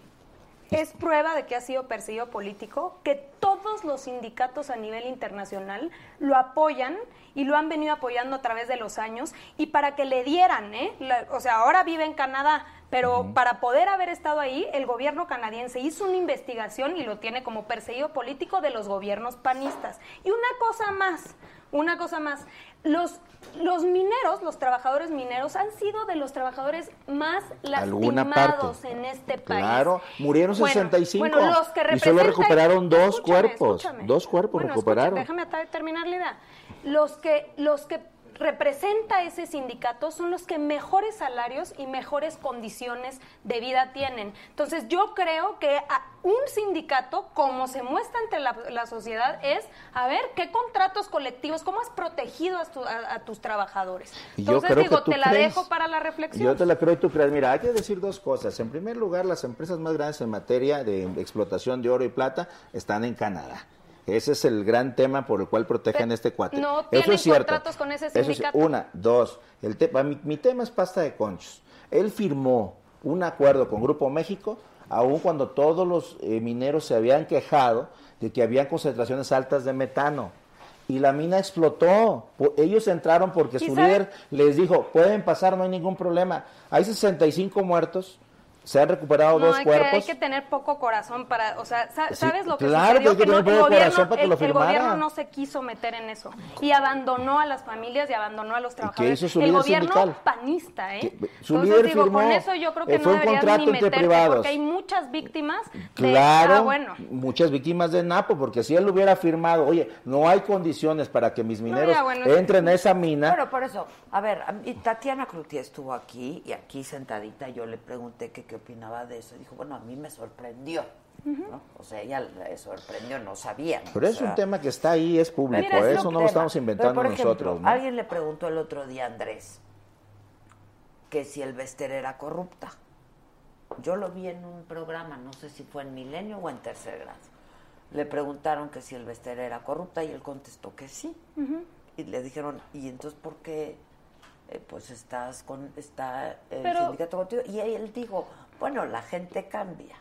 es prueba de que ha sido perseguido político, que todos los sindicatos a nivel internacional lo apoyan y lo han venido apoyando a través de los años y para que le dieran, ¿eh? La- o sea, ahora vive en Canadá, pero para poder haber estado ahí, el gobierno canadiense hizo una investigación y lo tiene como perseguido político de los gobiernos panistas. Y una cosa más, una cosa más, los, los mineros, los trabajadores mineros han sido de los trabajadores más lastimados en este país. Claro, murieron Bueno, 65 bueno, los que y solo recuperaron dos Escúchame, cuerpos. escúchame. Dos cuerpos Bueno, recuperaron. escucha, déjame terminar la idea. Los que, los que representa ese sindicato son los que mejores salarios y mejores condiciones de vida tienen. Entonces yo creo que a- un sindicato, como se muestra ante la, la sociedad, es, a ver, ¿qué contratos colectivos, cómo has protegido a, tu- a- a tus trabajadores? Y yo Entonces creo digo, que tú te la crees- dejo para la reflexión. Yo te la creo y tú crees. Mira, hay que decir dos cosas. En primer lugar, las empresas más grandes en materia de explotación de oro y plata están en Canadá. Ese es el gran tema por el cual protegen este cuate. no Eso tienen es cierto. contratos con ese Eso es- sindicato. una, dos. El te- mi, mi tema es pasta de conchos. Él firmó un acuerdo con Grupo México, aun cuando todos los eh, mineros se habían quejado de que había concentraciones altas de metano. Y la mina explotó. Ellos entraron porque ¿Y su líder les dijo, pueden pasar, no hay ningún problema. Hay 65 muertos, se han recuperado No, dos hay que, hay cuerpos. que tener poco corazón para, o sea, Sí, ¿sabes lo que claro que sucedió? hay que no- tener el, poco gobierno, corazón para que el- lo el gobierno no se quiso meter en eso y abandonó a las familias y abandonó a los trabajadores. hizo su el líder gobierno sindical? panista, ¿eh? Que- su Entonces líder digo, firmó. con eso yo creo que Eh, no fue un deberías contrato ni entre meterte privados. porque hay muchas víctimas de Claro, ah, bueno. muchas víctimas de Napo, porque si él lo hubiera firmado, oye, no hay condiciones para que mis mineros ya, bueno, entren a esa mina. Bueno, por eso, a ver, Tatiana Cloutier estuvo aquí y aquí sentadita yo le pregunté que qué opinaba de eso. Dijo, bueno, a mí me sorprendió. ¿no? O sea, ella le sorprendió, no sabía. Pero es sea, un tema que está ahí, es público, Mira, es eso no lo estamos inventando Pero, por ejemplo, nosotros. ¿no? Alguien le preguntó el otro día a Andrés que si el Bester era corrupta. Yo lo vi en un programa, no sé si fue en Milenio o en Tercer Grado. Le preguntaron que si el Bester era corrupta y él contestó que sí. Y le dijeron, ¿y entonces por qué eh, pues estás con está el Pero- sindicato contigo? Y él dijo, bueno, la gente cambia.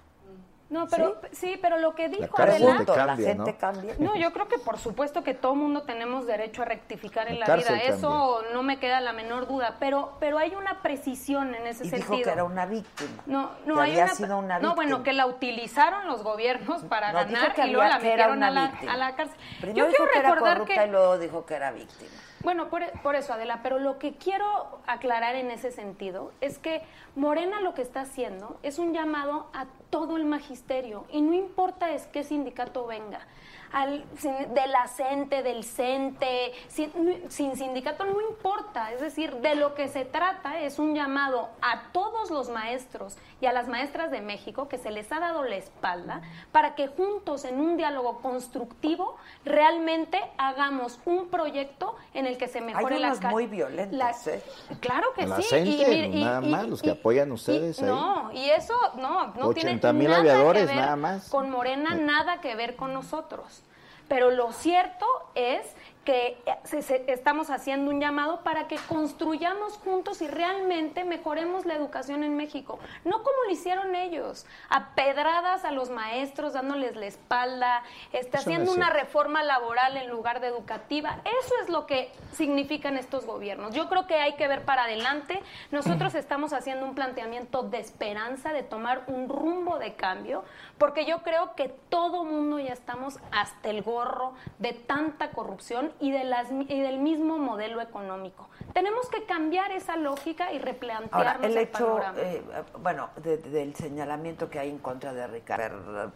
No, pero sí, pero lo que dijo te Adela, cambia, La gente ¿no? cambia. No, yo creo que por supuesto que todo mundo tenemos derecho a rectificar en La la, vida. Eso no me queda la menor duda, pero pero hay una precisión en ese Y sentido. dijo que era una víctima. No, no que hay había una, sido una no, bueno, víctima. que la utilizaron los gobiernos para No, dijo ganar que y luego la que era metieron una a la, víctima. a la cárcel. Primero yo dijo quiero que era recordar corrupta que y luego dijo que era víctima. Bueno, por, por eso, Adela, pero lo que quiero aclarar en ese sentido es que Morena lo que está haciendo es un llamado a todo el magisterio y no importa es qué sindicato venga. Al, de la CENTE, del CENTE, sin, sin sindicato no importa. Es decir, de lo que se trata es un llamado a todos los maestros y a las maestras de México que se les ha dado la espalda para que juntos en un diálogo constructivo realmente hagamos un proyecto en el que se mejore Hay la unos ca- muy violentos, la- ¿eh? Claro que La sí. Mire, nada más, los que apoyan ustedes ahí. No, y eso no, no tiene 80,000 nada aviadores, que ver nada más. con Morena, nada que ver con nosotros. Pero lo cierto es que eh, se- se- estamos haciendo un llamado para que construyamos juntos y realmente mejoremos la educación en México. No como lo hicieron ellos, a pedradas a los maestros, dándoles la espalda, este, haciendo una reforma laboral en lugar de educativa. Eso es lo que significan estos gobiernos. Yo creo que hay que ver para adelante. Nosotros estamos haciendo un planteamiento de esperanza, de tomar un rumbo de cambio, porque yo creo que todo mundo ya estamos hasta el gorro de tanta corrupción y, de las, y del mismo modelo económico. Tenemos que cambiar esa lógica y replantearnos Ahora, el el hecho, panorama. eh, bueno, de- de- del señalamiento que hay en contra de Ricardo,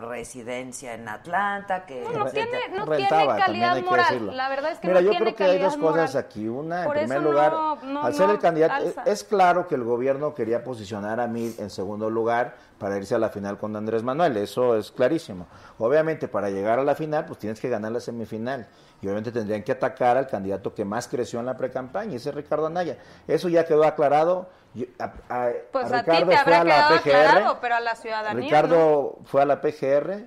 residencia en Atlanta, que... No, no tiene- no Rentaba, tiene calidad moral. decirlo. La verdad es que Mira, no yo tiene creo que hay dos calidad cosas moral. aquí. Una, Por en primer lugar, no- al ser no el candidato, es, alza. es claro que el gobierno quería posicionar a mí en segundo lugar para irse a la final con Andrés Manuel. Eso es clarísimo. Obviamente, para llegar a la final, pues tienes que ganar la semifinal. Y obviamente tendrían que atacar al candidato que más creció en la precampaña, ese es Ricardo Anaya. Eso ya quedó aclarado. A- a- Pues a a, ti Ricardo te fue habrá a la quedado PGR. aclarado, pero a la ciudadanía no. Ricardo fue a la PGR,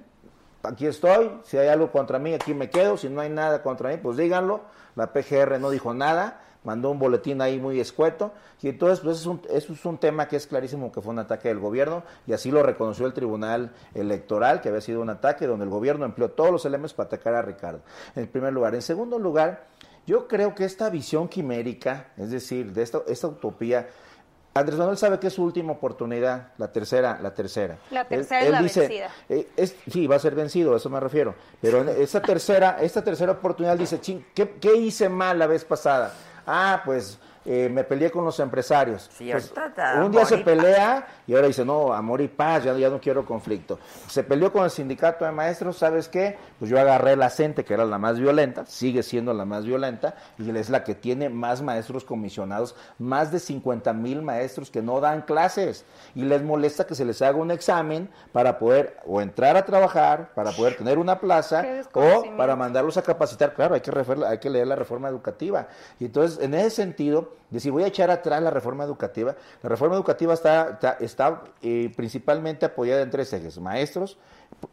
aquí estoy, si hay algo contra mí, aquí me quedo, si no hay nada contra mí, pues díganlo. La PGR no dijo nada, mandó un boletín ahí muy escueto, y entonces pues es un- eso es un tema que es clarísimo que fue un ataque del gobierno, y así lo reconoció el Tribunal Electoral, que había sido un ataque donde el gobierno empleó todos los elementos para atacar a Ricardo, en primer lugar. En segundo lugar, yo creo que esta visión quimérica, es decir, de esta, esta utopía, Andrés Manuel sabe que es su última oportunidad, la tercera, la tercera. La tercera es la vencida. eh, es- sí, va a ser vencido, a eso me refiero. Pero en esta tercera, esta tercera oportunidad dice, ching, ¿qué, qué hice mal la vez pasada? Ah, pues eh, me peleé con los empresarios. Sí, Pues, un día se pelea y ahora dice, no, amor y paz, ya, ya no quiero conflicto. Se peleó con el sindicato de maestros, ¿sabes qué? Pues yo agarré la CENTE, que era la más violenta, sigue siendo la más violenta, y es la que tiene más maestros comisionados, más de 50 mil maestros que no dan clases, y les molesta que se les haga un examen para poder o entrar a trabajar, para poder tener una plaza, o para mandarlos a capacitar. Claro, hay que, refer- hay que leer la reforma educativa. Y entonces, en ese sentido, de si voy a echar atrás la reforma educativa, la reforma educativa está, está, está, eh, principalmente apoyada en tres ejes, maestros,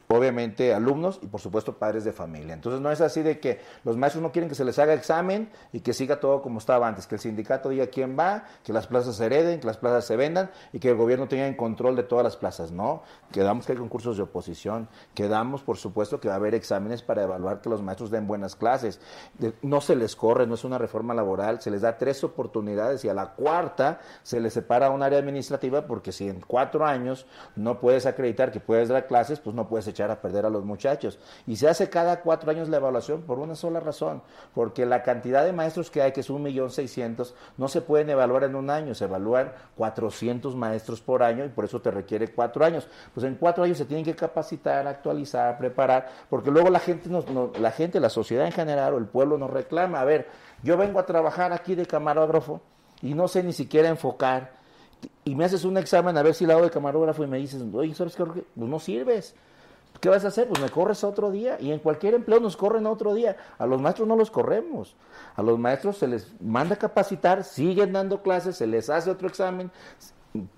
obviamente alumnos y por supuesto padres de familia. Entonces no es así de que los maestros no quieren que se les haga examen y que siga todo como estaba antes, que el sindicato diga quién va, que las plazas se hereden, que las plazas se vendan y que el gobierno tenga en control de todas las plazas. No, quedamos que hay concursos de oposición, quedamos por supuesto que va a haber exámenes para evaluar que los maestros den buenas clases. No se les corre, no es una reforma laboral, se les da tres oportunidades y a la cuarta se les separa un área administrativa porque si en cuatro años no puedes acreditar que puedes dar clases, pues no puedes echar a perder a los muchachos. Y se hace cada cuatro años la evaluación por una sola razón, porque la cantidad de maestros que hay, que es un millón seiscientos, no se pueden evaluar en un año, se evalúan 400 maestros por año y por eso te requiere cuatro años. Pues en cuatro años se tienen que capacitar, actualizar, preparar, porque luego la gente, nos, nos- la gente, la sociedad en general o el pueblo nos reclama, a ver, yo vengo a trabajar aquí de camarógrafo y no sé ni siquiera enfocar y me haces un examen a ver si la hago de camarógrafo y me dices, oye, ¿sabes qué? Pues no sirves. ¿Qué vas a hacer? Pues me corres otro día. Y en cualquier empleo nos corren otro día. A los maestros no los corremos. A los maestros se les manda a capacitar, siguen dando clases, se les hace otro examen,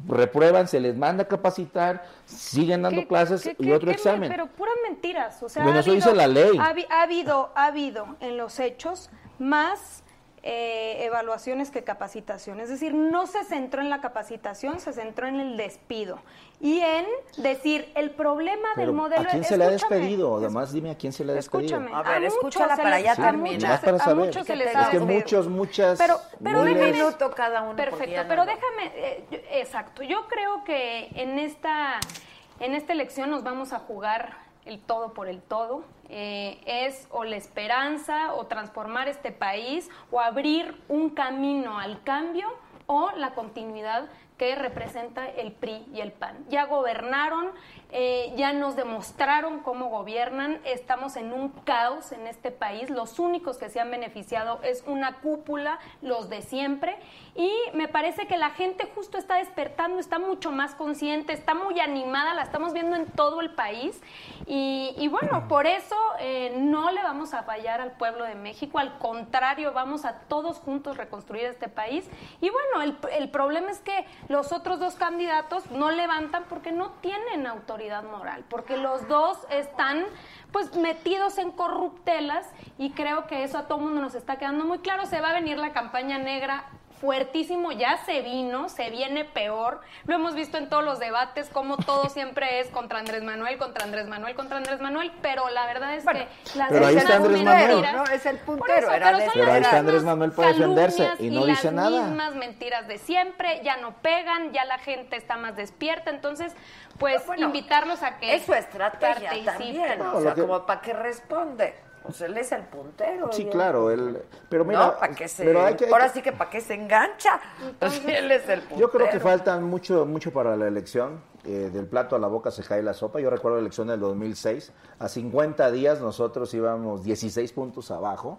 reprueban, se les manda a capacitar, siguen dando ¿Qué- clases qué- y otro qué examen. pero puras mentiras. O sea, Bueno, ha eso habido- dice la ley. Ha habido, ha habido en los hechos más eh, evaluaciones que capacitación. Es decir, no se centró en la capacitación, se centró en el despido. Y en decir, el problema Pero, del modelo... ¿A quién se le ha despedido? Además, dime a quién se le ha despedido. Escúchame. A ver, muchos escúchala para a terminar. Nomás para a saber. muchos se Que les Es que muchos, muchas. Pero, pero miles- déjame- minuto cada uno. Perfecto, pero no- déjame, eh, yo- exacto, yo creo que en esta, en esta elección nos vamos a jugar el todo por el todo. Eh, es o la esperanza o transformar este país o abrir un camino al cambio o la continuidad que representa el PRI y el PAN. Ya gobernaron, eh, ya nos demostraron cómo gobiernan, estamos en un caos en este país, los únicos que se han beneficiado es una cúpula, los de siempre, y me parece que la gente justo está despertando, está mucho más consciente, está muy animada, la estamos viendo en todo el país, y, y bueno, por eso eh, no le vamos a fallar al pueblo de México, al contrario, vamos a todos juntos reconstruir este país, y bueno, el, el problema es que los otros dos candidatos no levantan porque no tienen autoridad moral, porque los dos están pues metidos en corruptelas y creo que eso a todo mundo nos está quedando muy claro. Se va a venir la campaña negra fuertísimo, ya se vino, se viene peor. Lo hemos visto en todos los debates, como todo siempre es contra Andrés Manuel, contra Andrés Manuel, contra Andrés Manuel, pero la verdad es que las pero ahí está mismas Andrés Manuel. mentiras- No, es el puntero, eso, era pero de- son Pero las ahí está Andrés Manuel para defenderse y no dice las nada. mismas mentiras de siempre, ya no pegan, ya la gente está más despierta, entonces pues Bueno, invitarlos a que Es su estrategia participen. también, No, o sea, que- como para que responde. Pues él es el puntero. Sí, claro, él, pero mira, no, para que se, pero hay que- hay ahora que- sí que para que se engancha. Pues él es el puntero. Yo creo que falta mucho, mucho para la elección. Eh, del plato a la boca se cae la sopa. Yo recuerdo la elección del 2006. A 50 días nosotros íbamos 16 puntos abajo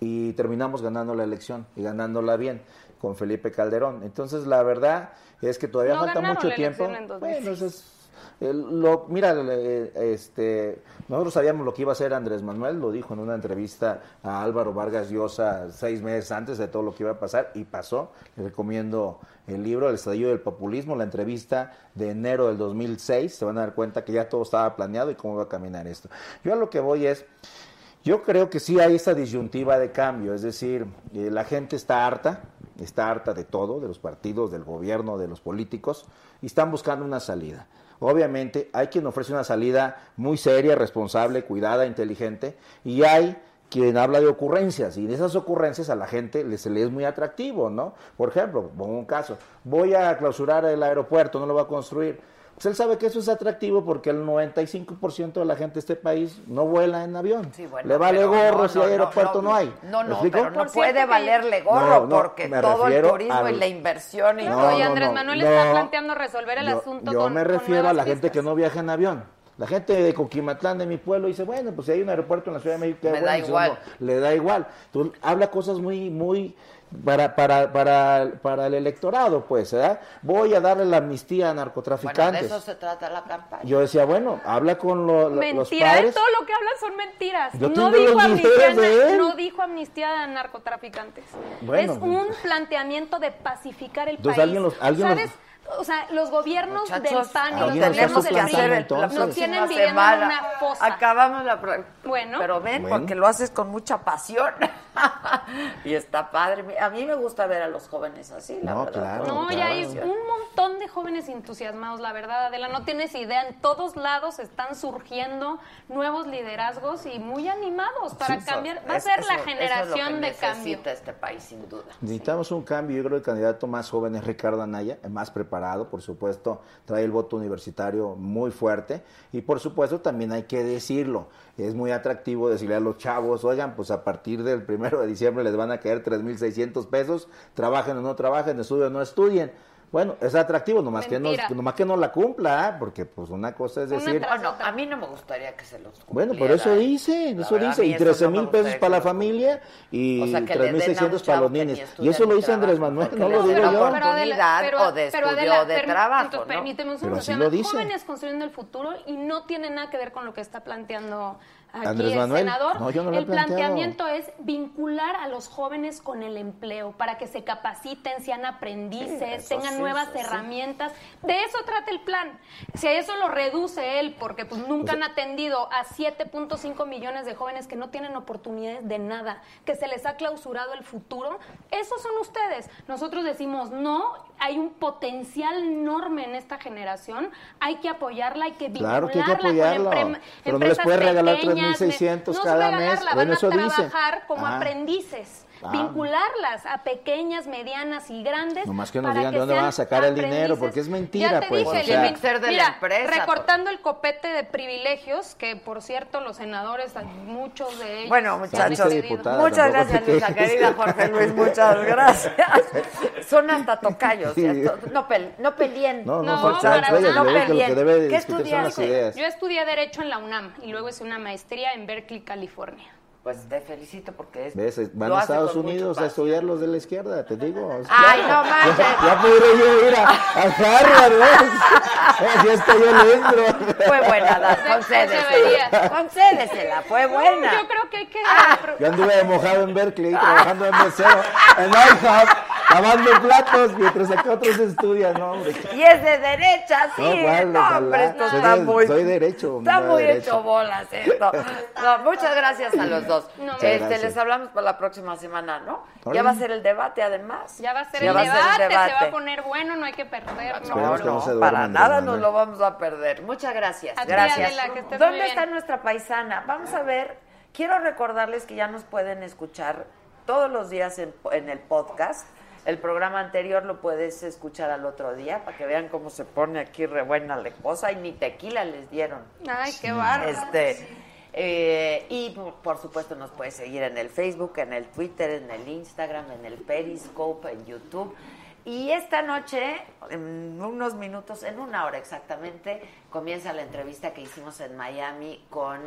y terminamos ganando la elección y ganándola bien con Felipe Calderón. Entonces, la verdad es que todavía No falta mucho la tiempo. elección en 2006. Bueno, eso es- lo, mira, eh, este, nosotros sabíamos lo que iba a hacer Andrés Manuel, lo dijo en una entrevista a Álvaro Vargas Llosa seis meses antes de todo lo que iba a pasar y pasó. Le recomiendo el libro El estallido del populismo, la entrevista de enero del 2006. Se van a dar cuenta que ya todo estaba planeado y cómo va a caminar esto. Yo a lo que voy es, yo creo que sí hay esta disyuntiva de cambio, es decir, eh, la gente está harta, está harta de todo, de los partidos, del gobierno, de los políticos, y están buscando una salida. Obviamente hay quien ofrece una salida muy seria, responsable, cuidada, inteligente, y hay quien habla de ocurrencias, y de esas ocurrencias a la gente le- se le es muy atractivo, ¿no? Por ejemplo, pongo un caso, voy a clausurar el aeropuerto, no lo voy a construir. Pues él sabe que eso es atractivo porque el 95% de la gente de este país no vuela en avión. Sí, bueno, Le vale gorro no, si no, hay aeropuerto no, no, hay. No, ¿Me no, pero no puede valerle gorro No, no, porque todo el turismo y la inversión y No, todo. y no, Andrés no, Manuel no. está planteando resolver el Yo, asunto yo con me con refiero a la gente que no viaja en avión. La gente de Coquimatlán, de mi pueblo, dice, bueno, pues si hay un aeropuerto en la Ciudad de México, Me da bueno, si igual. le da igual. Tú habla cosas muy, muy para, para, para, para el electorado, pues, ¿verdad? Voy a darle la amnistía a Bueno, de narcotraficantes. eso se trata la campaña. Yo decía, bueno, habla con lo- lo- los Mentira, ¿eh? padres. todo lo que hablan son mentiras. Yo no dijo, amnistía, videos de él. no dijo amnistía a narcotraficantes. Bueno. es un planteamiento de pacificar el Entonces, país. alguien los- alguien los-. O sea, los gobiernos del Muchachos, PAN y lo los gobiernos del entonces. Nos tienen viviendo en una fosa. Acabamos la Bueno. pero ven Bueno. porque lo haces con mucha pasión y está padre. A mí me gusta ver a los jóvenes así, la No, verdad. claro. No, mucha ya hay un montón de jóvenes entusiasmados, la verdad, Adela, no tienes idea, en todos lados están surgiendo nuevos liderazgos y muy animados para cambiar. Va a ser eso- la eso es lo generación que de cambio. necesita este país, sin duda. Necesitamos un cambio. Yo creo que el candidato más joven es Ricardo Anaya, más preparado, por supuesto, trae el voto universitario muy fuerte. Y por supuesto, también hay que decirlo, es muy atractivo decirle a los chavos, oigan, pues a partir del primero de diciembre les van a caer 3.600 pesos, trabajen o no trabajen, estudien o no estudien. Bueno, es atractivo, nomás que, no, nomás que no la cumpla, ¿ah? porque pues una cosa es decir... Bueno, a mí no me gustaría que se los Bueno, cumpliera, por eso ¿eh? dice, La eso verdad, dice, y eso 13 no me mil pesos gustaría para la familia y O sea, que le den a un 3.600 para los niños. Y eso lo dice Andrés Manuel, no lo digo yo. oportunidad o de pero estudio Adela, o de trabajo, entonces, ¿no? permíteme un Pero segundo. Se llama. Jóvenes construyendo el futuro y no tiene nada que ver con lo que está planteando aquí Andrés el Manuel. senador. No, yo no lo he el planteamiento es vincular a los jóvenes con el empleo para que se capaciten, sean aprendices, tengan sí, nuevas eso sí. herramientas. De eso trata el plan. Si a eso lo reduce él, porque pues nunca O sea- han atendido a 7.5 millones de jóvenes que no tienen oportunidades de nada, que se les ha clausurado el futuro, esos son ustedes. Nosotros decimos, no, hay un potencial enorme en esta generación, hay que apoyarla, hay que vincularla Claro que hay que apoyarlo, pero no les empresas puedes regalar pequeñas, 3,600 no cada mes. van Bueno, a eso dice. trabajar como Ah. aprendices. Ah. Vincularlas a pequeñas, medianas y grandes. Nomás que nos digan de dónde sean van a sacar el dinero, aprendices. porque es Ya mentira, te pues. dije, o sea, Lili, Ser de la mira, empresa, recortando el copete de privilegios, que por cierto los senadores, muchos de ellos... Bueno, muchachos, muchas gracias, Luisa querida Jorge Luis, muchas gracias. Son hasta tocayos, Sí. No, pel- no peleen. No, no, para que peleen. que ¿Qué estudiaste? Yo estudié Derecho en la UNAM y luego hice una maestría en Berkeley, California. Pues te felicito porque es. ¿Ves? Van a Estados Unidos a estudiar los de la izquierda, te digo. Ay, no manches. Ya, ya podré yo ir a, a Harvard, ¿ves? ya estoy yo dentro. Fue buena, debería. concédesela. Concédesela, fue buena. Yo creo que hay que... Yo anduve de mojado en Berkeley, trabajando en mesero, en IHOP, lavando platos, mientras acá otros estudian, ¿no, hombre? Y es de derecha, sí. No, hombre, esto Soy está de- muy. soy derecho, Está muy derecho. hecho bolas esto. No, muchas gracias a los dos. No. Este, gracias. les hablamos para la próxima semana, ¿no? Ya va a ser el debate, además. Ya va a ser, Ya el, va a ser el debate, se va a poner bueno, no hay que perder. No, Esperemos que no no, se duerma para nada nos lo vamos a perder. Muchas gracias. A gracias. Adela, que ¿Dónde está nuestra paisana? Vamos a ver. Quiero recordarles que ya nos pueden escuchar todos los días en, en el podcast. El programa anterior lo puedes escuchar al otro día para que vean cómo se pone aquí re buena la cosa y ni tequila les dieron. Ay, qué bárbaro. Este, eh, y por- supuesto nos puedes seguir en el Facebook, en el Twitter, en el Instagram, en el Periscope, en YouTube. Y esta noche, en unos minutos, en una hora exactamente, comienza la entrevista que hicimos en Miami con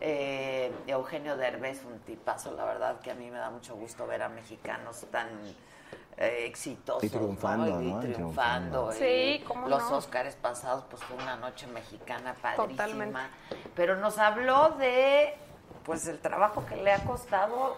eh, Eugenio Derbez, un tipazo, la verdad que a mí me da mucho gusto ver a mexicanos tan eh, exitosos. Y triunfando, ¿no? Y triunfando. triunfando. Sí, cómo Los no. Óscares pasados, pues fue una noche mexicana padrísima. Totalmente. Pero nos habló de, pues, el trabajo que le ha costado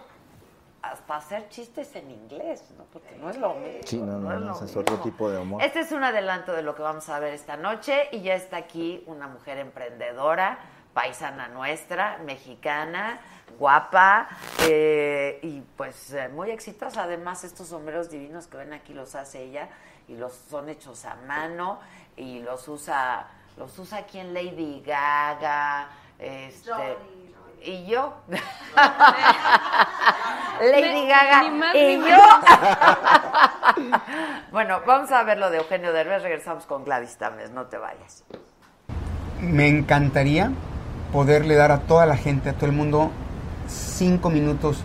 hasta hacer chistes en inglés, ¿no? Porque no es lo mismo. Sí, no, no, es es otro tipo de humor. Este es un adelanto de lo que vamos a ver esta noche y ya está aquí una mujer emprendedora, paisana nuestra, mexicana, guapa eh, y pues eh, muy exitosa. Además, estos sombreros divinos que ven aquí los hace ella y los son hechos a mano y los usa, los usa aquí en Lady Gaga, este, y yo. Lady Gaga ni más y ni yo. bueno, vamos a ver lo de Eugenio Derbez. Regresamos con Gladys Tames. No te vayas. Me encantaría poderle dar a toda la gente, a todo el mundo, cinco minutos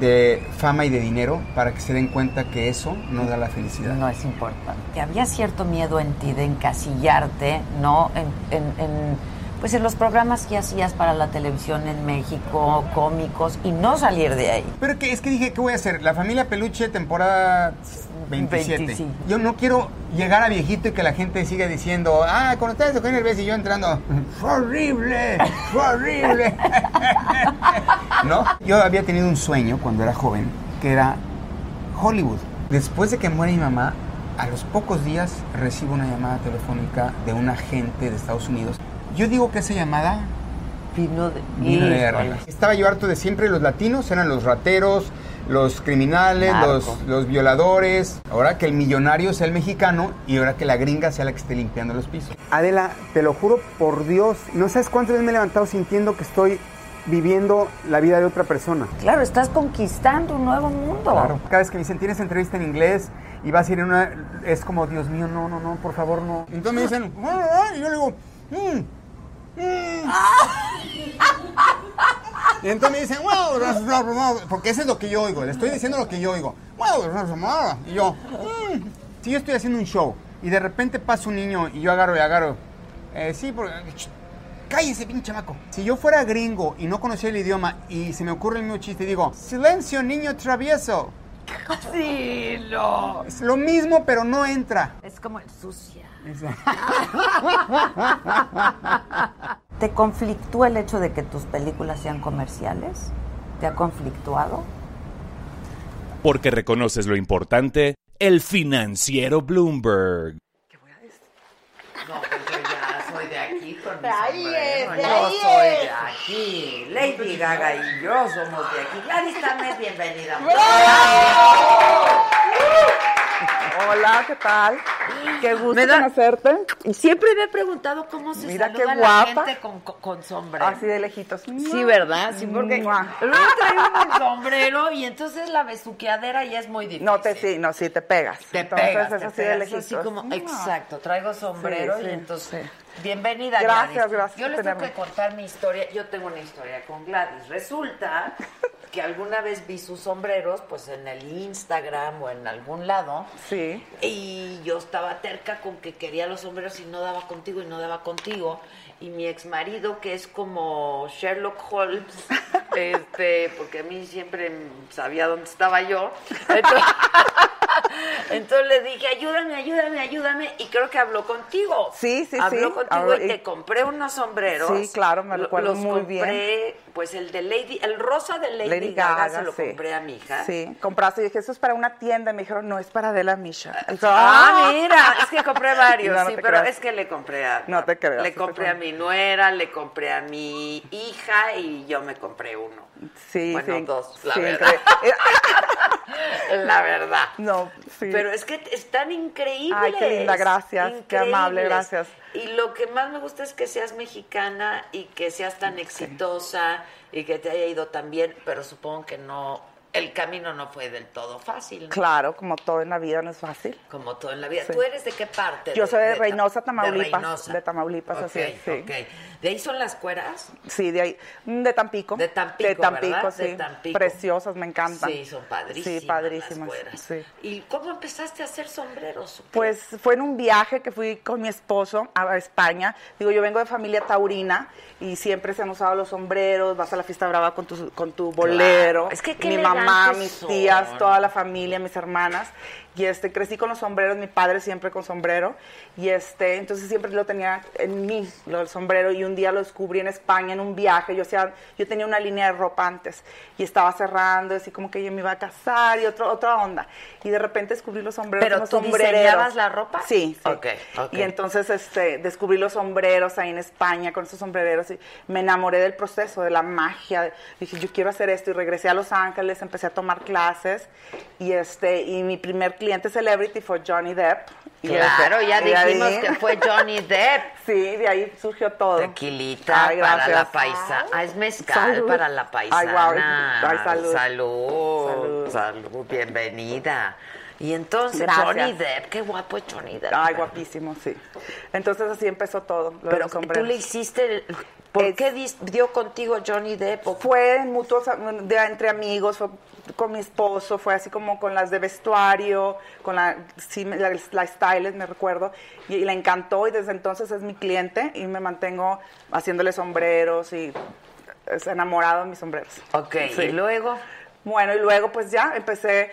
de fama y de dinero para que se den cuenta que eso no da la felicidad. No es importante. Había cierto miedo en ti de encasillarte, ¿no? En, en- en, pues en los programas que hacías para la televisión en México, cómicos, y no salir de ahí. Pero que, es que dije, ¿qué voy a hacer? La familia Peluche, temporada 27. 25. Yo no quiero llegar a viejito y que la gente siga diciendo, ah, con ustedes Eugenio Derbez y yo entrando, fue horrible, fue horrible. ¿No? Yo había tenido un sueño cuando era joven, que era Hollywood. Después de que muere mi mamá, a los pocos días recibo una llamada telefónica de un agente de Estados Unidos. Yo digo que esa llamada vino de, vino de. Estaba yo harto de siempre los latinos, eran los rateros, los criminales, los, los violadores. Ahora que el millonario sea el mexicano y ahora que la gringa sea la que esté limpiando los pisos. Adela, te lo juro por Dios, no sabes cuántas veces me he levantado sintiendo que estoy viviendo la vida de otra persona. Claro, estás conquistando un nuevo mundo. Claro. Cada vez que me dicen, tienes entrevista en inglés y vas a ir en una... Es como, Dios mío, no, no, no, por favor, no. Entonces me dicen, "Ah, ah", y yo le digo, "Mm, mm". Y entonces me dicen, wow, bla, bla, bla, bla", porque eso es lo que yo oigo, le estoy diciendo lo que yo oigo. Wow, bla, bla, bla", y yo, "Mm". si yo estoy haciendo un show y de repente pasa un niño y yo agarro y agarro, eh, sí, porque... Cállese, pinche chamaco. Si yo fuera gringo y no conocía el idioma y se me ocurre el mismo chiste y digo, silencio, niño travieso. Sí, no. Es lo mismo, pero no entra. Es como el sucia. ¿Te conflictúa el hecho de que tus películas sean comerciales? ¿Te ha conflictuado? Porque reconoces lo importante, el financiero Bloomberg. No, pues yo ya soy de aquí con mi ahí es, de yo ahí soy es. de aquí. Lady Gaga y yo somos de aquí. Gladys Tames, bienvenida. Hola, ¿qué tal? Qué gusto Me da- conocerte. Y siempre me he preguntado cómo se Mira saluda qué la guapa. gente con, sombrero. Así de lejitos. Sí, ¿verdad? Sí, porque luego uno el sombrero y entonces la besuqueadera ya es muy difícil. No te sí, no, sí te pegas. Te Entonces pegas, es te así de lejitos. así como, exacto, traigo sombrero Sí, y entonces, sí. bienvenida Gracias, Gladys. gracias Yo les tengo que contar mi historia, yo tengo una historia con Gladys. Resulta que alguna vez vi sus sombreros, pues en el Instagram o en algún lado, Sí. y yo estaba terca con que quería los sombreros y no daba contigo y no daba contigo. Y mi ex marido, que es como Sherlock Holmes, este, porque a mí siempre sabía dónde estaba yo. Entonces, entonces le dije, ayúdame, ayúdame, ayúdame. Y creo que habló contigo. Sí, sí, sí. Habló contigo Habló- y te compré unos sombreros. Sí, claro, me recuerdo los muy compré, pues el de Lady, el rosa de Lady, Lady Gaga, Gaga, se lo sí. compré a mi hija. Sí, compraste y dije, eso es para una tienda. Y me dijeron, no, es para Adela Misha. Y yo, Ah, mira, es que compré varios, No, no sí, pero creas. es que le compré a... No te creas, Le te compré a mi nuera, le compré a mi hija y yo me compré uno. Sí, Bueno, sí. dos, la sí, verdad. La verdad. No, sí. Pero es que están increíbles. Ay, qué linda, gracias, qué amable, gracias. Y lo que más me gusta es que seas mexicana y que seas tan exitosa y que te haya ido tan bien, pero supongo que no, el camino no fue del todo fácil. ¿no? Claro, como todo en la vida no es fácil. Como todo en la vida. Sí. ¿Tú eres de qué parte? Yo soy de Reynosa, de Tamaulipas. Reynosa. De Tamaulipas, así Ok, es, sí. ok. ¿De ahí son las cueras? Sí, de ahí. Mm, De Tampico. De Tampico, De Tampico, ¿verdad? sí. De Tampico. Preciosas, me encantan. Sí, son padrísimas Sí, padrísimas. las cueras. sí. ¿Y cómo empezaste a hacer sombreros? Pues fue en un viaje que fui con mi esposo a España. Digo, yo vengo de familia taurina y siempre se han usado los sombreros, vas a la fiesta brava con tu, con tu bolero. Es que qué mi mamá, elegantes mis tías, toda la familia, mis hermanas. Y este, crecí con los sombreros, mi padre siempre con sombrero. Y este, entonces siempre lo tenía en mí, lo del sombrero. Y un día lo descubrí en España en un viaje. Yo, hacía, yo tenía una línea de ropa antes y estaba cerrando, así como que yo me iba a casar y otro, otra onda. Y de repente descubrí los sombreros. ¿Pero tú diseñabas la ropa? Sí, sí. Ok, ok. Y entonces este, descubrí los sombreros ahí en España con esos sombrereros y me enamoré del proceso, de la magia. Dije, yo quiero hacer esto y regresé a Los Ángeles, empecé a tomar clases y este y mi primer cliente celebrity fue Johnny Depp. Y Claro, ya de ahí- dijimos que fue Johnny Depp. Sí, de ahí surgió todo. Tequilita Ay, para la paisa. Ah, es mezcal Salud. para la Ay, paisana. guau. Ay, salud. Salud. Salud. Salud. Bienvenida. Y entonces Gracias. Johnny Depp, qué guapo es Johnny Depp. Ay, guapísimo, sí. Entonces así empezó todo. lo Pero tú le hiciste, ¿por qué dis- dio contigo Johnny Depp? ¿O Fue en mutuos, de, entre amigos, fue con mi esposo, fue así como con las de vestuario, con la, sí, me- la, la stylist, me recuerdo, y, y le encantó y desde entonces es mi cliente y me mantengo haciéndole sombreros y es enamorado de mis sombreros. Ok, Sí. y luego... Bueno, y luego pues ya empecé,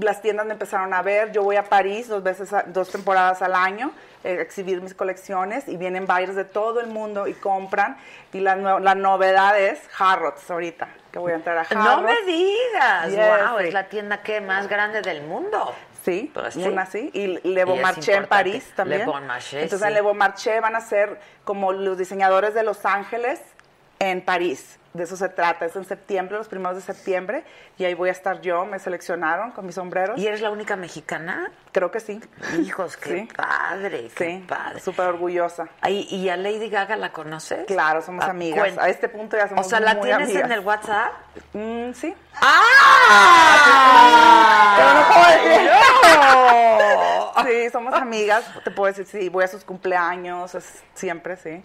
las tiendas me empezaron a ver, yo voy a París dos veces, a- dos temporadas al año, eh, exhibir mis colecciones y vienen buyers de todo el mundo y compran y la, la novedad es Harrods ahorita, que voy a entrar a Harrods. No me digas, Yes, wow, sí. es la tienda que más grande del mundo. Sí, Pues sí. una así. Y Le Bon Marché en. París también. Le Bon Marché, Entonces sí. en Le Bon Marché van a ser como los diseñadores de Los Ángeles en París. De eso se trata. Es en septiembre, los primeros de septiembre. Y ahí voy a estar yo. Me seleccionaron con mis sombreros. ¿Y eres la única mexicana? Creo que sí. Hijos, qué Sí. padre, qué Sí, padre. súper orgúorguosa. Ay, ¿Y a Lady Gaga la conoces? Claro, somos Ah, amigas. cuenta. A este punto ya somos O sea, ¿la muy tienes amigas. en el WhatsApp? Mm, sí. ¡Ah! Sí, somos amigas. Te puedo decir, sí, voy a sus cumpleaños, es- siempre, sí.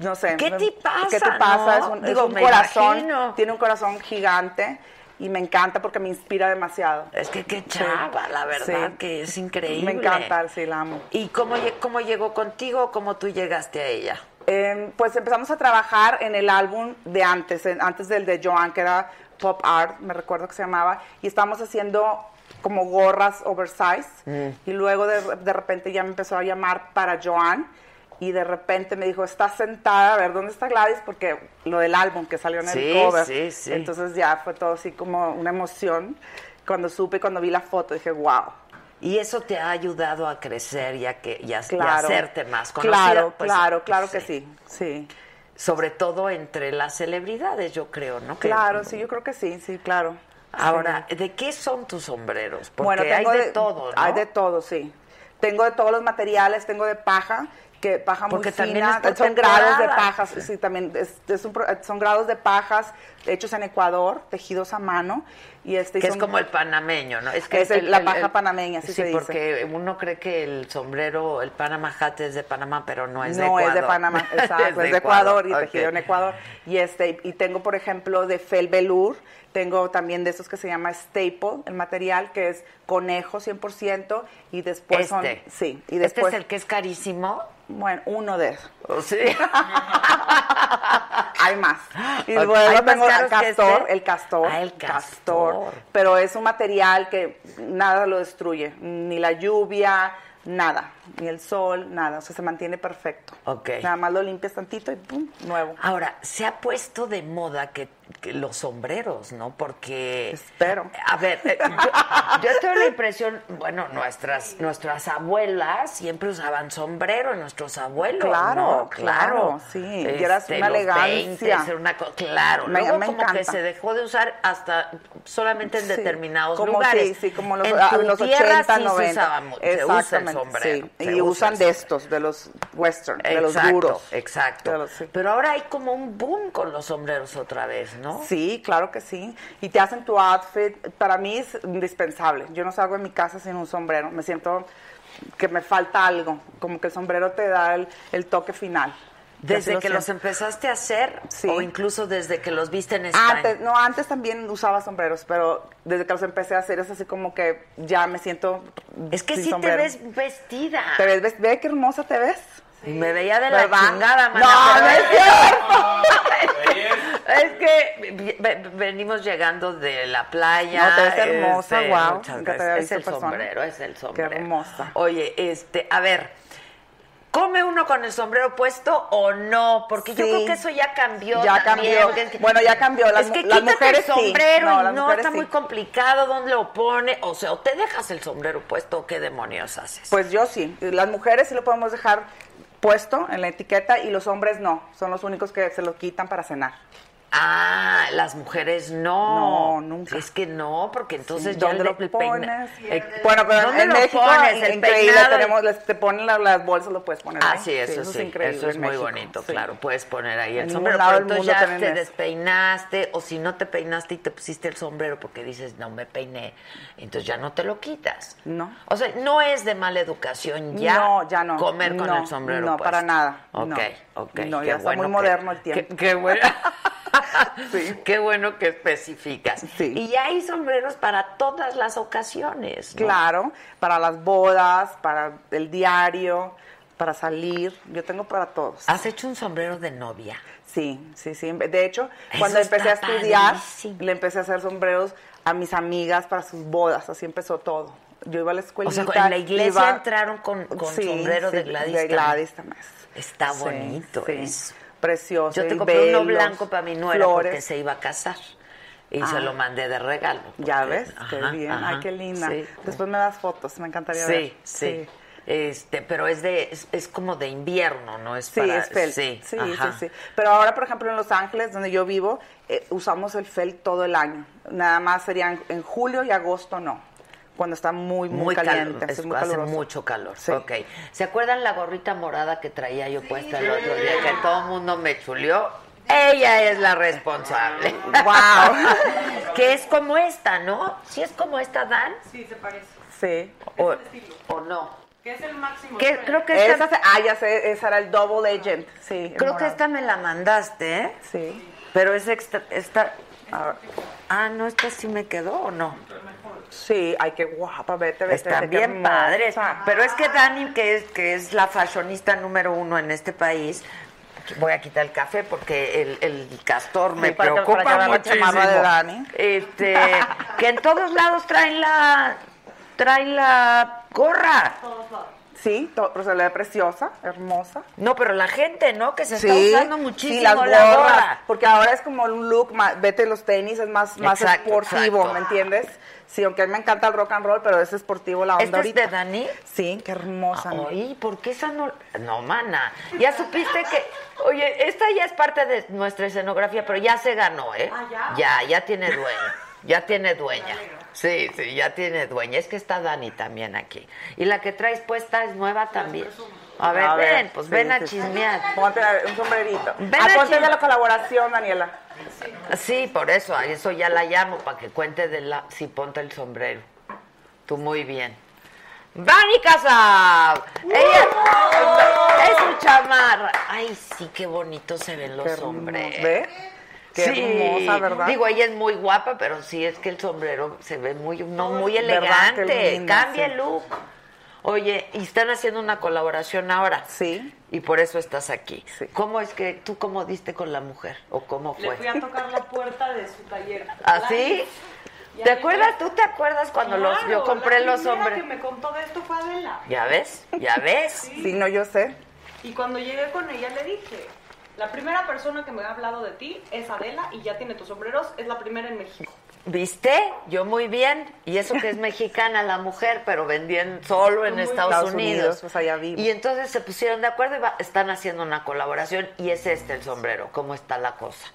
No sé. ¿Qué te pasa, ¿Qué te pasa? no? Es un, es Digo, un me corazón. imagino. Tiene un corazón gigante y me encanta porque me inspira demasiado. Es que qué chava, la verdad, Sí. que es increíble. Me encanta, sí, la amo. ¿Y cómo, cómo llegó contigo o cómo tú llegaste a ella? Eh, pues empezamos a trabajar en el álbum de antes, en- antes del de Joan, que era Pop Art, me recuerdo que se llamaba, y estábamos haciendo como gorras oversize, y luego de, de repente ya me empezó a llamar para Joan, y de repente me dijo, estás sentada, a ver, ¿dónde está Gladys? Porque lo del álbum que salió en Sí, el cover. sí, sí. Entonces ya fue todo así como una emoción. Cuando supe, cuando vi la foto, dije, wow. Y eso te ha ayudado a crecer y a, que, y a, y a Claro. hacerte más conocida. Claro, pues, claro, claro que sí, sí. Sobre todo entre las celebridades, yo creo, ¿no? Que- Claro, sí, yo creo que sí, sí, claro. Ahora, ¿de qué son tus sombreros? Porque bueno, hay de, todo, ¿no? Hay de todo, sí. Tengo de todos los materiales, tengo de paja, que paja Porque muy fina, es son grados de pajas, sí, también es, es un son grados de pajas hechos en Ecuador, tejidos a mano y este Que es son- como el panameño, ¿no? Es el- la paja panameña, así sí, se dice. porque uno cree que el sombrero, el Panama hat es de Panamá, pero no es de no Ecuador. es de Panamá, exacto, es de Ecuador y tejido en. Ecuador. Y este y tengo por ejemplo de fel velour, tengo también de esos que se llama staple, el material que es conejo 100% y después son Este. sí, y ¿Este después es el que es carísimo? Bueno, uno de esos. ¿O sí? Hay más. Y Ok, luego ¿hay más tengo el caros que castor, este? el castor, Ah, el castor. Pero es un material que nada lo destruye, ni la lluvia, nada, ni el sol, nada, o sea, se mantiene perfecto. Ok. Nada más lo limpias tantito y pum, nuevo. Ahora, se ha puesto de moda que, que los sombreros, ¿no? Porque... Espero. A ver, yo, yo tengo la impresión, bueno, nuestras nuestras abuelas siempre usaban sombrero, nuestros abuelos, Claro, ¿no? claro, sí, y era Este, una elegancia. 20, era una claro, Me- luego me como que se dejó de usar hasta solamente en Sí, determinados como lugares. sí, sí, como los, en a- tu los tierra 80, sí 90. se usaba mucho, se usa el Exactamente, sombrero. sí. Se Y usa usan de estos, de los western, de los duros. Exacto. Los- sí. Pero ahora hay como un boom con los sombreros otra vez, ¿no? Sí, claro que sí. Y te hacen tu outfit. Para mí es indispensable. Yo no salgo de mi casa sin un sombrero. Me siento que me falta algo. Como que el sombrero te da el, el toque final. Desde que los empezaste a hacer Sí. o incluso desde que los viste en España. Antes, no, antes también usaba sombreros, pero desde que los empecé a hacer es así como que ya me siento. Es que sí sombrero. te ves vestida. ¿Te ves, ves- ve qué hermosa te ves? Me veía de la chingada, mana, No, no es Es que venimos llegando de la playa. No, te ves hermosa, este, te había Es el persona. sombrero, es el sombrero. hermosa. Oye, este, a ver, ¿come uno con el sombrero puesto o no? Porque yo creo que eso ya cambió. Ya también, cambió. Bueno, ya cambió. Las es que las mujeres el sí. sombrero No, y no, está sí. muy complicado dónde lo pone. O sea, o te dejas el sombrero puesto o qué demonios haces. Pues yo sí. Las mujeres sí lo podemos dejar puesto en la etiqueta y los hombres no. Son los únicos que se lo quitan para cenar. Ah, las mujeres no. No, nunca. Es que no, porque entonces ya ¿Dónde el, lo pones? Eh, bueno, pero ¿dónde en lo México, pones? El increíble, peinado? tenemos, les- te ponen la- las bolsas, lo puedes poner Ah, ahí. sí, eso sí. es increíble Eso es muy México, bonito, sí. claro. Puedes poner ahí el En sombrero. lado Pero entonces ya te eso. despeinaste, o si no te peinaste y te pusiste el sombrero porque dices, no me peiné, entonces ya no te lo quitas. No. O sea, no es de mala educación ya, No, ya no. comer con No, el sombrero No, puesto. para nada. Ok, ok. No, qué ya está bueno muy que- moderno el tiempo. Qué, qué Qué bueno que especificas. Y ya hay sombreros para todas las ocasiones. ¿no? Claro, para las bodas, para el diario, para salir. Yo tengo para todos. ¿Has hecho un sombrero de novia? Sí, sí, sí. De hecho, Eso cuando empecé a estudiar, padrísimo. le empecé a hacer sombreros a mis amigas para sus bodas. Así empezó todo. Yo iba a la escuela. O sea, en la iglesia entraron con, con sombrero de Gladys. De. Gladys también. Está bonito sí. eso. Precioso. Yo te compré uno blanco para mi nuera flores. porque se iba a casar. Y Ah. se lo mandé de regalo. Ya ves, qué Ajá, bien. ajá, Ay, qué linda. sí. Después me das fotos, me encantaría ver. Sí, sí. Este, pero es de es, es como de invierno, no es Sí, para es felt. Sí, Sí, ajá. sí, sí. Pero ahora, por ejemplo, en Los Ángeles, donde yo vivo, eh, usamos el felt todo el año. Nada más serían en julio y agosto no. Cuando está muy, muy, Muy caliente. calor, es es- muy hace caluroso. mucho calor. Sí. Ok. ¿Se acuerdan la gorrita morada que traía yo puesta el otro día? Que todo el mundo me chuleó. Ella es la responsable. ¡Wow! que es como esta, ¿no? ¿Sí es como esta, Dan? Sí, se parece. Sí. O, o no. Que es el máximo. Que- creo que esta, Esa ah, ya sé, esa era el Double Agent. Sí. creo que esta me la mandaste, ¿eh? Sí. Pero es extra, esta... Ah, no, esta sí me quedó o no. Sí, ay, qué guapa, vete, vete. Están vete, bien padres. Pero es que Dani, que es, que es la fashionista número uno en este país, voy a quitar el café porque el, el castor me Sí, preocupa para de Dani. Este, que en todos lados traen la, traen la gorra. Sí, to- pero se le ve preciosa, hermosa. No, pero la gente, ¿no? Que se está Sí, usando sí, muchísimo las la gorra. Porque ahora es como un look, más, vete los tenis, es más, más Exacto, esportivo, exacto. ¿me entiendes? Sí, aunque a mí me encanta el rock and roll, pero es esportivo la onda ¿Esta es de Dani? Sí, qué hermosa. ¿no? Oye, ¿por qué esa no? No, mana. Ya supiste que. Oye, esta ya es parte de nuestra escenografía, pero ya se ganó, ¿eh? Ah, ¿ya? Ya, ya tiene dueño. Ya tiene dueña. Sí, sí, ya tiene dueña. Es que está Dani también aquí. Y la que traes puesta es nueva también. A ver, ven, pues sí, ven a sí, sí. chismear. Ponte un sombrerito. Ven ah, a de la colaboración, Daniela. Sí, por eso, a eso ya la llamo, para que cuente de la... Sí, ponte el sombrero. Tú muy bien. ¡Dani Casab! Ella es su chamarra. Ay, sí, qué bonitos se ven los Qué hermoso. sombreros. ¿Ve? Qué hermosa, ¿verdad? Digo, ella es muy guapa, pero sí es que el sombrero se ve muy, no, muy elegante. Cambia sí. el look. Oye, y están haciendo una colaboración ahora. Sí. Y por eso estás aquí. Sí. ¿Cómo es que tú cómo diste con la mujer? ¿O cómo fue? Le fui a tocar la puerta de su taller. ¿Así? Ya ¿Te acuerdas? ¿Tú te acuerdas cuando los, yo Claro, compré la los primera hombres? que me contó de esto fue Adela. ¿Ya ves? ¿Ya ves? Sí, no, yo sé. Y cuando llegué con ella le dije, la primera persona que me ha hablado de ti es Adela y ya tiene tus sombreros, es la primera en México. ¿Viste? Yo muy bien. Y eso que es mexicana la mujer, pero vendían solo en Muy Estados, Estados Unidos. Unidos, pues allá vivo. Y entonces se pusieron de acuerdo y va- están haciendo una colaboración y es este el sombrero. ¿Cómo está la cosa?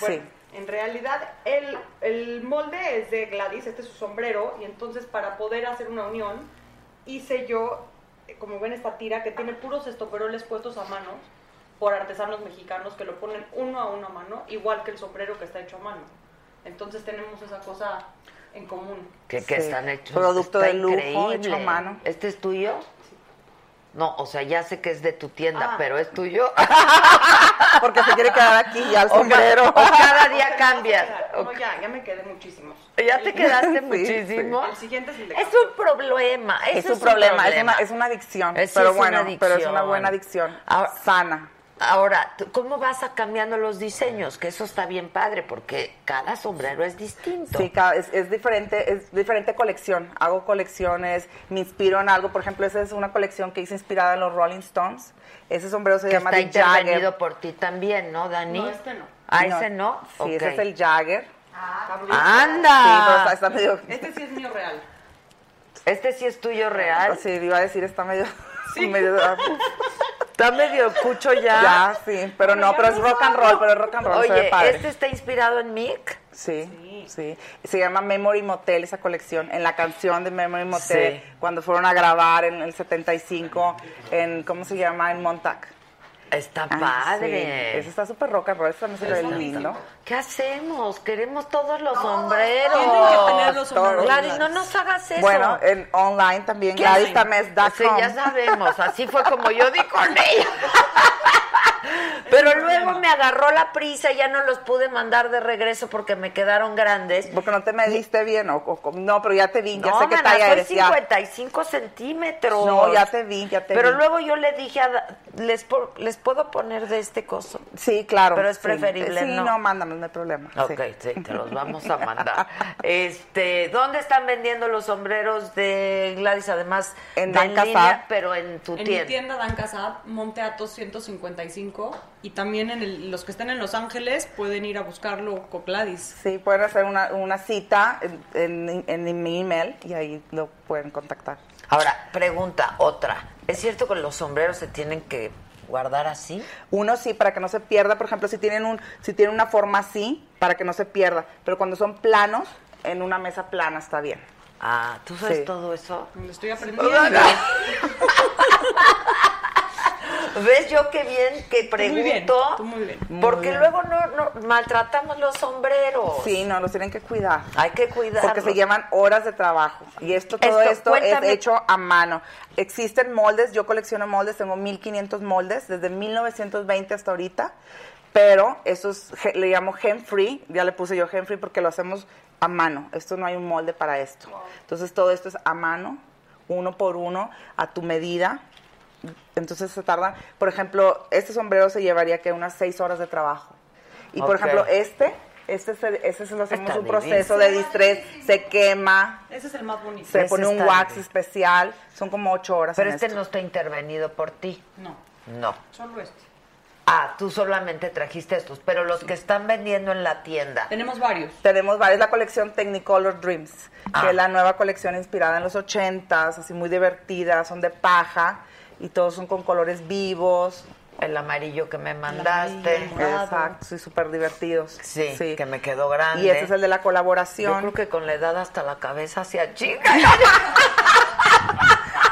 Bueno, en realidad el, el molde es de Gladys, este es su sombrero, y entonces para poder hacer una unión hice yo, eh, como ven esta tira, que tiene puros estoperoles puestos a mano por artesanos mexicanos que lo ponen uno a uno a mano, igual que el sombrero que está hecho a mano. Entonces tenemos esa cosa en común. Que, que Sí. están hechos. Producto está de lujo, increíble. hecho a mano. ¿Este es tuyo? No, o sea, ya sé que es de tu tienda, Ah. pero es tuyo. Porque se quiere quedar aquí ya ca- sombrero. o cada día cambias. No, ya, ya me quedé muchísimos. ¿Ya te quedaste Sí, muchísimo? El siguiente es el de Es un problema. Es un problema, es una, es una adicción. Es- pero es bueno, una pero es una buena adicción. Ahora- sana. Ahora, ¿tú- ¿cómo vas a cambiando los diseños? Que eso está bien padre, porque cada sombrero es distinto. Sí, cada- es, es diferente, es diferente colección. Hago colecciones, me inspiro en algo. Por ejemplo, esa es una colección que hice inspirada en los Rolling Stones. Ese sombrero se que llama está The Jagger. por ti también, ¿no, Dani? No, este no. Ah, ese no. Sí, ese es el Jagger. ¡Anda! Sí, pero está, está medio... Este sí es mío real. Este sí es tuyo real. Sí, iba a decir, está medio... medio Está medio cucho ya. Ya, sí, pero no, pero es rock and roll, pero es rock and roll. se ve Oye, padre. ¿este está inspirado en Mick? Sí, sí, Se llama Memory Motel esa colección. En la canción de Memory Motel, Sí. cuando fueron a grabar en el 75 en, ¿cómo se llama? En Montauk. Está Ah, padre. sí. Ese está súper rock and roll, eso también se ve lindo. ¿Qué hacemos? Queremos todos los sombreros. tienen que tener los sombreros. Gladys, no nos hagas eso. Bueno, en online también, ¿Qué? GladysTamez.com. Sí, ya sabemos. Así fue como yo di con ella. Pero luego me agarró la prisa y ya no los pude mandar de regreso porque me quedaron grandes. Porque no te mediste bien, o, o- no, pero ya te vi, ya no, sé mana, talla eres. ya. 55 centímetros. No, ya te vi, ya te Pero vi. luego yo le dije, a ¿les, ¿les puedo poner de este coso? Sí, claro. Pero es sí. preferible, Sí, ¿no? no, mándame, no hay problema. sí. Ok, sí, te los vamos a mandar. Este, ¿dónde están vendiendo los sombreros de Gladys? Además, En Dan línea, Casab. pero en tu En mi tienda. tienda Dan Casab, Monte Atos 155 y también en el- los que estén en Los Ángeles pueden ir a buscarlo con Gladys. Sí, pueden hacer una, una cita en, en- en mi email y ahí lo pueden contactar. Ahora, pregunta, otra. ¿Es cierto que los sombreros se tienen que guardar así? Uno sí, para que no se pierda, por ejemplo, si tienen, un, si tienen una forma así, para que no se pierda, pero cuando son planos, en una mesa plana está bien. Ah, ¿tú sabes Sí. todo eso? Lo estoy aprendiendo. ¿Ves yo qué bien que pregunto? muy bien, tú muy bien. Porque Muy bien. luego no, no maltratamos los sombreros. Sí, no, los tienen que cuidar. Hay que cuidar. Porque se llevan horas de trabajo. Y esto, todo Esto, es hecho a mano. Existen moldes, yo colecciono moldes, tengo 1500 moldes desde 1920 hasta ahorita. Pero eso es, le llamo gen free, ya le puse yo gen free porque lo hacemos a mano. Esto no hay un molde para esto. Entonces todo esto es a mano, uno por uno, a tu medida. Entonces se tarda, por ejemplo, este sombrero se llevaría que unas seis horas de trabajo. Y por ejemplo, este, este, se, este se lo hacemos Está un proceso de distrés, se quema, Ese es el más bonito. se pone un wax bien. especial, son como ocho horas. Pero en este esto. no está intervenido por ti. No, No. solo este. Ah, tú solamente trajiste estos, pero los que están vendiendo en la tienda. Tenemos varios. Tenemos varias, la colección Technicolor Dreams, Ah. que es la nueva colección inspirada en los ochentas, así muy divertida, son de paja y todos son con colores vivos. El amarillo que me mandaste. Exacto, sí, súper divertidos. Sí, que me quedó grande. Y este es el de la Yo colaboración. creo que con la edad hasta la cabeza se achica.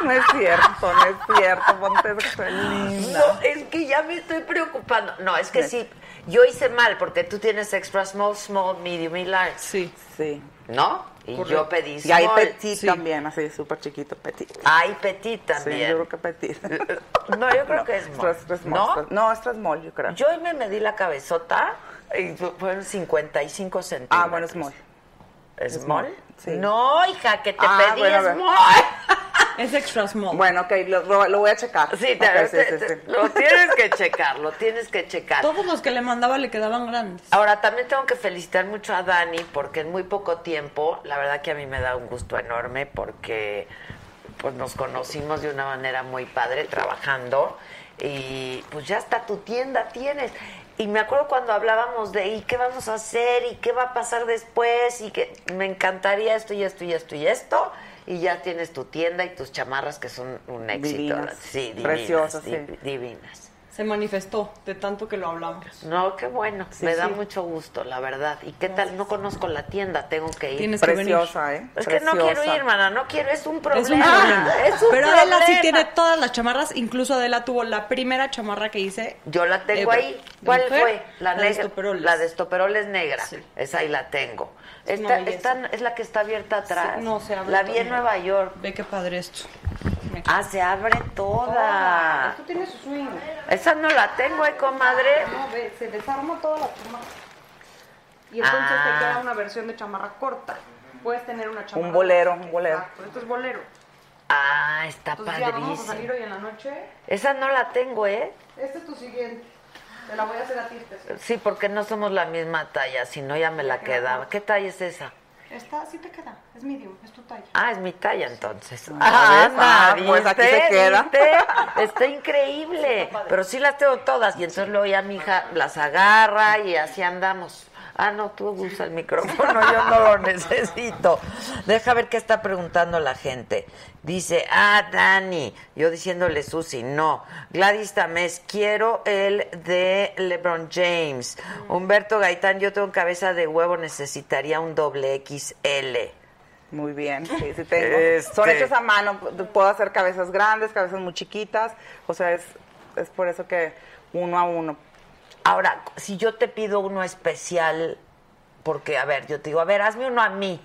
No es cierto, no es cierto, ponte linda. No, es que ya me estoy preocupando. No, es que sí, yo hice mal porque tú tienes extra small, small, medium y large. Sí. Sí. ¿No? Y Correcto. yo pedí Y hay small. petit también, así súper chiquito, petit. Hay petit Sí, también. yo creo que petit. No, yo creo que es small. Small, ¿No? extra- no, extra small, yo creo. Yo hoy me medí la cabezota y fueron 55 centímetros. Ah, bueno, small. ¿Small? Sí. No, hija, que te Ah, pedí bueno, small. Es extra small. Bueno, ok, lo, lo- lo voy a checar. Sí, te- Ok, te- te- lo tienes que checar, lo tienes que checar. Todos los que le mandaba le quedaban grandes. Ahora, también tengo que felicitar mucho a Dani porque en muy poco tiempo, la verdad que a mí me da un gusto enorme porque pues nos conocimos de una manera muy padre trabajando y pues ya está tu tienda tienes. Y me acuerdo cuando hablábamos de ¿y qué vamos a hacer? ¿y qué va a pasar después? y que me encantaría esto y esto y esto y esto. Y ya tienes tu tienda y tus chamarras que son un éxito. Divinas. Sí, divinas. Preciosas, sí. Divinas. Se manifestó de tanto que lo hablamos. No, qué bueno. Sí, me da mucho gusto, la verdad. ¿Y qué tal? No conozco la tienda, tengo que ir. Tienes que venir. Preciosa, ¿eh? Es que no Preciosa. quiero ir, hermana, no quiero, es un problema. Es un problema. Es un Pero Adela sí tiene todas las chamarras, incluso Adela tuvo la primera chamarra que hice. Yo la tengo ahí. de ¿Cuál mujer, fue? La, la de negra. estoperoles. La de estoperoles negra. Sí. Esa ahí la tengo. Es Esta, esta es la que está abierta atrás. Sí, no, se abre La vi en Nueva York. Ve qué padre esto. Ah, se abre toda. Esto tiene su swing. Esa no la tengo, eh, comadre. No, ve, se desarma toda la chamarra. Y entonces Ah. te queda una versión de chamarra corta. Puedes tener una chamarra. Un bolero, un bolero. Exacto, esto es bolero. Ah, está Entonces ya vamos a salir padrísimo. hoy en la noche. Esa no la tengo, ¿eh? Este es tu siguiente. Te la voy a hacer a ti especial. Sí, porque no somos la misma talla, si no ya me la quedaba. ¿Qué talla es esa? Esta sí te queda. Es medium, es tu talla. Ah, es mi talla entonces. Ah, anda, ah, pues aquí se ¿viste? queda. ¿viste? Está increíble. Pero sí las tengo todas y entonces luego ya mi hija las agarra y así andamos. Ah, no, tú usa el micrófono, yo no lo necesito. Deja ver qué está preguntando la gente. Dice, ah, Dani, yo diciéndole Susi, no. Gladys Tamés, quiero el de LeBron James. Humberto Gaitán, yo tengo cabeza de huevo, necesitaría un doble XL. Muy bien, sí, sí tengo. Este- Son hechos a mano, puedo hacer cabezas grandes, cabezas muy chiquitas, o sea, es, es por eso que uno a uno. Ahora, si yo te pido uno especial, porque, a ver, yo te digo, a ver, hazme uno a mí.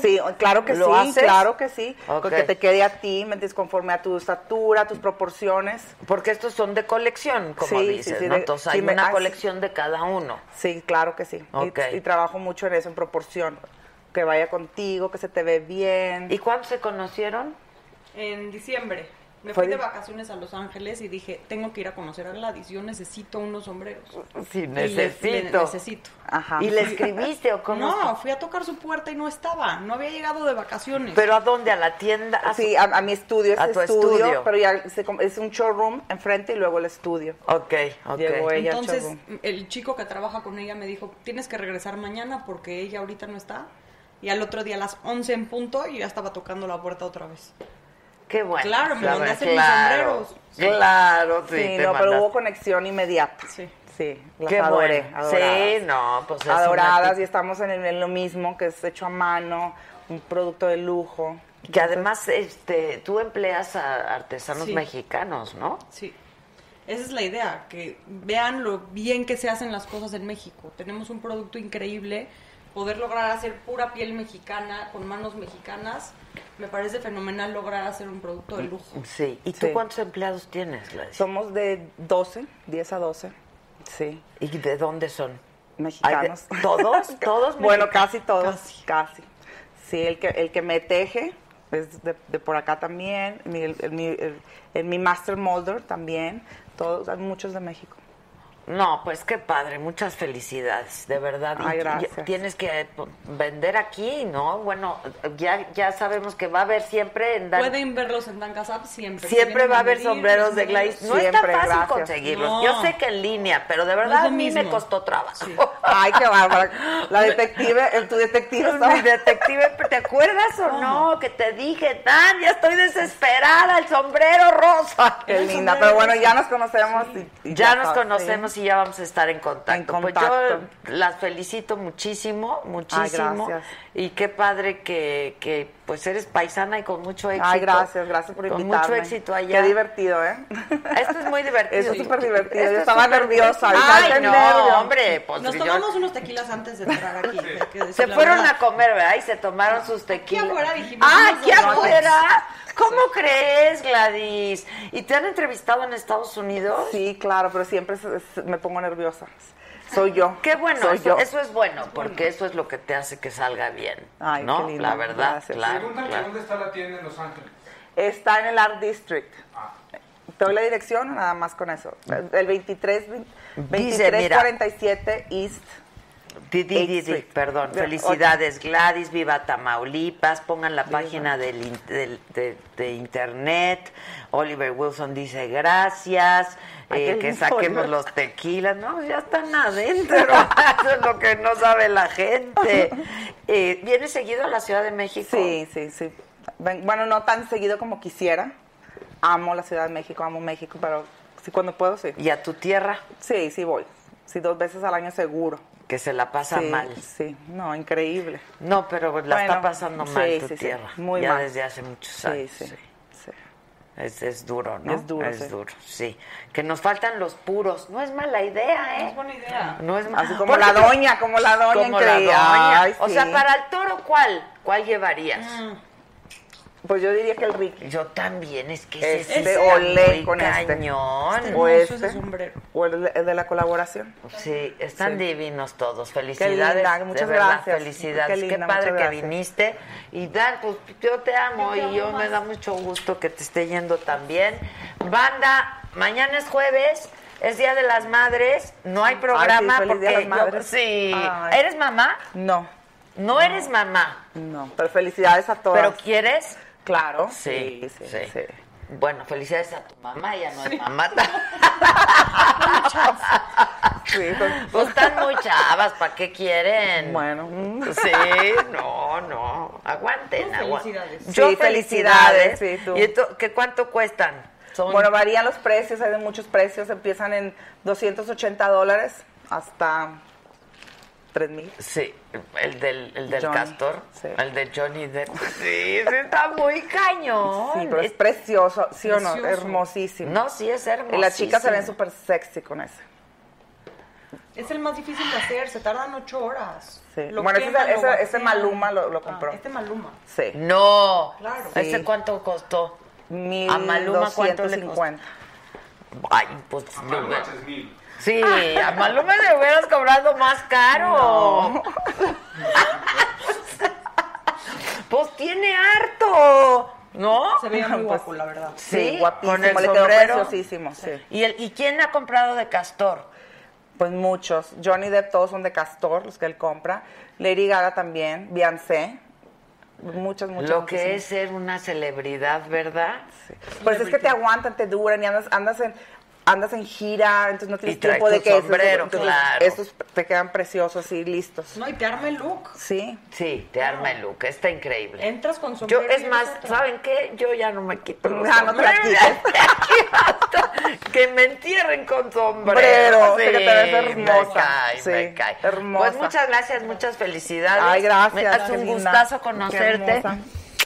Sí, claro que ¿Lo sí, haces? claro que sí, Ok. porque te quede a ti, ¿me entiendes? Conforme a tu estatura, tus proporciones. Porque estos son de colección, como Sí, dices, sí, sí, ¿no? de- Entonces sí hay me- una ah, colección de cada uno. Sí, claro que sí. Y- Ok. Y, trabajo mucho en eso, en proporción. Que vaya contigo, que se te ve bien. ¿Y cuándo se conocieron? En diciembre. Me fui de vacaciones a Los Ángeles y dije, tengo que ir a conocer a Gladys, yo necesito unos sombreros. Sí, Y le- necesito. le- necesito. Ajá. ¿Y le escribiste o cómo? No, fui a tocar su puerta y no estaba, no había llegado de vacaciones. ¿Pero a dónde? ¿A la tienda? ¿A Sí, a, a mi estudio, A ese tu estudio, estudio. pero ya se com- es un showroom enfrente y luego el estudio. Ok, ok. Llegó ella Entonces, showroom. el chico que trabaja con ella me dijo, tienes que regresar mañana porque ella ahorita no está. Y al otro día a las 11 en punto y ya estaba tocando la puerta otra vez. Qué bueno. Claro, me hacer mis claro. sombreros. Claro, sí. Sí, te no, pero mandaste. hubo conexión inmediata. Sí. Sí, las Qué adoré, bueno. adoradas. Sí, no, pues es Adoradas y estamos en, el- en lo mismo, que es hecho a mano, un producto de lujo. Que además este, tú empleas a artesanos Sí. mexicanos, ¿no? Sí. Esa es la idea, que vean lo bien que se hacen las cosas en México. Tenemos un producto increíble, poder lograr hacer pura piel mexicana, con manos mexicanas, me parece fenomenal lograr hacer un producto de lujo. Sí. ¿Y tú Sí. cuántos empleados tienes, Gladys? Somos de 12, 10 a 12. Sí. ¿Y de dónde son? Mexicanos. De- ¿Todos? ¿Todos bueno, casi todos. Casi. Sí, el que, el que me teje es de, de por acá también. Mi, el, el- mi, el- el- mi master molder también. Todos, hay muchos de México. No, pues qué padre, muchas felicidades, de verdad. Ay, gracias. tienes que eh, vender aquí, ¿no? Bueno, ya, ya sabemos que va a haber siempre en Dan- Pueden verlos en Dan Casab siempre. Siempre va a haber sombreros de Gladys. No Siempre, es tan fácil gracias. conseguirlos. No. Yo sé que en línea, pero de No verdad lo a mí me costó trabajo. Ay, qué bárbara. La detective, el, tu detective está... Mi detective, ¿te acuerdas o no? Que te dije, Dan, ya estoy desesperada, el sombrero rosa. Qué linda. Pero bueno, ya nos conocemos. Y, y Ya nos sabes, conocemos sí. Y ya vamos a estar en contacto. En Pues contacto. yo las felicito muchísimo, muchísimo. gracias. y qué padre que, que pues eres paisana y con mucho éxito. Ay, gracias, gracias por Con invitarme. mucho éxito allá. Qué divertido, ¿eh? Esto es muy divertido. Eso es súper divertido. Esto Yo es estaba nerviosa. Ay, no, nervio. hombre. Pues Nos yo- tomamos unos tequilas antes de entrar aquí. que Se fueron verdad. a comer, ¿verdad? Y se tomaron sus tequilas. afuera dijimos, ¡Ah, dos afuera! ¿Cómo crees, Gladys? ¿Y te han entrevistado en Estados Unidos? Sí, claro, pero siempre me pongo nerviosa. Soy yo. Qué bueno, Soy eso, yo. eso es bueno, porque eso es lo que te hace que salga bien. Ay, ¿no? qué lindo, La verdad, gracias. claro. Preguntan que claro. dónde está la tienda en Los Ángeles. Está en el Art District. ¿Te doy la dirección o nada más con eso? El 23, Dice, 23 mira. 47 East. Di, di, di, di, Street. perdón, De- felicidades Gladys, viva Tamaulipas, pongan la página del, de, de internet, Oliver Wilson dice gracias, eh, que saquemos los tequilas, no, ya están adentro, eso es lo que no sabe la gente. Eh, ¿Vienes seguido a la Ciudad de México? Sí, sí, sí. Bueno, no tan seguido como quisiera. Amo la Ciudad de México, amo México, pero sí cuando puedo, sí. ¿Y a tu tierra? Sí, sí voy. Sí, dos veces al año seguro. Que se la pasa Sí, mal. Sí, no, increíble. No, pero la está pasando sí, mal tu sí, sí, tierra, muy ya mal. desde hace muchos años. sí, sí. sí. Es, es duro, ¿no? Es duro, Es sí. duro, sí. Que nos faltan los puros. No es mala idea, ¿eh? Es buena idea. No es ma- Así como la doña, como la doña Como la increíble. doña. Ay, O sí. sea, para el toro, ¿cuál? ¿Cuál llevarías? Pues yo diría que el Ricky. Yo también, es que ese Este está olé con este. cañón. O este. ese sombrero. O el de, el de la colaboración. Sí, están Sí. divinos todos. Qué Felicidades. de muchas verdad, gracias. Felicidades. Qué Qué, padre que viniste. Y Dan, pues yo te amo y yo me da mucho gusto que te esté yendo también. Banda, mañana es jueves. Es Día de las Madres, no hay programa feliz porque Día de las yo- Madres. sí. Ay. ¿Eres mamá? No, No eres mamá, no. Pero felicidades a todas. pero ¿quieres? Claro. Sí, Sí, sí, sí. sí. Bueno, felicidades a tu mamá, ella no es mamá. Sí, pues, Pues están muy chavas, ¿para qué quieren? Bueno. Sí, no, no. Aguanten, No, aguanten. felicidades. Yo Sí, felicidades. felicidades, sí, tú. ¿Y esto, qué cuánto cuestan? Son- Bueno, varían los precios, hay de muchos precios, empiezan en 280 dólares hasta 3 mil. Sí, el del, el del Johnny, castor, sí. el de Johnny Depp. Sí, ese está muy cañón. Sí, pero es precioso, ¿sí o no? Hermosísimo. No, sí, es hermoso. Y las chicas se ven súper sexy con ese. Es el más difícil de hacer, se tardan ocho horas. Sí. Lo Bueno, ese, queman, ese, ese. Maluma lo, lo compró. Ah, este Maluma. Sí. No. Claro. ¿Ese Sí. cuánto costó? Mil ¿A Maluma cuánto le 250. Ay, pues. lo ve- Sí, a Maluma le hubieras cobrado más caro. pues tiene harto, ¿no? Se veía muy guapo, la verdad. Sí, Sí, guapísimo, con el le quedó sombrero. preciosísimo, sí. ¿Y, el, ¿Y quién ha comprado de castor? Pues muchos. Johnny Depp, todos son de Castor, los que él compra. Lady Gaga también, Beyoncé. Muchas, muchas. Lo que muchísimas. es ser una celebridad, ¿verdad? Pues es que te aguantan, te duran y andas, andas en andas en gira, entonces no tienes Y tiempo de tu que sombrero, claro. Estos te quedan preciosos y listos. No, y te arma el look. Sí. Sí, te arma el look, está increíble. Entras con Yo, sombrero. es y más. ¿saben qué? Yo ya no me quito los Ya no te que me entierren con sombrero. Sombrero, que te ves hermosa. Me cae, Sí, me cae. hermosa. Pues muchas gracias, muchas felicidades. Ay, gracias, Me hace qué un gustazo conocerte.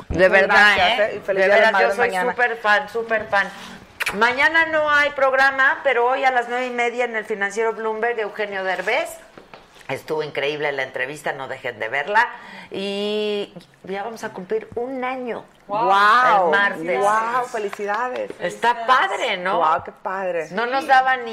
De verdad, gracias, ¿eh? ¿eh? Y De verdad, yo soy súper fan, súper fan. Mañana no hay programa, pero hoy a las nueve y media en el Financiero Bloomberg, Eugenio Derbez. Estuvo increíble la entrevista, no dejen de verla. Y ya vamos a cumplir un año. Wow. El martes. Wow, felicidades. Está padre, ¿no? Wow, qué padre. No nos daban ni